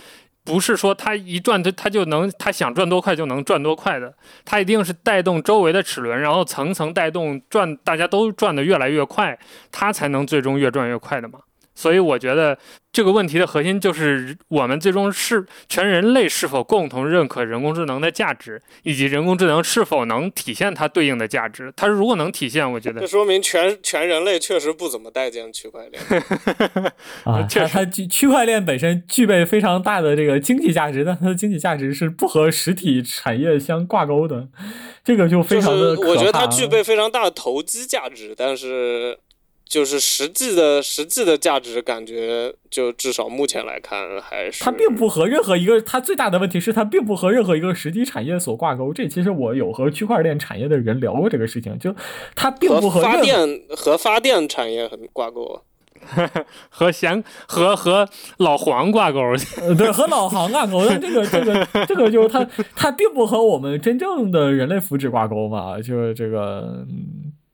不是说它一转它它就能它想转多快就能转多快的，它一定是带动周围的齿轮，然后层层带动转，大家都转得越来越快，它才能最终越转越快的嘛。所以我觉得这个问题的核心就是我们最终是全人类是否共同认可人工智能的价值，以及人工智能是否能体现它对应的价值。它如果能体现，我觉得这说明全全人类确实不怎么待见区块链 *laughs* 啊。它它区块链本身具备非常大的这个经济价值，但它的经济价值是不和实体产业相挂钩的，这个就非常的我觉得它具备非常大的投机价值，但是。就是实际的实际的价值，感觉就至少目前来看还是它并不和任何一个，它最大的问题是它并不和任何一个实体产业所挂钩。这其实我有和区块链产业的人聊过这个事情，就它并不和发电和发电产业很挂钩，*laughs* 和咸和和老黄挂钩，对，和老黄挂钩。但这个这个这个就是它它并不和我们真正的人类福祉挂钩嘛，就是这个。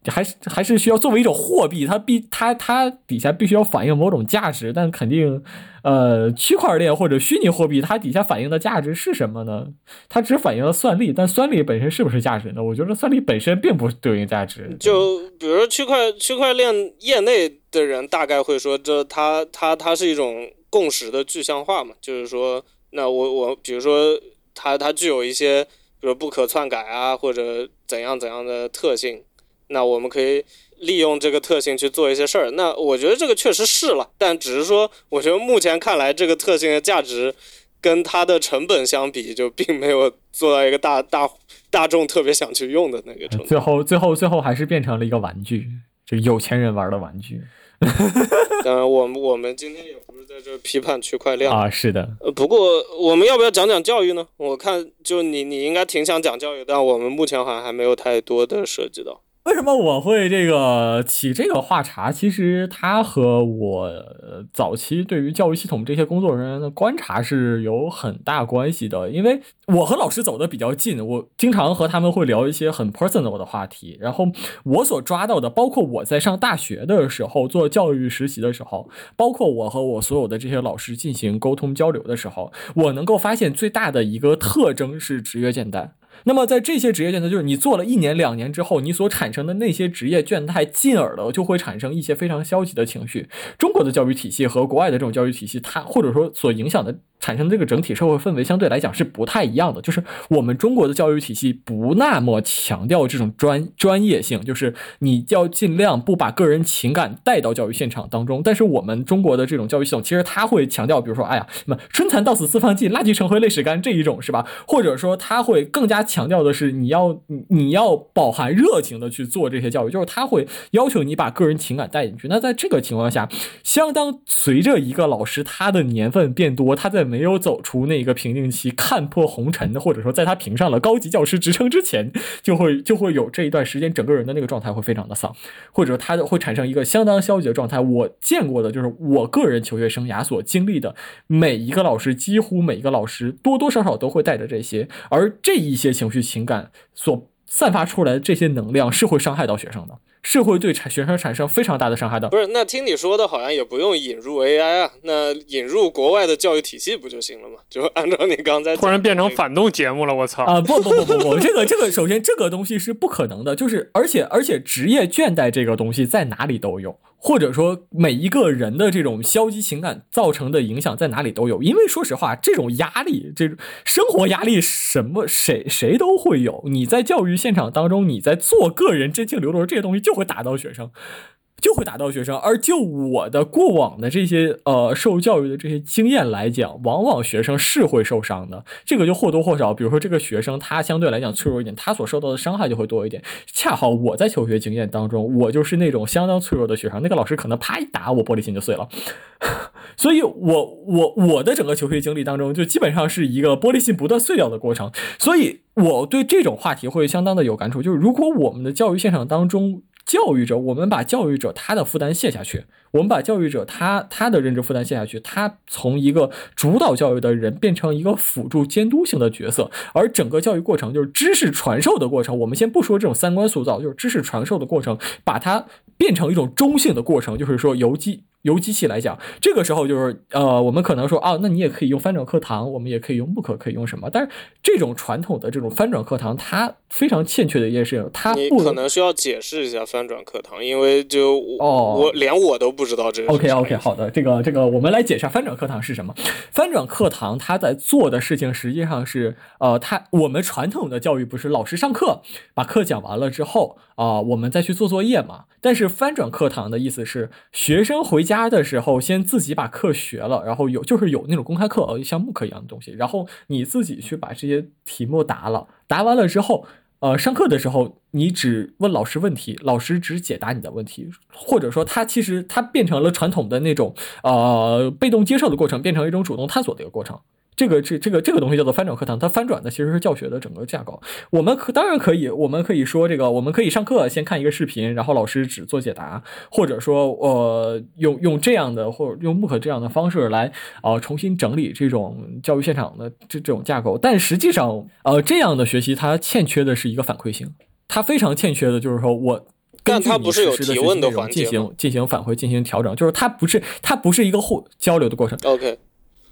还是还是需要作为一种货币，它必它它底下必须要反映某种价值，但肯定，呃，区块链或者虚拟货币，它底下反映的价值是什么呢？它只反映了算力，但算力本身是不是价值呢？我觉得算力本身并不对应价值。就比如区块区块链业内的人大概会说，这它它它是一种共识的具象化嘛，就是说，那我我比如说它它具有一些，比如不可篡改啊，或者怎样怎样的特性。那我们可以利用这个特性去做一些事儿。那我觉得这个确实是了，但只是说，我觉得目前看来，这个特性的价值跟它的成本相比，就并没有做到一个大大大众特别想去用的那个程度。最后，最后，最后还是变成了一个玩具，就有钱人玩的玩具。当 *laughs* 然，我们我们今天也不是在这批判区块链啊。是的。呃，不过我们要不要讲讲教育呢？我看就你你应该挺想讲教育，但我们目前好像还没有太多的涉及到。为什么我会这个起这个话茬？其实它和我早期对于教育系统这些工作人员的观察是有很大关系的。因为我和老师走的比较近，我经常和他们会聊一些很 personal 的话题。然后我所抓到的，包括我在上大学的时候做教育实习的时候，包括我和我所有的这些老师进行沟通交流的时候，我能够发现最大的一个特征是职业简单。那么，在这些职业倦怠，就是你做了一年、两年之后，你所产生的那些职业倦怠，进而的就会产生一些非常消极的情绪。中国的教育体系和国外的这种教育体系，它或者说所影响的。产生这个整体社会氛围相对来讲是不太一样的，就是我们中国的教育体系不那么强调这种专专业性，就是你要尽量不把个人情感带到教育现场当中。但是我们中国的这种教育系统，其实它会强调，比如说，哎呀，什么春蚕到死丝方尽，蜡炬成灰泪始干这一种，是吧？或者说他会更加强调的是，你要你要饱含热情的去做这些教育，就是他会要求你把个人情感带进去。那在这个情况下，相当随着一个老师他的年份变多，他在没有走出那个瓶颈期、看破红尘的，或者说在他评上了高级教师职称之前，就会就会有这一段时间，整个人的那个状态会非常的丧，或者他会产生一个相当消极的状态。我见过的就是我个人求学生涯所经历的每一个老师，几乎每一个老师多多少少都会带着这些，而这一些情绪情感所散发出来的这些能量是会伤害到学生的。是会对产学生产生非常大的伤害的。不是，那听你说的好像也不用引入 AI 啊，那引入国外的教育体系不就行了吗？就按照你刚才突然变成反动节目了，我操！啊，不不不不不，这个这个，首先这个东西是不可能的，就是而且而且职业倦怠这个东西在哪里都有。或者说每一个人的这种消极情感造成的影响在哪里都有，因为说实话，这种压力，这种生活压力，什么谁谁都会有。你在教育现场当中，你在做个人真情流露，这些东西就会打到学生。就会打到学生，而就我的过往的这些呃受教育的这些经验来讲，往往学生是会受伤的。这个就或多或少，比如说这个学生他相对来讲脆弱一点，他所受到的伤害就会多一点。恰好我在求学经验当中，我就是那种相当脆弱的学生，那个老师可能啪一打我，玻璃心就碎了。*laughs* 所以，我我我的整个求学经历当中，就基本上是一个玻璃心不断碎掉的过程。所以，我对这种话题会相当的有感触。就是如果我们的教育现场当中，教育者，我们把教育者他的负担卸下去，我们把教育者他他的认知负担卸下去，他从一个主导教育的人变成一个辅助监督性的角色，而整个教育过程就是知识传授的过程。我们先不说这种三观塑造，就是知识传授的过程，把它变成一种中性的过程，就是说游击。由机器来讲，这个时候就是呃，我们可能说啊，那你也可以用翻转课堂，我们也可以用不可可以用什么？但是这种传统的这种翻转课堂，它非常欠缺的一件事情，它不可能需要解释一下翻转课堂，因为就哦，我连我都不知道这个。OK OK，好的，这个这个我们来解释翻转课堂是什么。翻转课堂它在做的事情实际上是呃，它我们传统的教育不是老师上课把课讲完了之后啊，我们再去做作业嘛？但是翻转课堂的意思是学生回家。他的时候，先自己把课学了，然后有就是有那种公开课呃，像慕课一样的东西，然后你自己去把这些题目答了，答完了之后，呃，上课的时候你只问老师问题，老师只解答你的问题，或者说他其实他变成了传统的那种呃被动接受的过程，变成一种主动探索的一个过程。这个这这个这个东西叫做翻转课堂，它翻转的其实是教学的整个架构。我们可当然可以，我们可以说这个，我们可以上课先看一个视频，然后老师只做解答，或者说呃用用这样的或者用慕课这样的方式来呃重新整理这种教育现场的这这种架构。但实际上呃这样的学习它欠缺的是一个反馈性，它非常欠缺的就是说我根据你实时的学习内容进行进行反馈进行调整，就是它不是它不是一个互交流的过程。OK。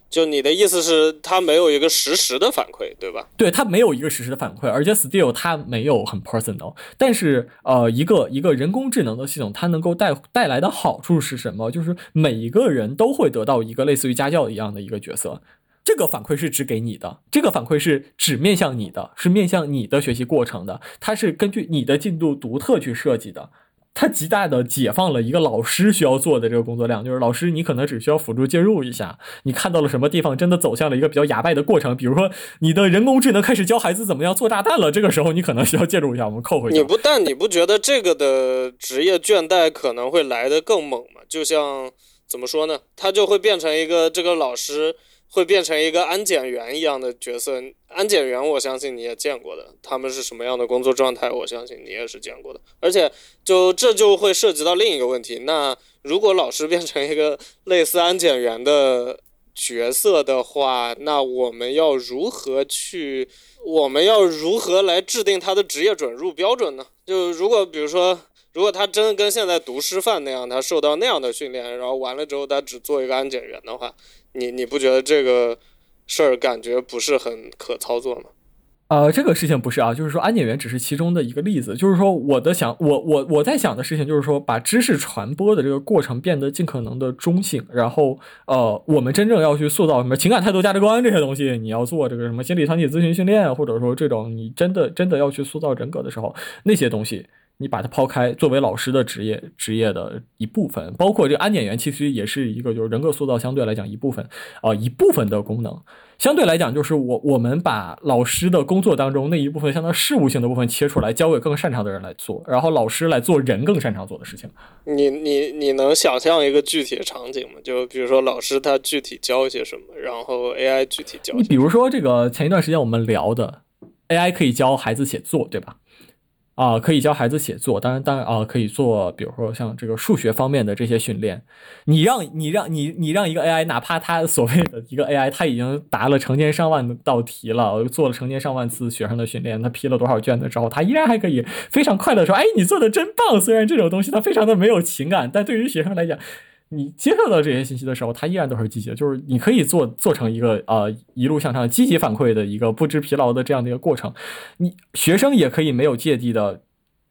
就你的意思是，它没有一个实时的反馈，对吧？对，它没有一个实时的反馈，而且 Still 它没有很 personal。但是，呃，一个一个人工智能的系统，它能够带带来的好处是什么？就是每一个人都会得到一个类似于家教一样的一个角色。这个反馈是只给你的，这个反馈是只面向你的，是面向你的学习过程的，它是根据你的进度独特去设计的。它极大的解放了一个老师需要做的这个工作量，就是老师你可能只需要辅助介入一下，你看到了什么地方真的走向了一个比较哑败的过程，比如说你的人工智能开始教孩子怎么样做炸弹了，这个时候你可能需要介入一下，我们扣回去。你不但你不觉得这个的职业倦怠可能会来得更猛吗？就像怎么说呢？他就会变成一个这个老师。会变成一个安检员一样的角色。安检员，我相信你也见过的，他们是什么样的工作状态？我相信你也是见过的。而且，就这就会涉及到另一个问题：那如果老师变成一个类似安检员的角色的话，那我们要如何去？我们要如何来制定他的职业准入标准呢？就如果比如说，如果他真的跟现在读师范那样，他受到那样的训练，然后完了之后他只做一个安检员的话。你你不觉得这个事儿感觉不是很可操作吗？呃，这个事情不是啊，就是说安检员只是其中的一个例子。就是说我的想，我我我在想的事情就是说，把知识传播的这个过程变得尽可能的中性。然后呃，我们真正要去塑造什么情感态度价值观这些东西，你要做这个什么心理团体咨询训练，或者说这种你真的真的要去塑造人格的时候，那些东西。你把它抛开，作为老师的职业职业的一部分，包括这个安检员，其实也是一个就是人格塑造相对来讲一部分啊一部分的功能。相对来讲，就是我我们把老师的工作当中那一部分相当事务性的部分切出来，交给更擅长的人来做，然后老师来做人更擅长做的事情。你你你能想象一个具体的场景吗？就比如说老师他具体教一些什么，然后 AI 具体教。你比如说这个前一段时间我们聊的 AI 可以教孩子写作，对吧？啊，可以教孩子写作，当然，当然啊，可以做，比如说像这个数学方面的这些训练。你让你让你你让一个 AI，哪怕他所谓的一个 AI，他已经答了成千上万道题了，做了成千上万次学生的训练，他批了多少卷子之后，他依然还可以非常快乐说：“哎，你做的真棒。”虽然这种东西它非常的没有情感，但对于学生来讲。你接受到这些信息的时候，它依然都是积极的，就是你可以做做成一个呃一路向上积极反馈的一个不知疲劳的这样的一个过程。你学生也可以没有芥蒂的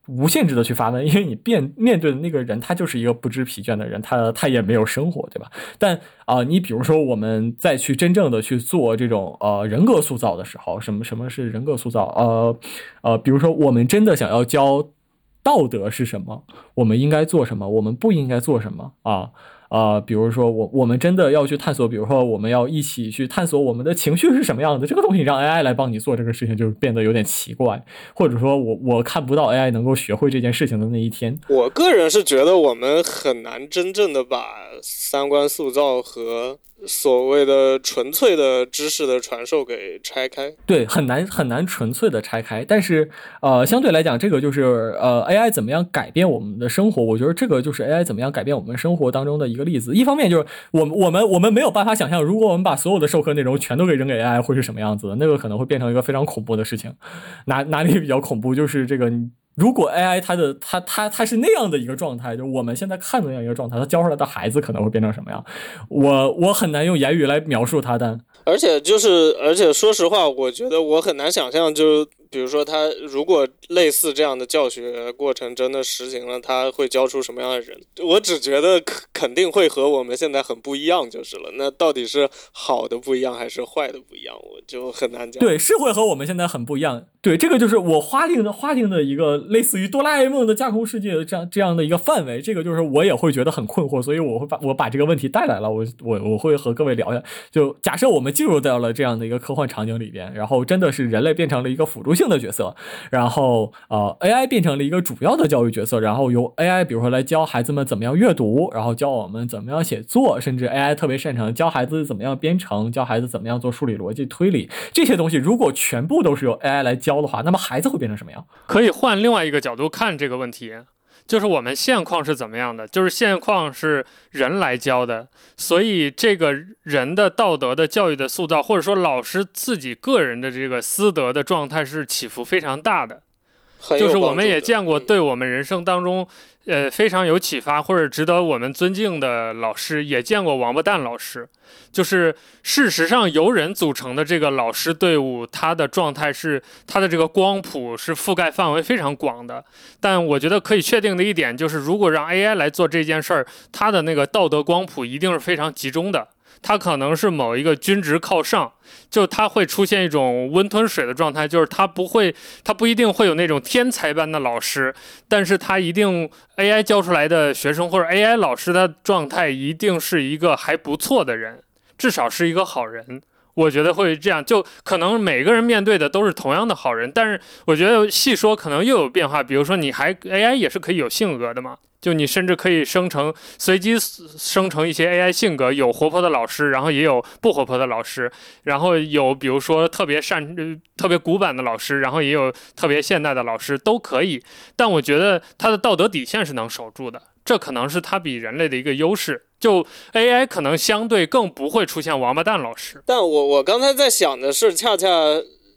无限制的去发问，因为你面面对的那个人，他就是一个不知疲倦的人，他他也没有生活，对吧？但啊、你比如说我们再去真正的去做这种呃人格塑造的时候，什么什么是人格塑造？呃呃，比如说我们真的想要教道德是什么，我们应该做什么，我们不应该做什么啊？呃，比如说我我们真的要去探索，比如说我们要一起去探索我们的情绪是什么样的，这个东西让 AI 来帮你做这个事情，就变得有点奇怪，或者说我我看不到 AI 能够学会这件事情的那一天。我个人是觉得我们很难真正的把三观塑造和所谓的纯粹的知识的传授给拆开。对，很难很难纯粹的拆开，但是呃，相对来讲，这个就是呃，AI 怎么样改变我们的生活？我觉得这个就是 AI 怎么样改变我们生活当中的一个例子。一方面就是我我们我们没有办法想象，如果我们把所有的授课内容全都给扔给 AI 会是什么样子的，那个可能会变成一个非常恐怖的事情。哪哪里比较恐怖？就是这个。如果 AI 它的它它它是那样的一个状态，就我们现在看的那样一个状态，它教出来的孩子可能会变成什么样？我我很难用言语来描述它，的而且就是，而且说实话，我觉得我很难想象，就比如说他如果类似这样的教学过程真的实行了，他会教出什么样的人？我只觉得肯定会和我们现在很不一样就是了。那到底是好的不一样还是坏的不一样，我就很难讲。对，是会和我们现在很不一样。对，这个就是我花定的花定的一个类似于哆啦 A 梦的架空世界的这样这样的一个范围。这个就是我也会觉得很困惑，所以我会把我把这个问题带来了。我我我会和各位聊一下。就假设我们进入到了这样的一个科幻场景里边，然后真的是人类变成了一个辅助性的角色，然后呃 AI 变成了一个主要的教育角色，然后由 AI 比如说来教孩子们怎么样阅读，然后教我们怎么样写作，甚至 AI 特别擅长教孩子怎么样编程，教孩子怎么样做数理逻辑推理这些东西，如果全部都是由 AI 来教的话，那么孩子会变成什么样？可以换另外一个角度看这个问题，就是我们现况是怎么样的？就是现况是人来教的，所以这个人的道德的教育的塑造，或者说老师自己个人的这个私德的状态是起伏非常大的。就是我们也见过嗯对我们人生当中，呃，非常有启发或者值得我们尊敬的老师，也见过王八蛋老师。就是事实上由人组成的这个老师队伍，他的状态是他的这个光谱是覆盖范围非常广的。但我觉得可以确定的一点就是，如果让 AI 来做这件事儿，它的那个道德光谱一定是非常集中的。它可能是某一个均值靠上，就它会出现一种温吞水的状态，就是它不会他不一定会有那种天才般的老师，但是他一定 AI 教出来的学生或者 AI 老师的状态一定是一个还不错的人，至少是一个好人。我觉得会这样，就可能每个人面对的都是同样的好人，但是我觉得细说可能又有变化。比如说，你还 AI 也是可以有性格的嘛，就你甚至可以生成随机生成一些 AI 性格，有活泼的老师，然后也有不活泼的老师，然后有比如说特别善、呃特别古板的老师，然后也有特别现代的老师，都可以。但我觉得他的道德底线是能守住的，这可能是他比人类的一个优势。就 AI 可能相对更不会出现王八蛋老师。但我我刚才在想的是，恰恰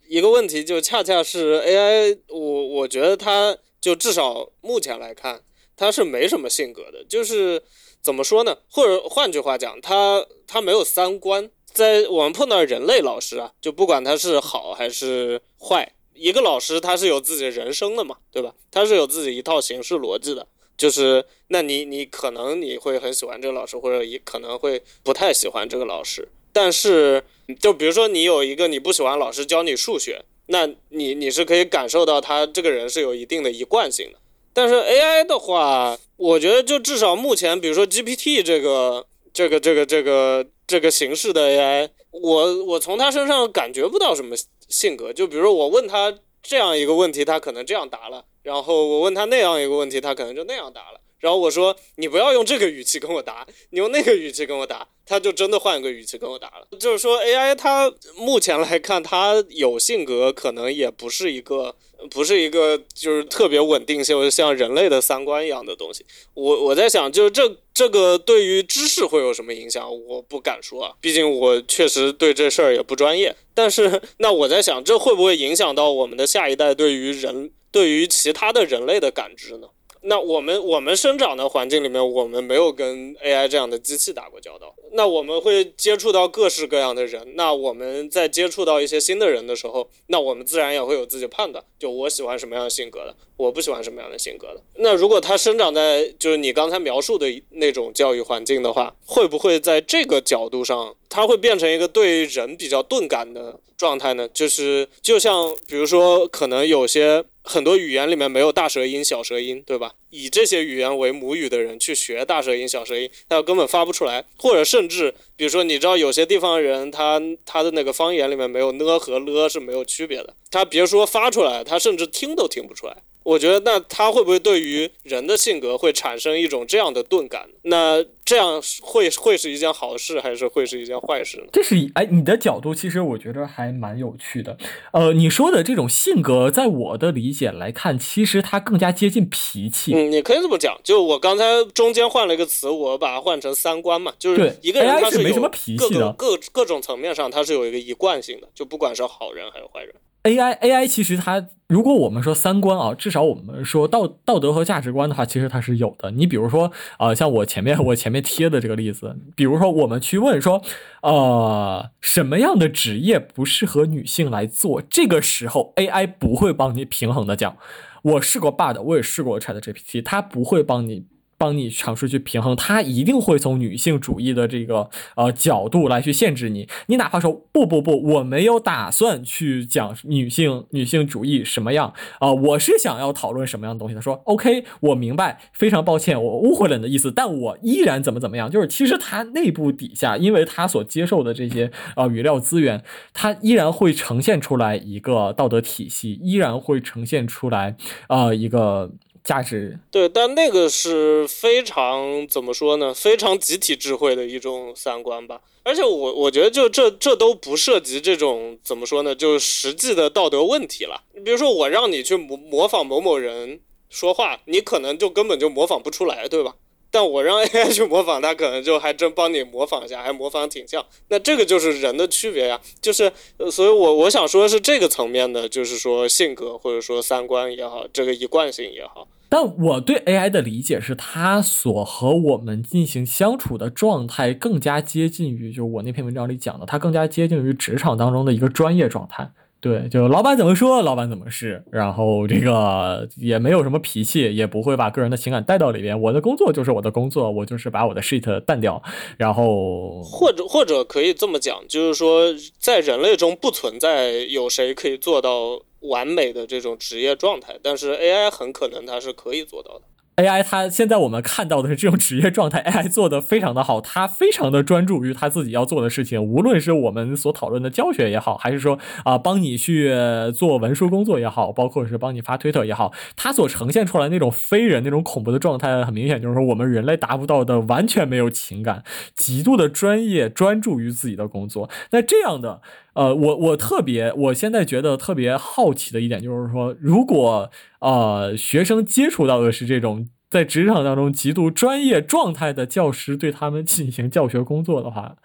一个问题，就恰恰是 AI，我我觉得它就至少目前来看，他是没什么性格的，就是怎么说呢？或者换句话讲，他他没有三观。在我们碰到人类老师啊，就不管他是好还是坏，一个老师他是有自己的人生的嘛，对吧？他是有自己一套行事逻辑的。就是，那你你可能你会很喜欢这个老师，或者也可能会不太喜欢这个老师。但是，就比如说你有一个你不喜欢老师教你数学，那你你是可以感受到他这个人是有一定的一贯性的。但是 AI 的话，我觉得就至少目前，比如说 GPT 这个这个这个这个这个形式的 AI，我我从他身上感觉不到什么性格。就比如说我问他这样一个问题，他可能这样答了。然后我问他那样一个问题，他可能就那样答了。然后我说你不要用这个语气跟我答，你用那个语气跟我答，他就真的换一个语气跟我答了。就是说 AI 它目前来看，它有性格，可能也不是一个不是一个就是特别稳定性，像人类的三观一样的东西。我我在想，就是这这个对于知识会有什么影响？我不敢说啊，毕竟我确实对这事儿也不专业。但是那我在想，这会不会影响到我们的下一代对于人？对于其他的人类的感知呢？那我们我们生长的环境里面，我们没有跟 AI 这样的机器打过交道，那我们会接触到各式各样的人。那我们在接触到一些新的人的时候，那我们自然也会有自己判断，就我喜欢什么样的性格的，我不喜欢什么样的性格的。那如果他生长在就是你刚才描述的那种教育环境的话，会不会在这个角度上，他会变成一个对人比较钝感的状态呢？就是就像比如说，可能有些。很多语言里面没有大舌音、小舌音，对吧？以这些语言为母语的人去学大舌音、小舌音，他根本发不出来。或者甚至，比如说，你知道有些地方人，他他的那个方言里面没有呢和了是没有区别的，他别说发出来，他甚至听都听不出来。我觉得，那他会不会对于人的性格会产生一种这样的钝感？那这样会会是一件好事，还是会是一件坏事呢？这是哎，你的角度其实我觉得还蛮有趣的。呃，你说的这种性格，在我的理解来看，其实它更加接近脾气。嗯，你可以这么讲。就我刚才中间换了一个词，我把它换成三观嘛，就是一个人他是没什么脾气的，各各种层面上他是有一个一贯性的，就不管是好人还是坏人。AI AI 其实它，如果我们说三观啊，至少我们说道道德和价值观的话，其实它是有的。你比如说啊，像我前面我前面贴的这个例子，比如说我们去问说，呃，什么样的职业不适合女性来做？这个时候 AI 不会帮你平衡的讲。我试过 Bard，我也试过 ChatGPT，它不会帮你。帮你尝试去平衡，他一定会从女性主义的这个呃角度来去限制你。你哪怕说不不不，我没有打算去讲女性女性主义什么样啊，我是想要讨论什么样的东西。他说 OK，我明白，非常抱歉，我误会了你的意思，但我依然怎么怎么样。就是其实他内部底下，因为他所接受的这些呃语料资源，他依然会呈现出来一个道德体系，依然会呈现出来啊一个。价值对，但那个是非常怎么说呢？非常集体智慧的一种三观吧。而且我我觉得，就这这都不涉及这种怎么说呢？就是实际的道德问题了。你比如说，我让你去模模仿某某人说话，你可能就根本就模仿不出来，对吧？但我让 *laughs* AI 去模仿，它可能就还真帮你模仿一下，还模仿挺像。那这个就是人的区别呀，就是，所以我我想说的是这个层面的，就是说性格或者说三观也好，这个一贯性也好。但我对 AI 的理解是，它所和我们进行相处的状态更加接近于，就是我那篇文章里讲的，它更加接近于职场当中的一个专业状态。对，就老板怎么说，老板怎么是，然后这个也没有什么脾气，也不会把个人的情感带到里边。我的工作就是我的工作，我就是把我的 shit 淡掉。然后或者或者可以这么讲，就是说在人类中不存在有谁可以做到完美的这种职业状态，但是 AI 很可能它是可以做到的。AI 它现在我们看到的是这种职业状态，AI 做的非常的好，它非常的专注于它自己要做的事情，无论是我们所讨论的教学也好，还是说啊帮你去做文书工作也好，包括是帮你发推特也好，它所呈现出来那种非人那种恐怖的状态，很明显就是说我们人类达不到的，完全没有情感，极度的专业专注于自己的工作。那这样的，呃，我我特别，我现在觉得特别好奇的一点就是说，如果呃学生接触到的是这种。在职场当中极度专业状态的教师对他们进行教学工作的话，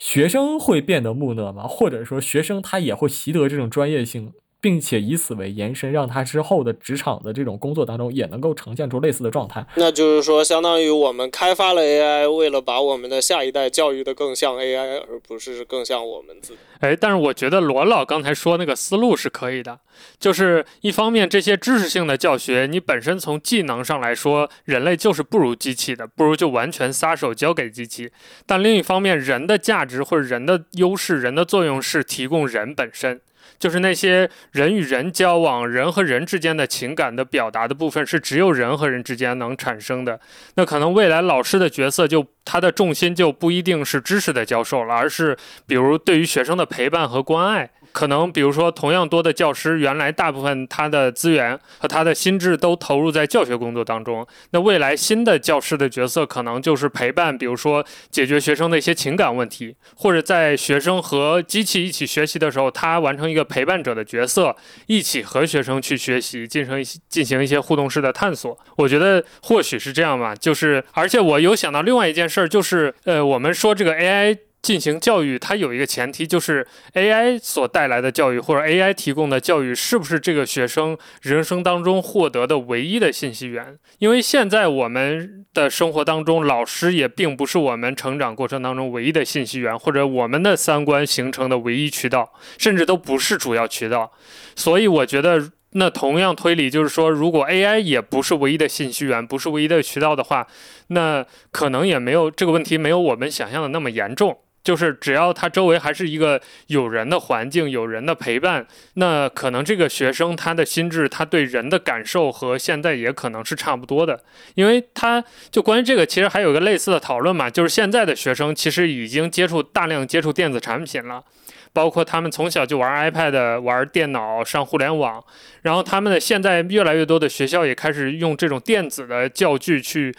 学生会变得木讷吗？或者说，学生他也会习得这种专业性？并且以此为延伸，让他之后的职场的这种工作当中也能够呈现出类似的状态。那就是说，相当于我们开发了 AI，为了把我们的下一代教育的更像 AI，而不是更像我们自己。哎，但是我觉得罗老刚才说那个思路是可以的，就是一方面这些知识性的教学，你本身从技能上来说，人类就是不如机器的，不如就完全撒手交给机器。但另一方面，人的价值或者人的优势、人的作用是提供人本身。就是那些人与人交往、人和人之间的情感的表达的部分，是只有人和人之间能产生的。那可能未来老师的角色就他的重心就不一定是知识的教授了，而是比如对于学生的陪伴和关爱。可能比如说，同样多的教师，原来大部分他的资源和他的心智都投入在教学工作当中。那未来新的教师的角色，可能就是陪伴，比如说解决学生的一些情感问题，或者在学生和机器一起学习的时候，他完成一个陪伴者的角色，一起和学生去学习，进行一些进行一些互动式的探索。我觉得或许是这样吧。就是，而且我有想到另外一件事儿，就是呃，我们说这个 AI。进行教育，它有一个前提，就是 AI 所带来的教育或者 AI 提供的教育，是不是这个学生人生当中获得的唯一的信息源？因为现在我们的生活当中，老师也并不是我们成长过程当中唯一的信息源，或者我们的三观形成的唯一渠道，甚至都不是主要渠道。所以我觉得。那同样推理就是说，如果 AI 也不是唯一的信息源，不是唯一的渠道的话，那可能也没有这个问题没有我们想象的那么严重。就是只要他周围还是一个有人的环境，有人的陪伴，那可能这个学生他的心智，他对人的感受和现在也可能是差不多的。因为他就关于这个，其实还有个类似的讨论嘛，就是现在的学生其实已经接触大量接触电子产品了。包括他们从小就玩 iPad、玩电脑、上互联网，然后他们的现在越来越多的学校也开始用这种电子的教具去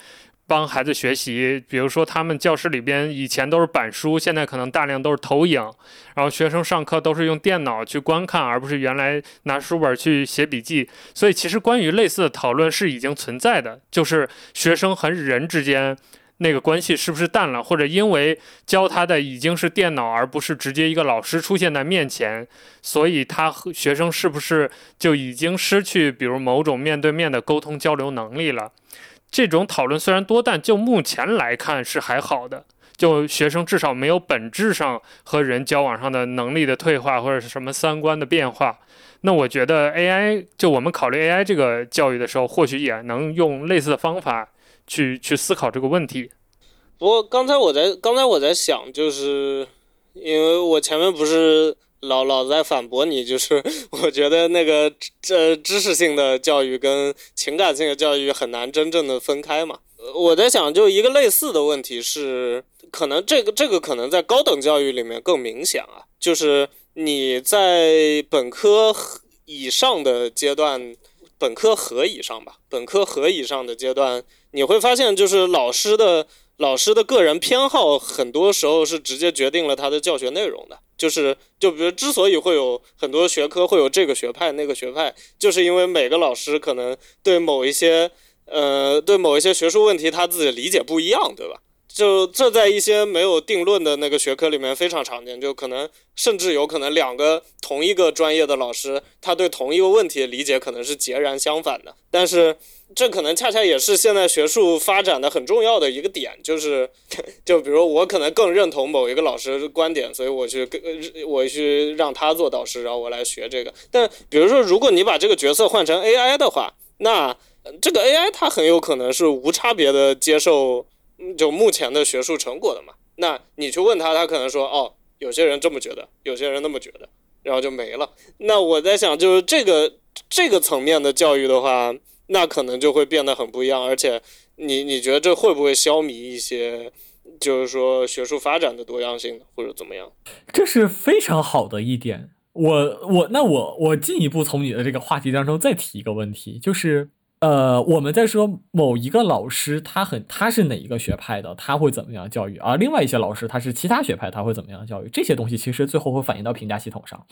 帮孩子学习。比如说，他们教室里边以前都是板书，现在可能大量都是投影，然后学生上课都是用电脑去观看，而不是原来拿书本去写笔记。所以，其实关于类似的讨论是已经存在的，就是学生和人之间。那个关系是不是淡了，或者因为教他的已经是电脑，而不是直接一个老师出现在面前，所以他和学生是不是就已经失去，比如某种面对面的沟通交流能力了？这种讨论虽然多，但就目前来看是还好的。就学生至少没有本质上和人交往上的能力的退化，或者是什么三观的变化。那我觉得 AI 就我们考虑 AI 这个教育的时候，或许也能用类似的方法。去去思考这个问题。不过刚才我在刚才我在想，就是因为我前面不是老老在反驳你，就是 *laughs* 我觉得那个这知识性的教育跟情感性的教育很难真正的分开嘛。我在想，就一个类似的问题是，可能这个这个可能在高等教育里面更明显啊，就是你在本科以上的阶段，本科和以上吧，本科和以上的阶段。你会发现，就是老师的老师的个人偏好，很多时候是直接决定了他的教学内容的。就是，就比如，之所以会有很多学科会有这个学派那个学派，就是因为每个老师可能对某一些，呃，对某一些学术问题他自己理解不一样，对吧？就这在一些没有定论的那个学科里面非常常见，就可能甚至有可能两个同一个专业的老师，他对同一个问题的理解可能是截然相反的，但是。这可能恰恰也是现在学术发展的很重要的一个点，就是，*laughs* 就比如我可能更认同某一个老师的观点，所以我去跟我去让他做导师，然后我来学这个。但比如说，如果你把这个角色换成 AI 的话，那这个 AI 它很有可能是无差别的接受就目前的学术成果的嘛。那你去问他，他可能说哦，有些人这么觉得，有些人那么觉得，然后就没了。那我在想，就是这个这个层面的教育的话。那可能就会变得很不一样，而且你你觉得这会不会消弭一些，就是说学术发展的多样性，或者怎么样？这是非常好的一点。我我那我我进一步从你的这个话题当中再提一个问题，就是。呃，我们在说某一个老师，他很他是哪一个学派的，他会怎么样教育？而另外一些老师，他是其他学派，他会怎么样教育？这些东西其实最后会反映到评价系统上。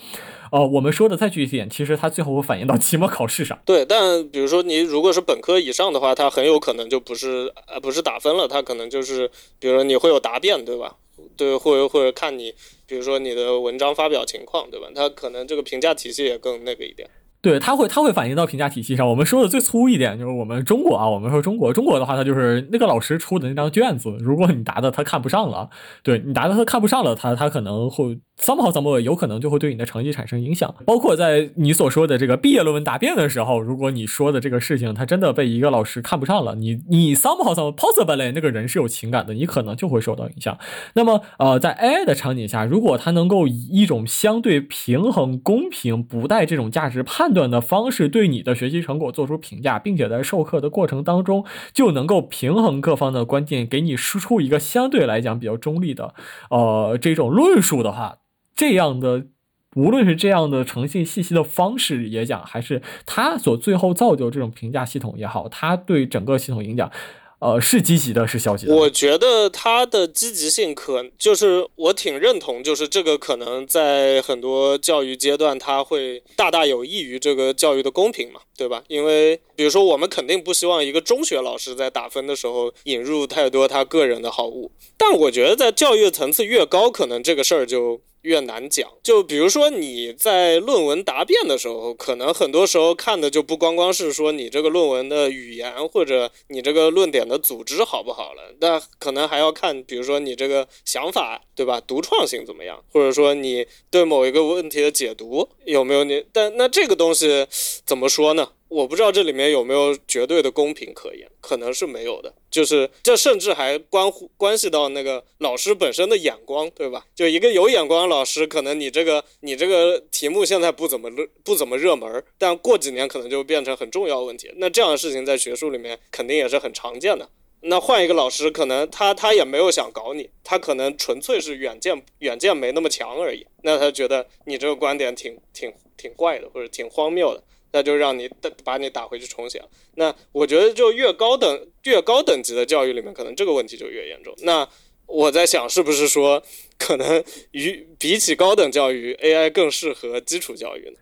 呃，我们说的再具体点，其实它最后会反映到期末考试上。对，但比如说你如果是本科以上的话，他很有可能就不是呃不是打分了，他可能就是比如说你会有答辩，对吧？对，或者或者看你比如说你的文章发表情况，对吧？他可能这个评价体系也更那个一点。对，它会它会反映到评价体系上。我们说的最粗一点，就是我们中国啊，我们说中国，中国的话，它就是那个老师出的那张卷子，如果你答的他看不上了，对你答的他看不上了，他他可能会。Somehow somehow 有可能就会对你的成绩产生影响，包括在你所说的这个毕业论文答辩的时候，如果你说的这个事情他真的被一个老师看不上了，你你 somehow somehow possibly 那个人是有情感的，你可能就会受到影响。那么呃，在 AI 的场景下，如果他能够以一种相对平衡、公平、不带这种价值判断的方式对你的学习成果做出评价，并且在授课的过程当中就能够平衡各方的观点，给你输出一个相对来讲比较中立的呃这种论述的话。这样的，无论是这样的诚信信息的方式也讲，还是他所最后造就这种评价系统也好，他对整个系统影响，呃，是积极的，是消极的？我觉得他的积极性可就是我挺认同，就是这个可能在很多教育阶段，他会大大有益于这个教育的公平嘛，对吧？因为比如说，我们肯定不希望一个中学老师在打分的时候引入太多他个人的好恶，但我觉得在教育层次越高，可能这个事儿就。越难讲，就比如说你在论文答辩的时候，可能很多时候看的就不光光是说你这个论文的语言或者你这个论点的组织好不好了，那可能还要看，比如说你这个想法，对吧？独创性怎么样，或者说你对某一个问题的解读有没有你？但那这个东西怎么说呢？我不知道这里面有没有绝对的公平可言，可能是没有的。就是这甚至还关乎关系到那个老师本身的眼光，对吧？就一个有眼光的老师，可能你这个 *laughs* 你这个题目现在不怎么热不怎么热门，但过几年可能就变成很重要问题。那这样的事情在学术里面肯定也是很常见的。那换一个老师，可能他他也没有想搞你，他可能纯粹是远见远见没那么强而已。那他觉得你这个观点挺挺挺怪的，或者挺荒谬的。那就让你打把你打回去重写。那我觉得就越高等越高等级的教育里面，可能这个问题就越严重。那我在想，是不是说可能与比起高等教育，AI 更适合基础教育呢？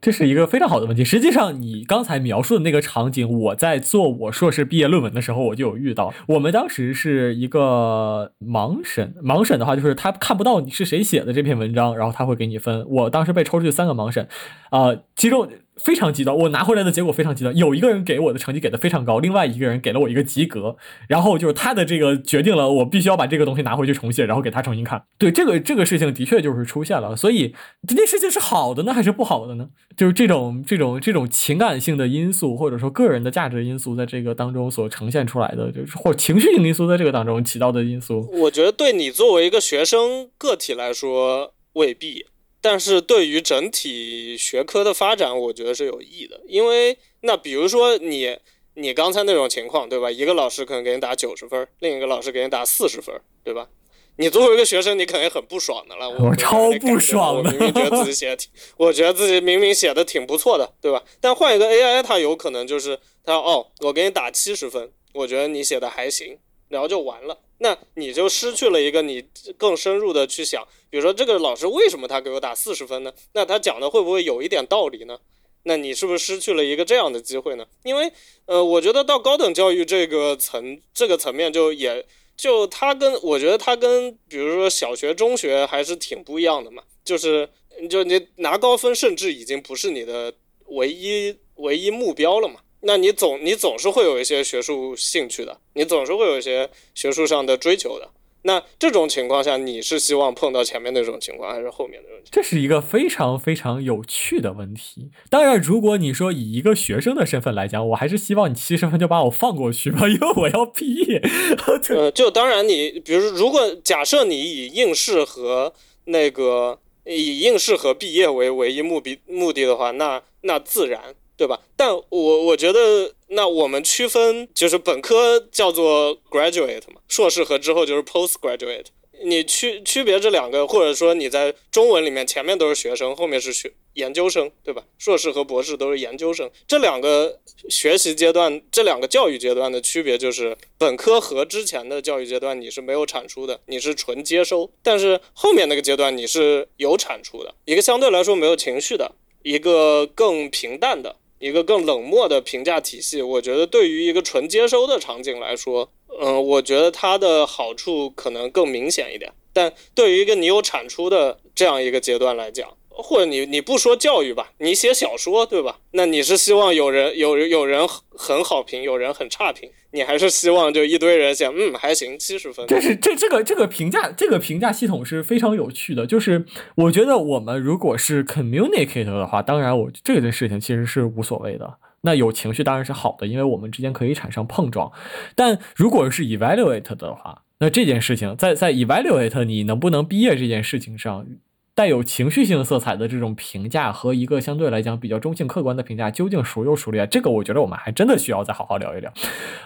这是一个非常好的问题。实际上，你刚才描述的那个场景，我在做我硕士毕业论文的时候，我就有遇到。我们当时是一个盲审，盲审的话就是他看不到你是谁写的这篇文章，然后他会给你分。我当时被抽出去三个盲审，啊，其中。非常极端，我拿回来的结果非常极端。有一个人给我的成绩给的非常高，另外一个人给了我一个及格。然后就是他的这个决定了，我必须要把这个东西拿回去重写，然后给他重新看。对这个这个事情的确就是出现了。所以这件事情是好的呢，还是不好的呢？就是这种这种这种情感性的因素，或者说个人的价值因素，在这个当中所呈现出来的，就是或情绪性因素在这个当中起到的因素。我觉得对你作为一个学生个体来说未必。但是对于整体学科的发展，我觉得是有益的，因为那比如说你你刚才那种情况，对吧？一个老师可能给你打九十分，另一个老师给你打四十分，对吧？你作为一个学生，你肯定很不爽的了。我超不爽的，我明明觉得自己写的挺，我觉得自己明明写的挺不错的，对吧？但换一个 AI，它有可能就是它哦，我给你打七十分，我觉得你写的还行，然后就完了。那你就失去了一个你更深入的去想，比如说这个老师为什么他给我打四十分呢？那他讲的会不会有一点道理呢？那你是不是失去了一个这样的机会呢？因为呃，我觉得到高等教育这个层这个层面，就也就他跟我觉得他跟比如说小学、中学还是挺不一样的嘛。就是就你拿高分，甚至已经不是你的唯一唯一目标了嘛。那你总你总是会有一些学术兴趣的，你总是会有一些学术上的追求的。那这种情况下，你是希望碰到前面那种情况，还是后面那种？这是一个非常非常有趣的问题。当然，如果你说以一个学生的身份来讲，我还是希望你七十分就把我放过去吧，*laughs* 因为我要毕业。*laughs* 呃，就当然你，比如如果假设你以应试和那个以应试和毕业为唯一目的目的的话，那那自然。对吧？但我我觉得，那我们区分就是本科叫做 graduate 嘛，硕士和之后就是 postgraduate。你区区别这两个，或者说你在中文里面前面都是学生，后面是学研究生，对吧？硕士和博士都是研究生。这两个学习阶段，这两个教育阶段的区别就是，本科和之前的教育阶段你是没有产出的，你是纯接收；但是后面那个阶段你是有产出的，一个相对来说没有情绪的，一个更平淡的。一个更冷漠的评价体系，我觉得对于一个纯接收的场景来说，嗯，我觉得它的好处可能更明显一点。但对于一个你有产出的这样一个阶段来讲，或者你你不说教育吧，你写小说对吧？那你是希望有人有有人很好评，有人很差评，你还是希望就一堆人写嗯还行七十分？这是这这个这个评价这个评价系统是非常有趣的。就是我觉得我们如果是 communicate 的话，当然我这件事情其实是无所谓的。那有情绪当然是好的，因为我们之间可以产生碰撞。但如果是 evaluate 的话，那这件事情在在 evaluate 你能不能毕业这件事情上。带有情绪性色彩的这种评价和一个相对来讲比较中性客观的评价，究竟孰优孰劣？这个我觉得我们还真的需要再好好聊一聊。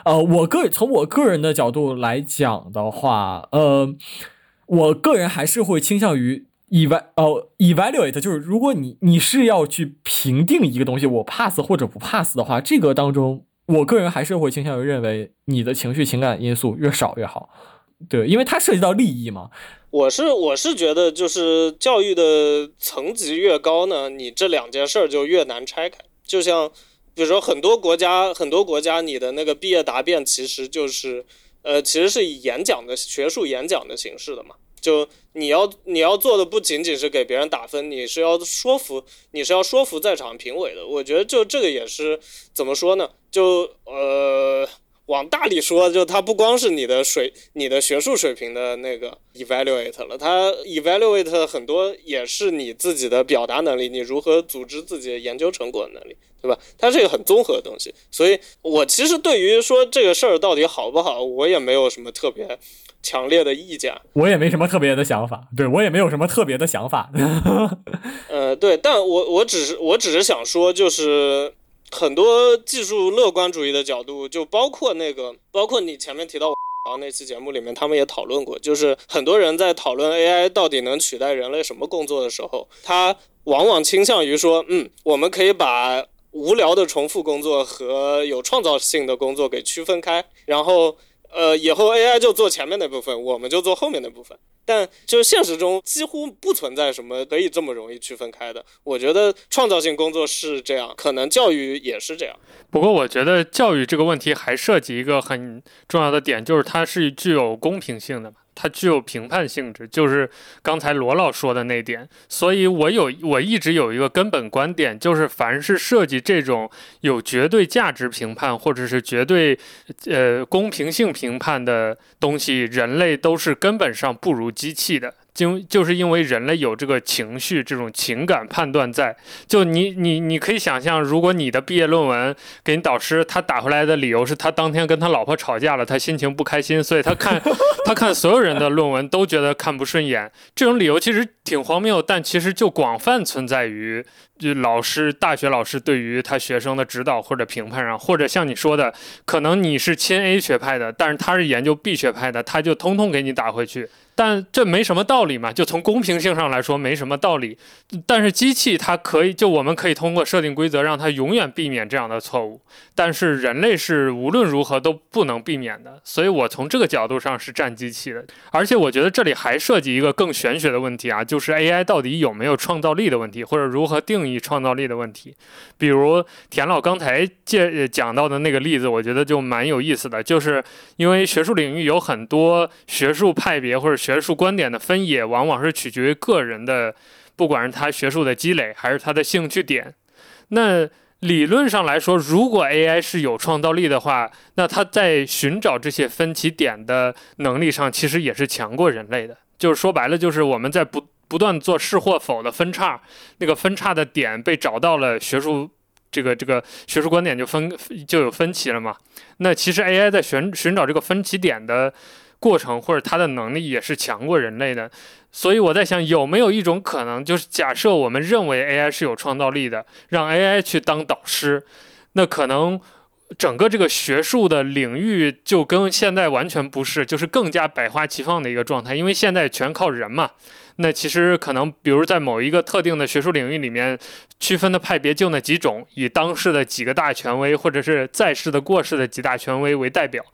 呃，我个从我个人的角度来讲的话，呃，我个人还是会倾向于 eval 呃 evaluate，就是如果你你是要去评定一个东西，我 pass 或者不 pass 的话，这个当中。我个人还是会倾向于认为，你的情绪情感因素越少越好。对，因为它涉及到利益嘛。我是我是觉得，就是教育的层级越高呢，你这两件事儿就越难拆开。就像比如说很多国家，很多国家，你的那个毕业答辩其实就是，呃，其实是以演讲的学术演讲的形式的嘛。就你要你要做的不仅仅是给别人打分，你是要说服你是要说服在场评委的。我觉得就这个也是怎么说呢？就呃往大里说，就它不光是你的水你的学术水平的那个 evaluate 了，它 evaluate 很多也是你自己的表达能力，你如何组织自己的研究成果的能力，对吧？它是一个很综合的东西。所以我其实对于说这个事儿到底好不好，我也没有什么特别。强烈的意见，我也没什么特别的想法，对我也没有什么特别的想法。*laughs* 呃，对，但我我只是我只是想说，就是很多技术乐观主义的角度，就包括那个，包括你前面提到然后那期节目里面，他们也讨论过，就是很多人在讨论 AI 到底能取代人类什么工作的时候，他往往倾向于说，嗯，我们可以把无聊的重复工作和有创造性的工作给区分开，然后。呃，以后 AI 就做前面那部分，我们就做后面那部分。但就现实中几乎不存在什么可以这么容易区分开的。我觉得创造性工作是这样，可能教育也是这样。不过，我觉得教育这个问题还涉及一个很重要的点，就是它是具有公平性的。它具有评判性质，就是刚才罗老说的那点。所以我有我一直有一个根本观点，就是凡是涉及这种有绝对价值评判或者是绝对呃公平性评判的东西，人类都是根本上不如机器的。就就是因为人类有这个情绪、这种情感判断在，就你你你可以想象，如果你的毕业论文给你导师他打回来的理由是他当天跟他老婆吵架了，他心情不开心，所以他看他看所有人的论文都觉得看不顺眼，这种理由其实挺荒谬，但其实就广泛存在于就老师、大学老师对于他学生的指导或者评判上，或者像你说的，可能你是亲 A 学派的，但是他是研究 B 学派的，他就通通给你打回去。但这没什么道理嘛，就从公平性上来说没什么道理。但是机器它可以，就我们可以通过设定规则让它永远避免这样的错误。但是人类是无论如何都不能避免的。所以我从这个角度上是站机器的。而且我觉得这里还涉及一个更玄学的问题啊，就是 AI 到底有没有创造力的问题，或者如何定义创造力的问题。比如田老刚才介讲到的那个例子，我觉得就蛮有意思的，就是因为学术领域有很多学术派别或者学学术观点的分野，往往是取决于个人的，不管是他学术的积累，还是他的兴趣点。那理论上来说，如果 AI 是有创造力的话，那它在寻找这些分歧点的能力上，其实也是强过人类的。就是说白了，就是我们在不不断做是或否的分叉，那个分叉的点被找到了，学术这个这个学术观点就分就有分歧了嘛。那其实 AI 在寻寻找这个分歧点的。过程或者它的能力也是强过人类的，所以我在想有没有一种可能，就是假设我们认为 AI 是有创造力的，让 AI 去当导师，那可能整个这个学术的领域就跟现在完全不是，就是更加百花齐放的一个状态，因为现在全靠人嘛。那其实可能，比如在某一个特定的学术领域里面，区分的派别就那几种，以当世的几个大权威，或者是在世的过世的几大权威为代表。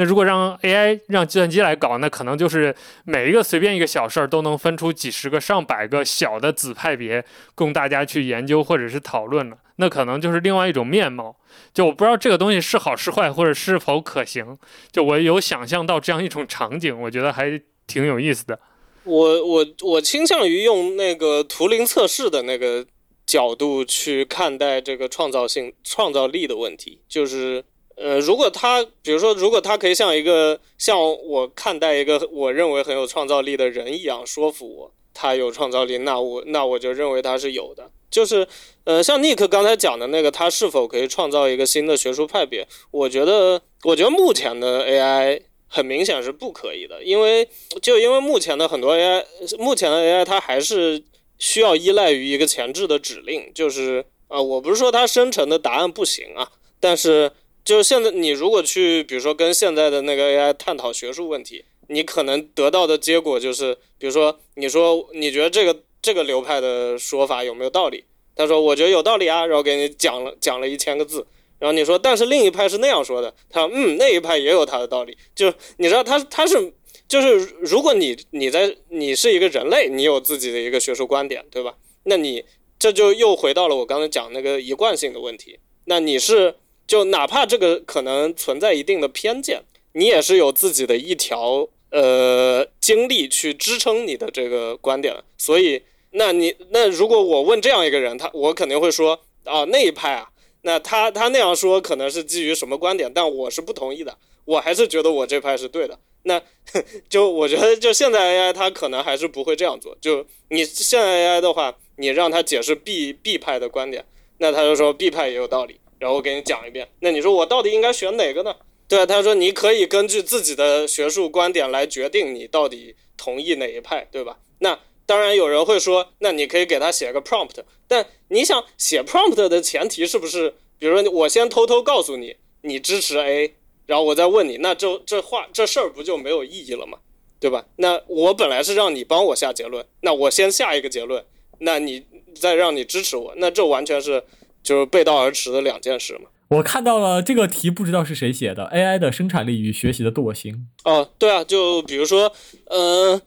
那如果让 AI 让计算机来搞，那可能就是每一个随便一个小事儿都能分出几十个、上百个小的子派别供大家去研究或者是讨论了。那可能就是另外一种面貌。就我不知道这个东西是好是坏，或者是否可行。就我有想象到这样一种场景，我觉得还挺有意思的。我我我倾向于用那个图灵测试的那个角度去看待这个创造性、创造力的问题，就是。呃，如果他，比如说，如果他可以像一个像我看待一个我认为很有创造力的人一样说服我，他有创造力，那我那我就认为他是有的。就是，呃，像尼克刚才讲的那个，他是否可以创造一个新的学术派别？我觉得，我觉得目前的 AI 很明显是不可以的，因为就因为目前的很多 AI，目前的 AI 它还是需要依赖于一个前置的指令，就是啊，我不是说它生成的答案不行啊，但是。就是现在，你如果去，比如说跟现在的那个 AI 探讨学术问题，你可能得到的结果就是，比如说，你说你觉得这个这个流派的说法有没有道理？他说我觉得有道理啊，然后给你讲了讲了一千个字，然后你说，但是另一派是那样说的，他嗯，那一派也有他的道理。就你知道，他他是就是如果你你在你是一个人类，你有自己的一个学术观点，对吧？那你这就又回到了我刚才讲那个一贯性的问题。那你是就哪怕这个可能存在一定的偏见，你也是有自己的一条呃经历去支撑你的这个观点。所以，那你那如果我问这样一个人，他我肯定会说啊那一派啊。那他他那样说可能是基于什么观点？但我是不同意的，我还是觉得我这派是对的。那 *laughs* 就我觉得，就现在 AI 它可能还是不会这样做。就你现在 AI 的话，你让他解释 B B 派的观点，那他就说 B 派也有道理，然后我给你讲一遍。那你说我到底应该选哪个呢？对，他说你可以根据自己的学术观点来决定你到底同意哪一派，对吧？那当然有人会说，那你可以给他写个 prompt。但你想写 prompt 的前提是不是，比如说我先偷偷告诉你，你支持 A，然后我再问你，那这这话这事儿不就没有意义了吗？对吧？那我本来是让你帮我下结论，那我先下一个结论，那你再让你支持我，那这完全是就是背道而驰的两件事嘛。我看到了这个题，不知道是谁写的，AI 的生产力与学习的惰性。哦，对啊，就比如说，嗯，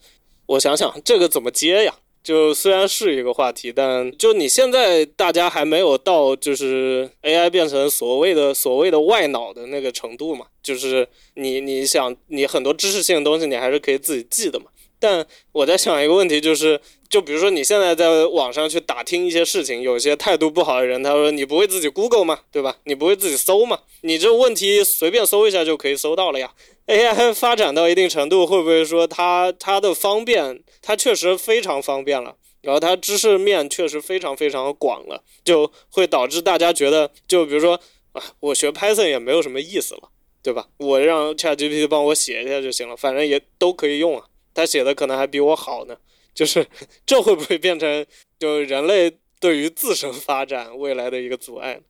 我想想这个怎么接呀？就虽然是一个话题，但就你现在大家还没有到就是 AI 变成所谓的所谓的外脑的那个程度嘛，就是你你想你很多知识性的东西你还是可以自己记的嘛。但我在想一个问题，就是就比如说你现在在网上去打听一些事情，有些态度不好的人，他说你不会自己 Google 吗？对吧？你不会自己搜吗？你这问题随便搜一下就可以搜到了呀。AI 发展到一定程度，会不会说它它的方便，它确实非常方便了，然后它知识面确实非常非常广了，就会导致大家觉得，就比如说啊，我学 Python 也没有什么意思了，对吧？我让 ChatGPT 帮我写一下就行了，反正也都可以用啊，他写的可能还比我好呢。就是 *laughs* 这会不会变成就人类对于自身发展未来的一个阻碍？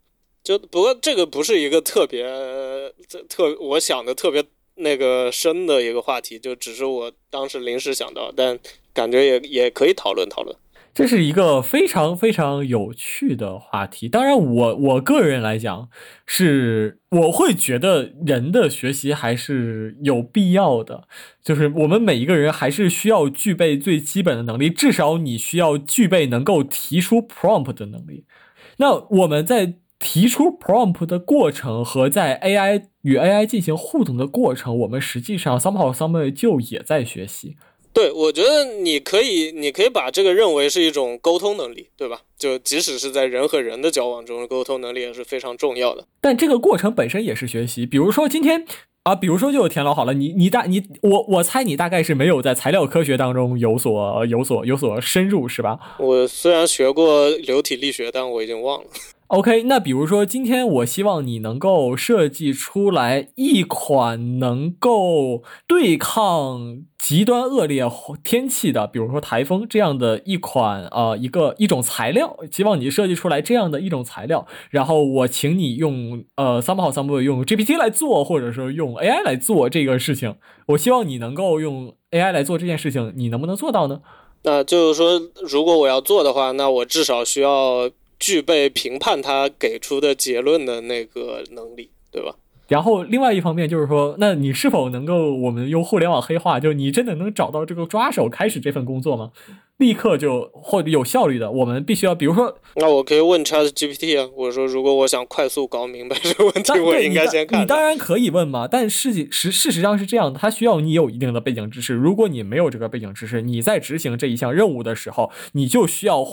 就不过这个不是一个特别特我想的特别。那个深的一个话题，就只是我当时临时想到，但感觉也也可以讨论讨论。这是一个非常非常有趣的话题。当然，我我个人来讲，是我会觉得人的学习还是有必要的，就是我们每一个人还是需要具备最基本的能力，至少你需要具备能够提出 prompt 的能力。那我们在。提出 prompt 的过程和在 AI 与 AI 进行互动的过程，我们实际上 somehow someway 就也在学习。对，我觉得你可以，你可以把这个认为是一种沟通能力，对吧？就即使是在人和人的交往中，沟通能力也是非常重要的。但这个过程本身也是学习。比如说今天啊，比如说就有田老好了，你你大你我我猜你大概是没有在材料科学当中有所有所有所深入，是吧？我虽然学过流体力学，但我已经忘了。OK，那比如说今天我希望你能够设计出来一款能够对抗极端恶劣天气的，比如说台风这样的一款呃一个一种材料，希望你设计出来这样的一种材料，然后我请你用呃 somehow someway 用 GPT 来做，或者说用 AI 来做这个事情，我希望你能够用 AI 来做这件事情，你能不能做到呢？那就是说，如果我要做的话，那我至少需要。具备评判他给出的结论的那个能力，对吧？然后另外一方面就是说，那你是否能够我们用互联网黑化，就是你真的能找到这个抓手开始这份工作吗？立刻就或者有效率的，我们必须要，比如说，那我可以问 Chat GPT 啊，我说如果我想快速搞明白这个问题，*laughs* 我应该先看。你当然可以问嘛，但事实事实上是这样的，它需要你有一定的背景知识。如果你没有这个背景知识，你在执行这一项任务的时候，你就需要。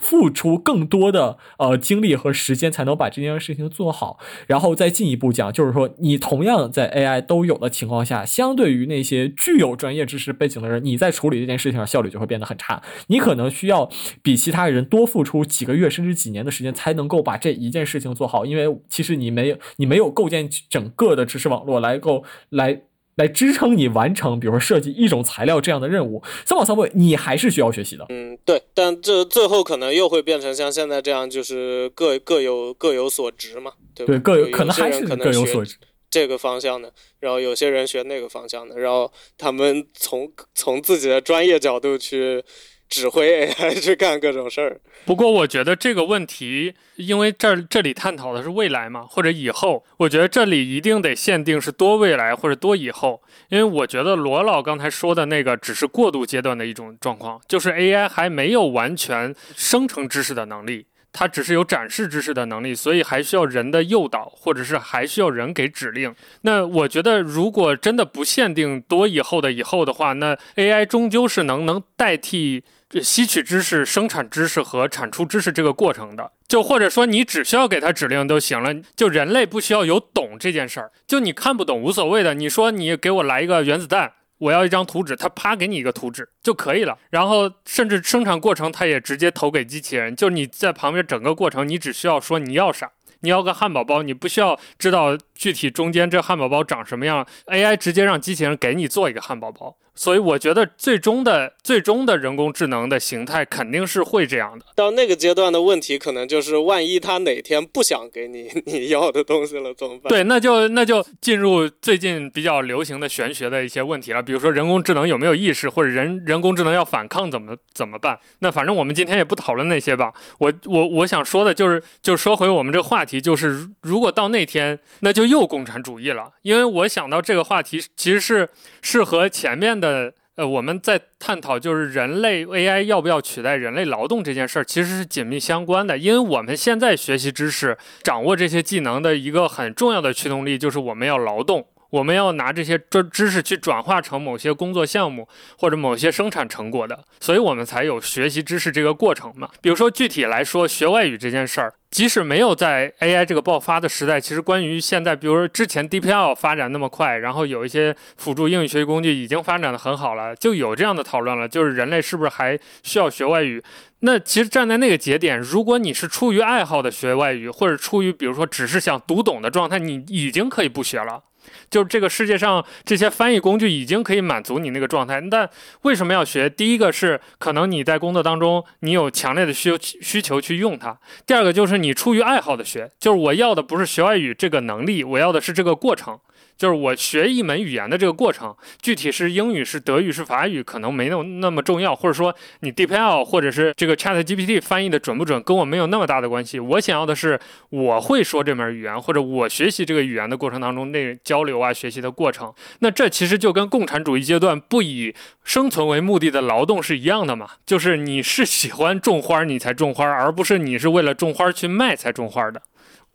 付出更多的呃精力和时间才能把这件事情做好，然后再进一步讲，就是说你同样在 AI 都有的情况下，相对于那些具有专业知识背景的人，你在处理这件事情上效率就会变得很差。你可能需要比其他人多付出几个月甚至几年的时间，才能够把这一件事情做好，因为其实你没有你没有构建整个的知识网络来够来。来支撑你完成，比如说设计一种材料这样的任务，三往三位，你还是需要学习的。嗯，对，但这最后可能又会变成像现在这样，就是各各有各有所值嘛，对吧？对，各有可能还是各有所值。这个方向的，然后有些人学那个方向的，然后他们从从自己的专业角度去指挥 AI 去干各种事儿。不过我觉得这个问题，因为这这里探讨的是未来嘛，或者以后，我觉得这里一定得限定是多未来或者多以后，因为我觉得罗老刚才说的那个只是过渡阶段的一种状况，就是 AI 还没有完全生成知识的能力。它只是有展示知识的能力，所以还需要人的诱导，或者是还需要人给指令。那我觉得，如果真的不限定多以后的以后的话，那 AI 终究是能能代替吸取知识、生产知识和产出知识这个过程的。就或者说，你只需要给它指令就行了。就人类不需要有懂这件事儿，就你看不懂无所谓的。你说你给我来一个原子弹。我要一张图纸，他啪给你一个图纸就可以了。然后甚至生产过程，他也直接投给机器人。就你在旁边整个过程，你只需要说你要啥，你要个汉堡包，你不需要知道具体中间这汉堡包长什么样，AI 直接让机器人给你做一个汉堡包。所以我觉得最终的最终的人工智能的形态肯定是会这样的。到那个阶段的问题，可能就是万一他哪天不想给你 *laughs* 你要的东西了，怎么办？对，那就那就进入最近比较流行的玄学的一些问题了。比如说人工智能有没有意识，或者人人工智能要反抗怎么怎么办？那反正我们今天也不讨论那些吧。我我我想说的就是，就说回我们这个话题，就是如果到那天，那就又共产主义了。因为我想到这个话题其实是是和前面的。呃呃，我们在探讨就是人类 AI 要不要取代人类劳动这件事儿，其实是紧密相关的。因为我们现在学习知识、掌握这些技能的一个很重要的驱动力，就是我们要劳动。我们要拿这些知知识去转化成某些工作项目或者某些生产成果的，所以我们才有学习知识这个过程嘛。比如说具体来说，学外语这件事儿，即使没有在 AI 这个爆发的时代，其实关于现在，比如说之前 DPL 发展那么快，然后有一些辅助英语学习工具已经发展的很好了，就有这样的讨论了，就是人类是不是还需要学外语？那其实站在那个节点，如果你是出于爱好的学外语，或者出于比如说只是想读懂的状态，你已经可以不学了。就是这个世界上这些翻译工具已经可以满足你那个状态，但为什么要学？第一个是可能你在工作当中你有强烈的需需求去用它；第二个就是你出于爱好的学，就是我要的不是学外语这个能力，我要的是这个过程。就是我学一门语言的这个过程，具体是英语、是德语、是法语，可能没有那么重要。或者说，你 DeepL 或者是这个 ChatGPT 翻译的准不准，跟我没有那么大的关系。我想要的是，我会说这门语言，或者我学习这个语言的过程当中那交流啊、学习的过程。那这其实就跟共产主义阶段不以生存为目的的劳动是一样的嘛？就是你是喜欢种花，你才种花，而不是你是为了种花去卖才种花的。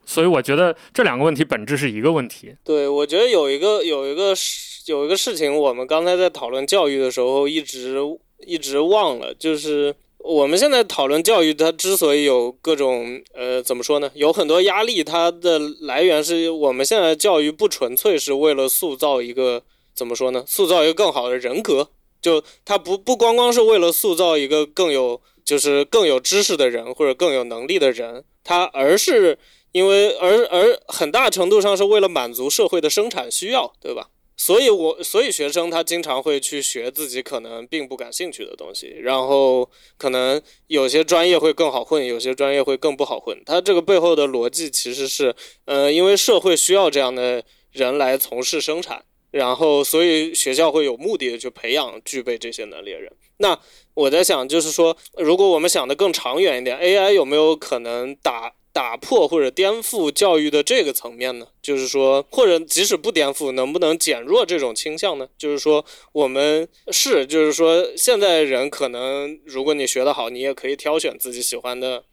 所以我觉得这两个问题本质是一个问题。对，我觉得有一个有一个事有一个事情，我们刚才在讨论教育的时候一直一直忘了，就是我们现在讨论教育，它之所以有各种呃怎么说呢，有很多压力，它的来源是我们现在教育不纯粹是为了塑造一个怎么说呢，塑造一个更好的人格，就它不不光光是为了塑造一个更有就是更有知识的人或者更有能力的人，它而是。因为而而很大程度上是为了满足社会的生产需要，对吧？所以，我所以学生他经常会去学自己可能并不感兴趣的东西，然后可能有些专业会更好混，有些专业会更不好混。他这个背后的逻辑其实是，呃，因为社会需要这样的人来从事生产，然后所以学校会有目的的去培养具备这些能力的人。那我在想，就是说，如果我们想的更长远一点，AI 有没有可能打？打破或者颠覆教育的这个层面呢？就是说，或者即使不颠覆，能不能减弱这种倾向呢？就是说，我们是，就是说，现在人可能，如果你学得好，你也可以挑选自己喜欢的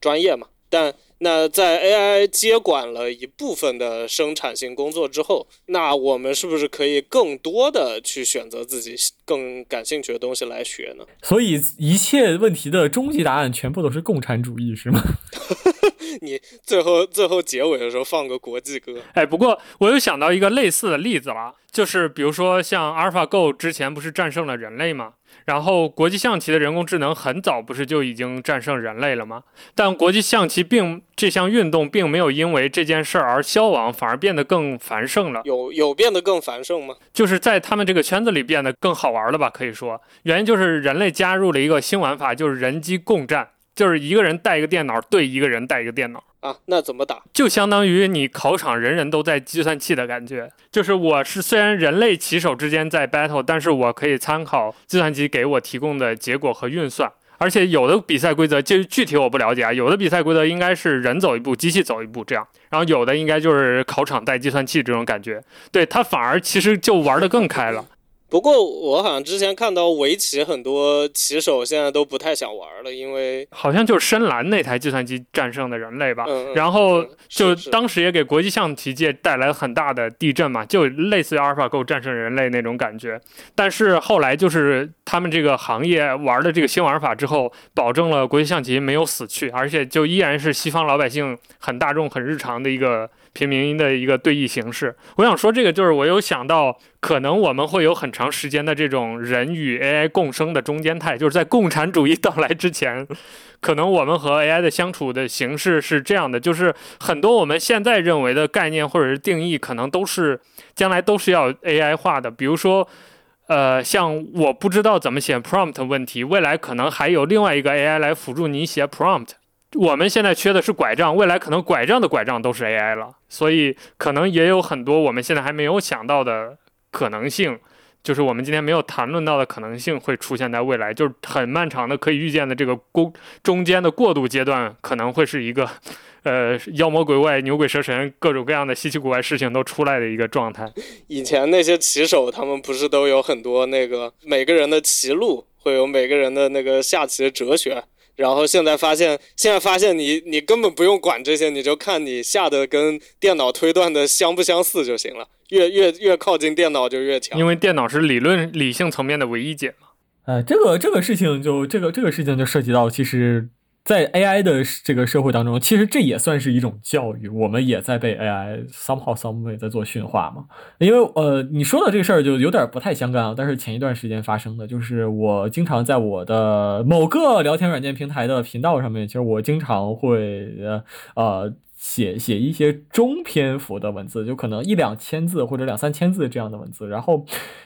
专业嘛。但那在 AI 接管了一部分的生产性工作之后，那我们是不是可以更多的去选择自己更感兴趣的东西来学呢？所以一切问题的终极答案全部都是共产主义，是吗？*laughs* 你最后最后结尾的时候放个国际歌，哎，不过我又想到一个类似的例子了，就是比如说像阿尔法 Go 之前不是战胜了人类吗？然后国际象棋的人工智能很早不是就已经战胜人类了吗？但国际象棋并这项运动并没有因为这件事儿而消亡，反而变得更繁盛了。有有变得更繁盛吗？就是在他们这个圈子里变得更好玩了吧？可以说，原因就是人类加入了一个新玩法，就是人机共战。就是一个人带一个电脑对一个人带一个电脑。啊，那怎么打？就相当于你考场人人都在计算器的感觉，就是我是虽然人类棋手之间在 battle，但是我可以参考计算机给我提供的结果和运算，而且有的比赛规则就具体我不了解啊，有的比赛规则应该是人走一步，机器走一步这样，然后有的应该就是考场带计算器这种感觉，对他反而其实就玩得更开了。不过我好像之前看到围棋很多棋手现在都不太想玩了，因为好像就是深蓝那台计算机战胜的人类吧。嗯嗯然后嗯就当时也给国际象棋界带来很大的地震嘛，就类似于阿尔法狗战胜人类那种感觉。但是后来就是他们这个行业玩的这个新玩法之后，保证了国际象棋没有死去，而且就依然是西方老百姓很大众、很日常的一个平民的一个对弈形式。我想说这个就是我有想到，可能我们会有很长时间的这种人与 AI 共生的中间态，就是在共产主义到来之前。可能我们和 AI 的相处的形式是这样的，就是很多我们现在认为的概念或者是定义，可能都是将来都是要 AI 化的。比如说，呃，像我不知道怎么写 prompt 问题，未来可能还有另外一个 AI 来辅助你写 prompt。我们现在缺的是拐杖，未来可能拐杖的拐杖都是 AI 了，所以可能也有很多我们现在还没有想到的可能性。就是我们今天没有谈论到的可能性会出现在未来，就是很漫长的可以预见的这个过中间的过渡阶段，可能会是一个，*laughs* 呃，妖魔鬼怪、牛鬼蛇神各种各样的稀奇古怪事情都出来的一个状态。以前那些棋手他们不是都有很多那个每个人的棋路，会有每个人的那个下棋的哲学。然后现在发现，现在发现你你根本不用管这些，你就看你下的跟电脑推断的相不相似就行了。越越越靠近电脑就越强因。为电脑是理论理性层面的唯一解嘛。呃，这个这个事情就这个这个事情就涉及到，其实，在 AI 的这个社会当中，其实这也算是一种教育，我们也在被 AI somehow some way 在做驯化嘛。因为呃，你说的这个事儿就有点不太相干啊，但是前一段时间发生的，就是我经常在我的某个聊天软件平台的频道上面，其实我经常会呃呃。写写一些中篇幅的文字，就可能一两千字或者两三千字这样的文字。然后，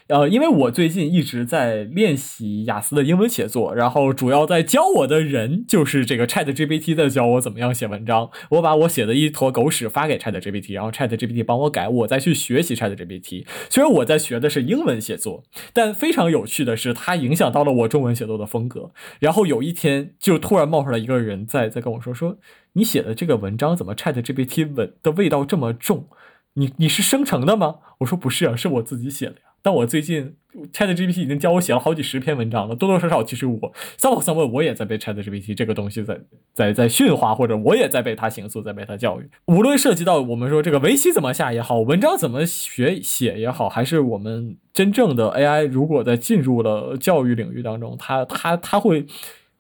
呃，因为我最近一直在练习雅思的英文写作，然后主要在教我的人就是这个 Chat GPT 在教我怎么样写文章。我把我写的一坨狗屎发给 Chat GPT，然后 Chat GPT 帮我改，我再去学习 Chat GPT。虽然我在学的是英文写作，但非常有趣的是，它影响到了我中文写作的风格。然后有一天，就突然冒出来一个人在在跟我说说。你写的这个文章怎么 Chat GPT 文的味道这么重？你你是生成的吗？我说不是啊，是我自己写的呀。但我最近 Chat GPT 已经教我写了好几十篇文章了，多多少少其实我 some some 我也在被 Chat GPT 这个东西在在在驯化，或者我也在被它形塑，在被它教育。无论涉及到我们说这个围棋怎么下也好，文章怎么学写也好，还是我们真正的 AI 如果在进入了教育领域当中，它它它会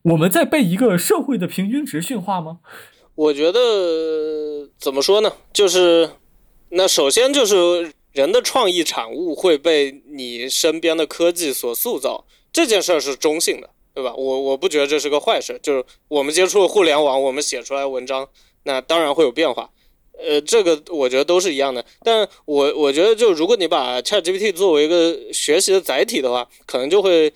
我们在被一个社会的平均值驯化吗？我觉得怎么说呢？就是那首先就是人的创意产物会被你身边的科技所塑造，这件事儿是中性的，对吧？我我不觉得这是个坏事。就是我们接触互联网，我们写出来文章，那当然会有变化。呃，这个我觉得都是一样的。但我我觉得，就如果你把 ChatGPT 作为一个学习的载体的话，可能就会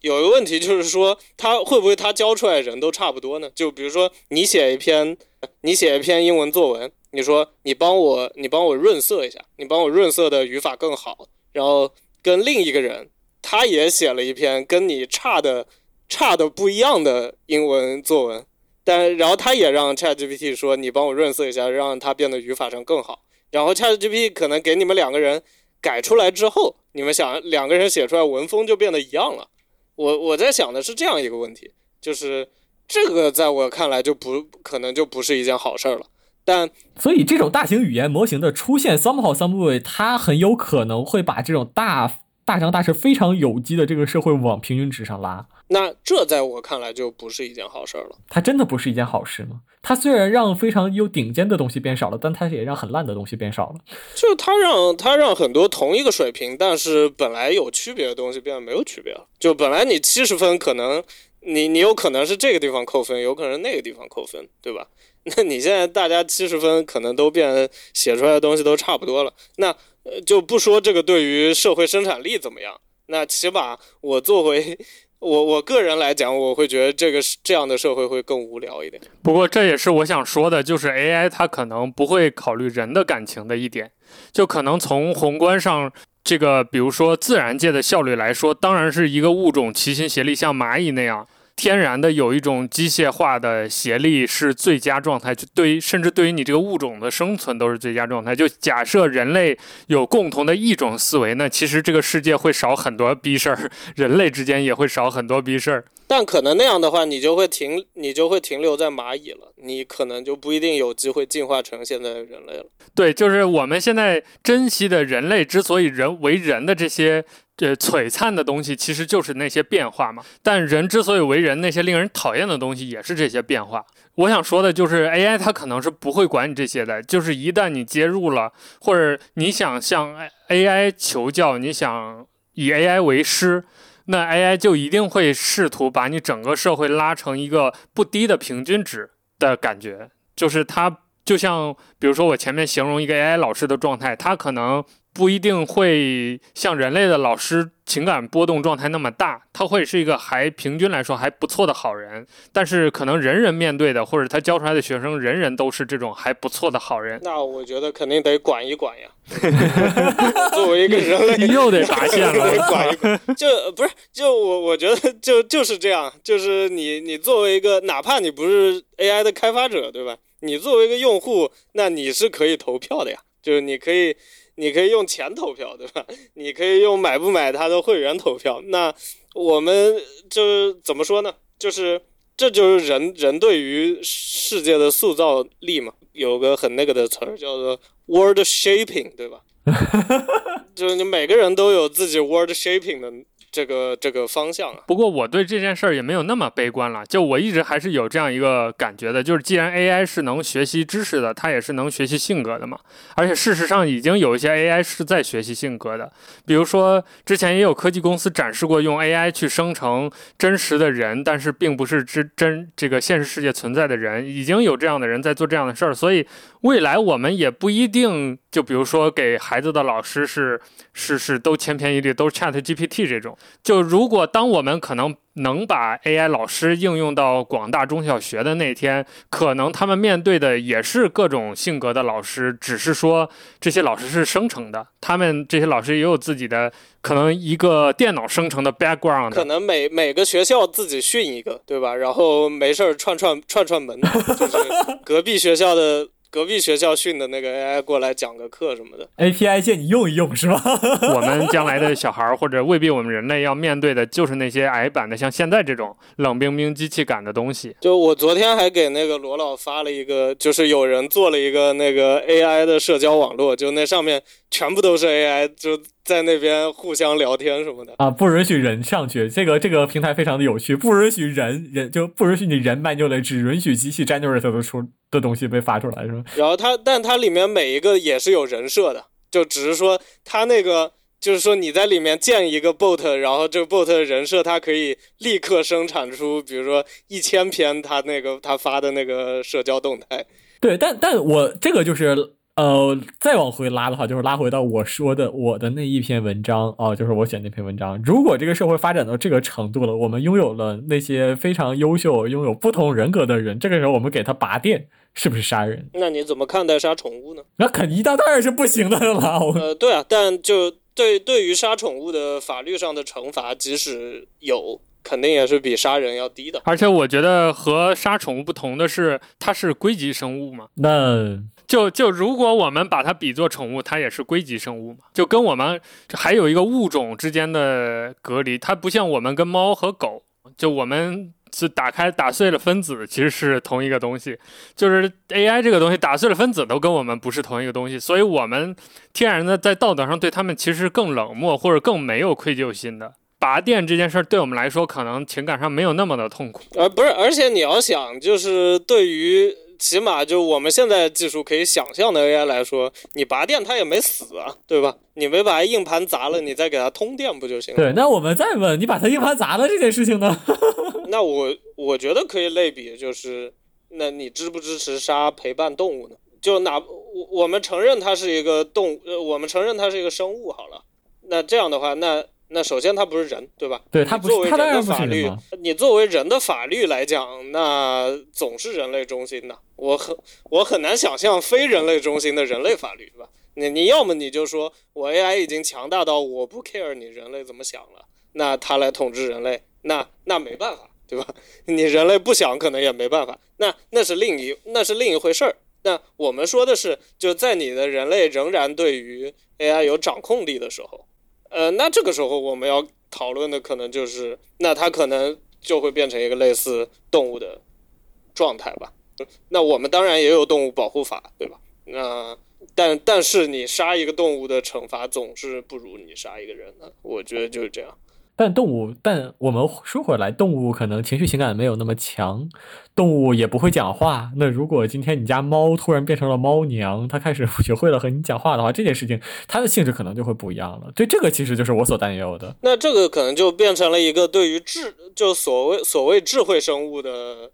有一个问题，就是说他会不会他教出来人都差不多呢？就比如说你写一篇，你写一篇英文作文，你说你帮我你帮我润色一下，你帮我润色的语法更好，然后跟另一个人他也写了一篇跟你差的差的不一样的英文作文，但然后他也让 ChatGPT 说你帮我润色一下，让它变得语法上更好，然后 ChatGPT 可能给你们两个人改出来之后，你们想两个人写出来文风就变得一样了。我我在想的是这样一个问题，就是这个在我看来就不可能就不是一件好事儿了。但所以，这种大型语言模型的出现，somehow some way，它很有可能会把这种大大张大弛、非常有机的这个社会往平均值上拉。那这在我看来就不是一件好事儿了。它真的不是一件好事吗？它虽然让非常有顶尖的东西变少了，但它也让很烂的东西变少了。就它让它让很多同一个水平，但是本来有区别的东西变得没有区别了。就本来你七十分，可能你你有可能是这个地方扣分，有可能那个地方扣分，对吧？*laughs* 那你现在大家七十分，可能都变写出来的东西都差不多了。那呃就不说这个对于社会生产力怎么样，那起码我作为我我个人来讲，我会觉得这个这样的社会会更无聊一点。不过这也是我想说的，就是 AI 它可能不会考虑人的感情的一点，就可能从宏观上，这个比如说自然界的效率来说，当然是一个物种齐心协力，像蚂蚁那样。天然的有一种机械化的协力是最佳状态，就对于甚至对于你这个物种的生存都是最佳状态。就假设人类有共同的一种思维，那其实这个世界会少很多逼事儿，人类之间也会少很多逼事儿。但可能那样的话，你就会停，你就会停留在蚂蚁了，你可能就不一定有机会进化成现在的人类了。对，就是我们现在珍惜的人类之所以人为人的这些。这璀璨的东西其实就是那些变化嘛，但人之所以为人，那些令人讨厌的东西也是这些变化。我想说的就是，AI 它可能是不会管你这些的，就是一旦你接入了，或者你想向 AI 求教，你想以 AI 为师，那 AI 就一定会试图把你整个社会拉成一个不低的平均值的感觉，就是它就像，比如说我前面形容一个 AI 老师的状态，它可能。不一定会像人类的老师情感波动状态那么大，他会是一个还平均来说还不错的好人，但是可能人人面对的或者他教出来的学生人人都是这种还不错的好人。那我觉得肯定得管一管呀。*laughs* 作为一个人类，又得拔线了，得管一管。就不是就我我觉得就就是这样，就是你你作为一个哪怕你不是 AI 的开发者，对吧？你作为一个用户，那你是可以投票的呀，就是你可以。你可以用钱投票，对吧？你可以用买不买他的会员投票。那我们就是怎么说呢？就是这就是人人对于世界的塑造力嘛。有个很那个的词儿叫做 “world shaping”，对吧？*laughs* 就是你每个人都有自己 “world shaping” 的。这个这个方向啊，不过我对这件事儿也没有那么悲观了。就我一直还是有这样一个感觉的，就是既然 AI 是能学习知识的，它也是能学习性格的嘛。而且事实上，已经有一些 AI 是在学习性格的。比如说，之前也有科技公司展示过用 AI 去生成真实的人，但是并不是真真这个现实世界存在的人，已经有这样的人在做这样的事儿。所以未来我们也不一定，就比如说给孩子的老师是是是都千篇一律，都是 Chat GPT 这种。就如果当我们可能能把 AI 老师应用到广大中小学的那天，可能他们面对的也是各种性格的老师，只是说这些老师是生成的，他们这些老师也有自己的可能一个电脑生成的 background，可能每每个学校自己训一个，对吧？然后没事儿串串串串门，就是隔壁学校的。隔壁学校训的那个 AI 过来讲个课什么的，API 借你用一用是吧？*laughs* 我们将来的小孩儿或者未必我们人类要面对的就是那些矮板的，像现在这种冷冰冰机器感的东西。就我昨天还给那个罗老发了一个，就是有人做了一个那个 AI 的社交网络，就那上面全部都是 AI，就。在那边互相聊天什么的啊，不允许人上去。这个这个平台非常的有趣，不允许人人就不允许你人 manual，只允许机器 generate 的出的东西被发出来，是吧？然后它，但它里面每一个也是有人设的，就只是说它那个就是说你在里面建一个 bot，然后这个 bot 的人设它可以立刻生产出，比如说一千篇他那个他发的那个社交动态。对，但但我这个就是。呃，再往回拉的话，就是拉回到我说的我的那一篇文章哦，就是我写那篇文章。如果这个社会发展到这个程度了，我们拥有了那些非常优秀、拥有不同人格的人，这个时候我们给他拔电，是不是杀人？那你怎么看待杀宠物呢？那肯定当然是不行的了。*laughs* 呃，对啊，但就对对于杀宠物的法律上的惩罚，即使有。肯定也是比杀人要低的，而且我觉得和杀宠物不同的是，它是硅基生物嘛。那就就如果我们把它比作宠物，它也是硅基生物嘛，就跟我们还有一个物种之间的隔离，它不像我们跟猫和狗，就我们是打开打碎了分子，其实是同一个东西。就是 AI 这个东西打碎了分子都跟我们不是同一个东西，所以我们天然的在道德上对他们其实更冷漠或者更没有愧疚心的。拔电这件事儿对我们来说，可能情感上没有那么的痛苦。而，不是，而且你要想，就是对于起码就我们现在技术可以想象的 AI 来说，你拔电它也没死啊，对吧？你没把硬盘砸了，你再给它通电不就行了？对，那我们再问，你把它硬盘砸了这件事情呢？*laughs* 那我我觉得可以类比，就是那你支不支持杀陪伴动物呢？就哪我我们承认它是一个动，呃，我们承认它是一个生物好了。那这样的话，那。那首先他不是人，对吧？对他不是作为人的法律你作为人的法律来讲，那总是人类中心的。我很我很难想象非人类中心的人类法律，对吧？你你要么你就说我 AI 已经强大到我不 care 你人类怎么想了，那他来统治人类，那那没办法，对吧？*laughs* 你人类不想可能也没办法，那那是另一那是另一回事儿。那我们说的是，就在你的人类仍然对于 AI 有掌控力的时候，呃，那这个时候我们要讨论的可能就是，那它可能就会变成一个类似动物的状态吧。那我们当然也有动物保护法，对吧？那但但是你杀一个动物的惩罚总是不如你杀一个人的，我觉得就是这样。但动物，但我们说回来，动物可能情绪情感没有那么强，动物也不会讲话。那如果今天你家猫突然变成了猫娘，它开始 *laughs* 学会了和你讲话的话，这件事情它的性质可能就会不一样了。对，这个其实就是我所担忧的。那这个可能就变成了一个对于智，就所谓所谓智慧生物的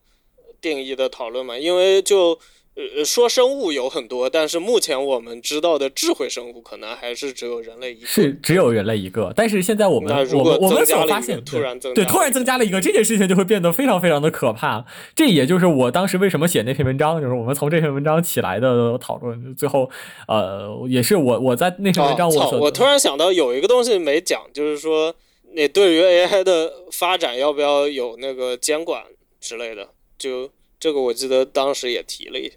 定义的讨论嘛，因为就呃说生物有很多，但是目前我们知道的智慧生物可能还是只有人类一个。是只有人类一个，但是现在我们那如果我们发现，突然增对对突然增加了一个这件事情，就会变得非常非常的可怕。这也就是我当时为什么写那篇文章，就是我们从这篇文章起来的讨论，最后呃也是我我在那篇文章！我所、我突然想到有一个东西没讲，就是说你对于 AI 的发展要不要有那个监管之类的？就这个我记得当时也提了一下，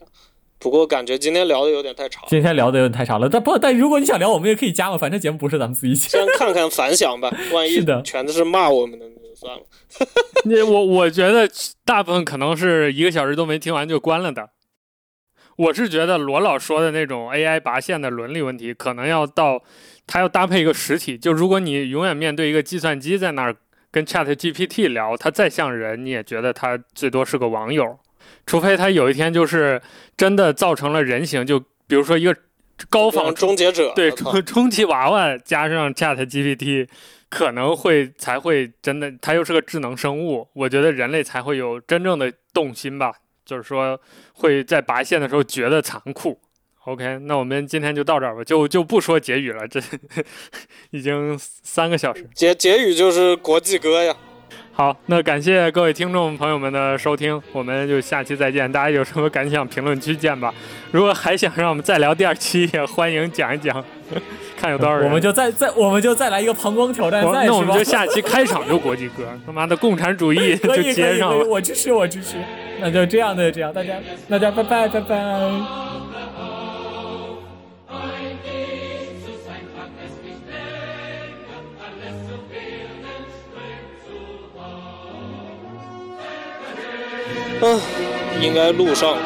不过感觉今天聊的有点太长，今天聊的有点太长了，但不但如果你想聊，我们也可以加嘛，反正节目不是咱们自己写。先看看反响吧，*laughs* 万一的全都是骂我们的，那就算了。*laughs* 那我我觉得大部分可能是一个小时都没听完就关了的。我是觉得罗老说的那种 AI 拔线的伦理问题，可能要到它要搭配一个实体。就如果你永远面对一个计算机在那儿跟 Chat GPT 聊，它再像人，你也觉得它最多是个网友。除非它有一天就是真的造成了人形，就比如说一个高仿终结者，*laughs* 对充充气娃娃加上 Chat GPT，可能会才会真的，它又是个智能生物，我觉得人类才会有真正的动心吧，就是说会在拔线的时候觉得残酷。OK，那我们今天就到这儿吧，就就不说结语了，这 *laughs* 已经三个小时。结结语就是国际歌呀。好，那感谢各位听众朋友们的收听，我们就下期再见。大家有什么感想，评论区见吧。如果还想让我们再聊第二期，也欢迎讲一讲，*laughs* 看有多少人。我们就再再我们就再来一个膀胱挑战赛，那 *laughs* 我们就下期开场就国际歌，他妈的共产主义就接上了。我支持我支持。那就这样的这样，大家大家拜拜拜拜。嗯，应该路上。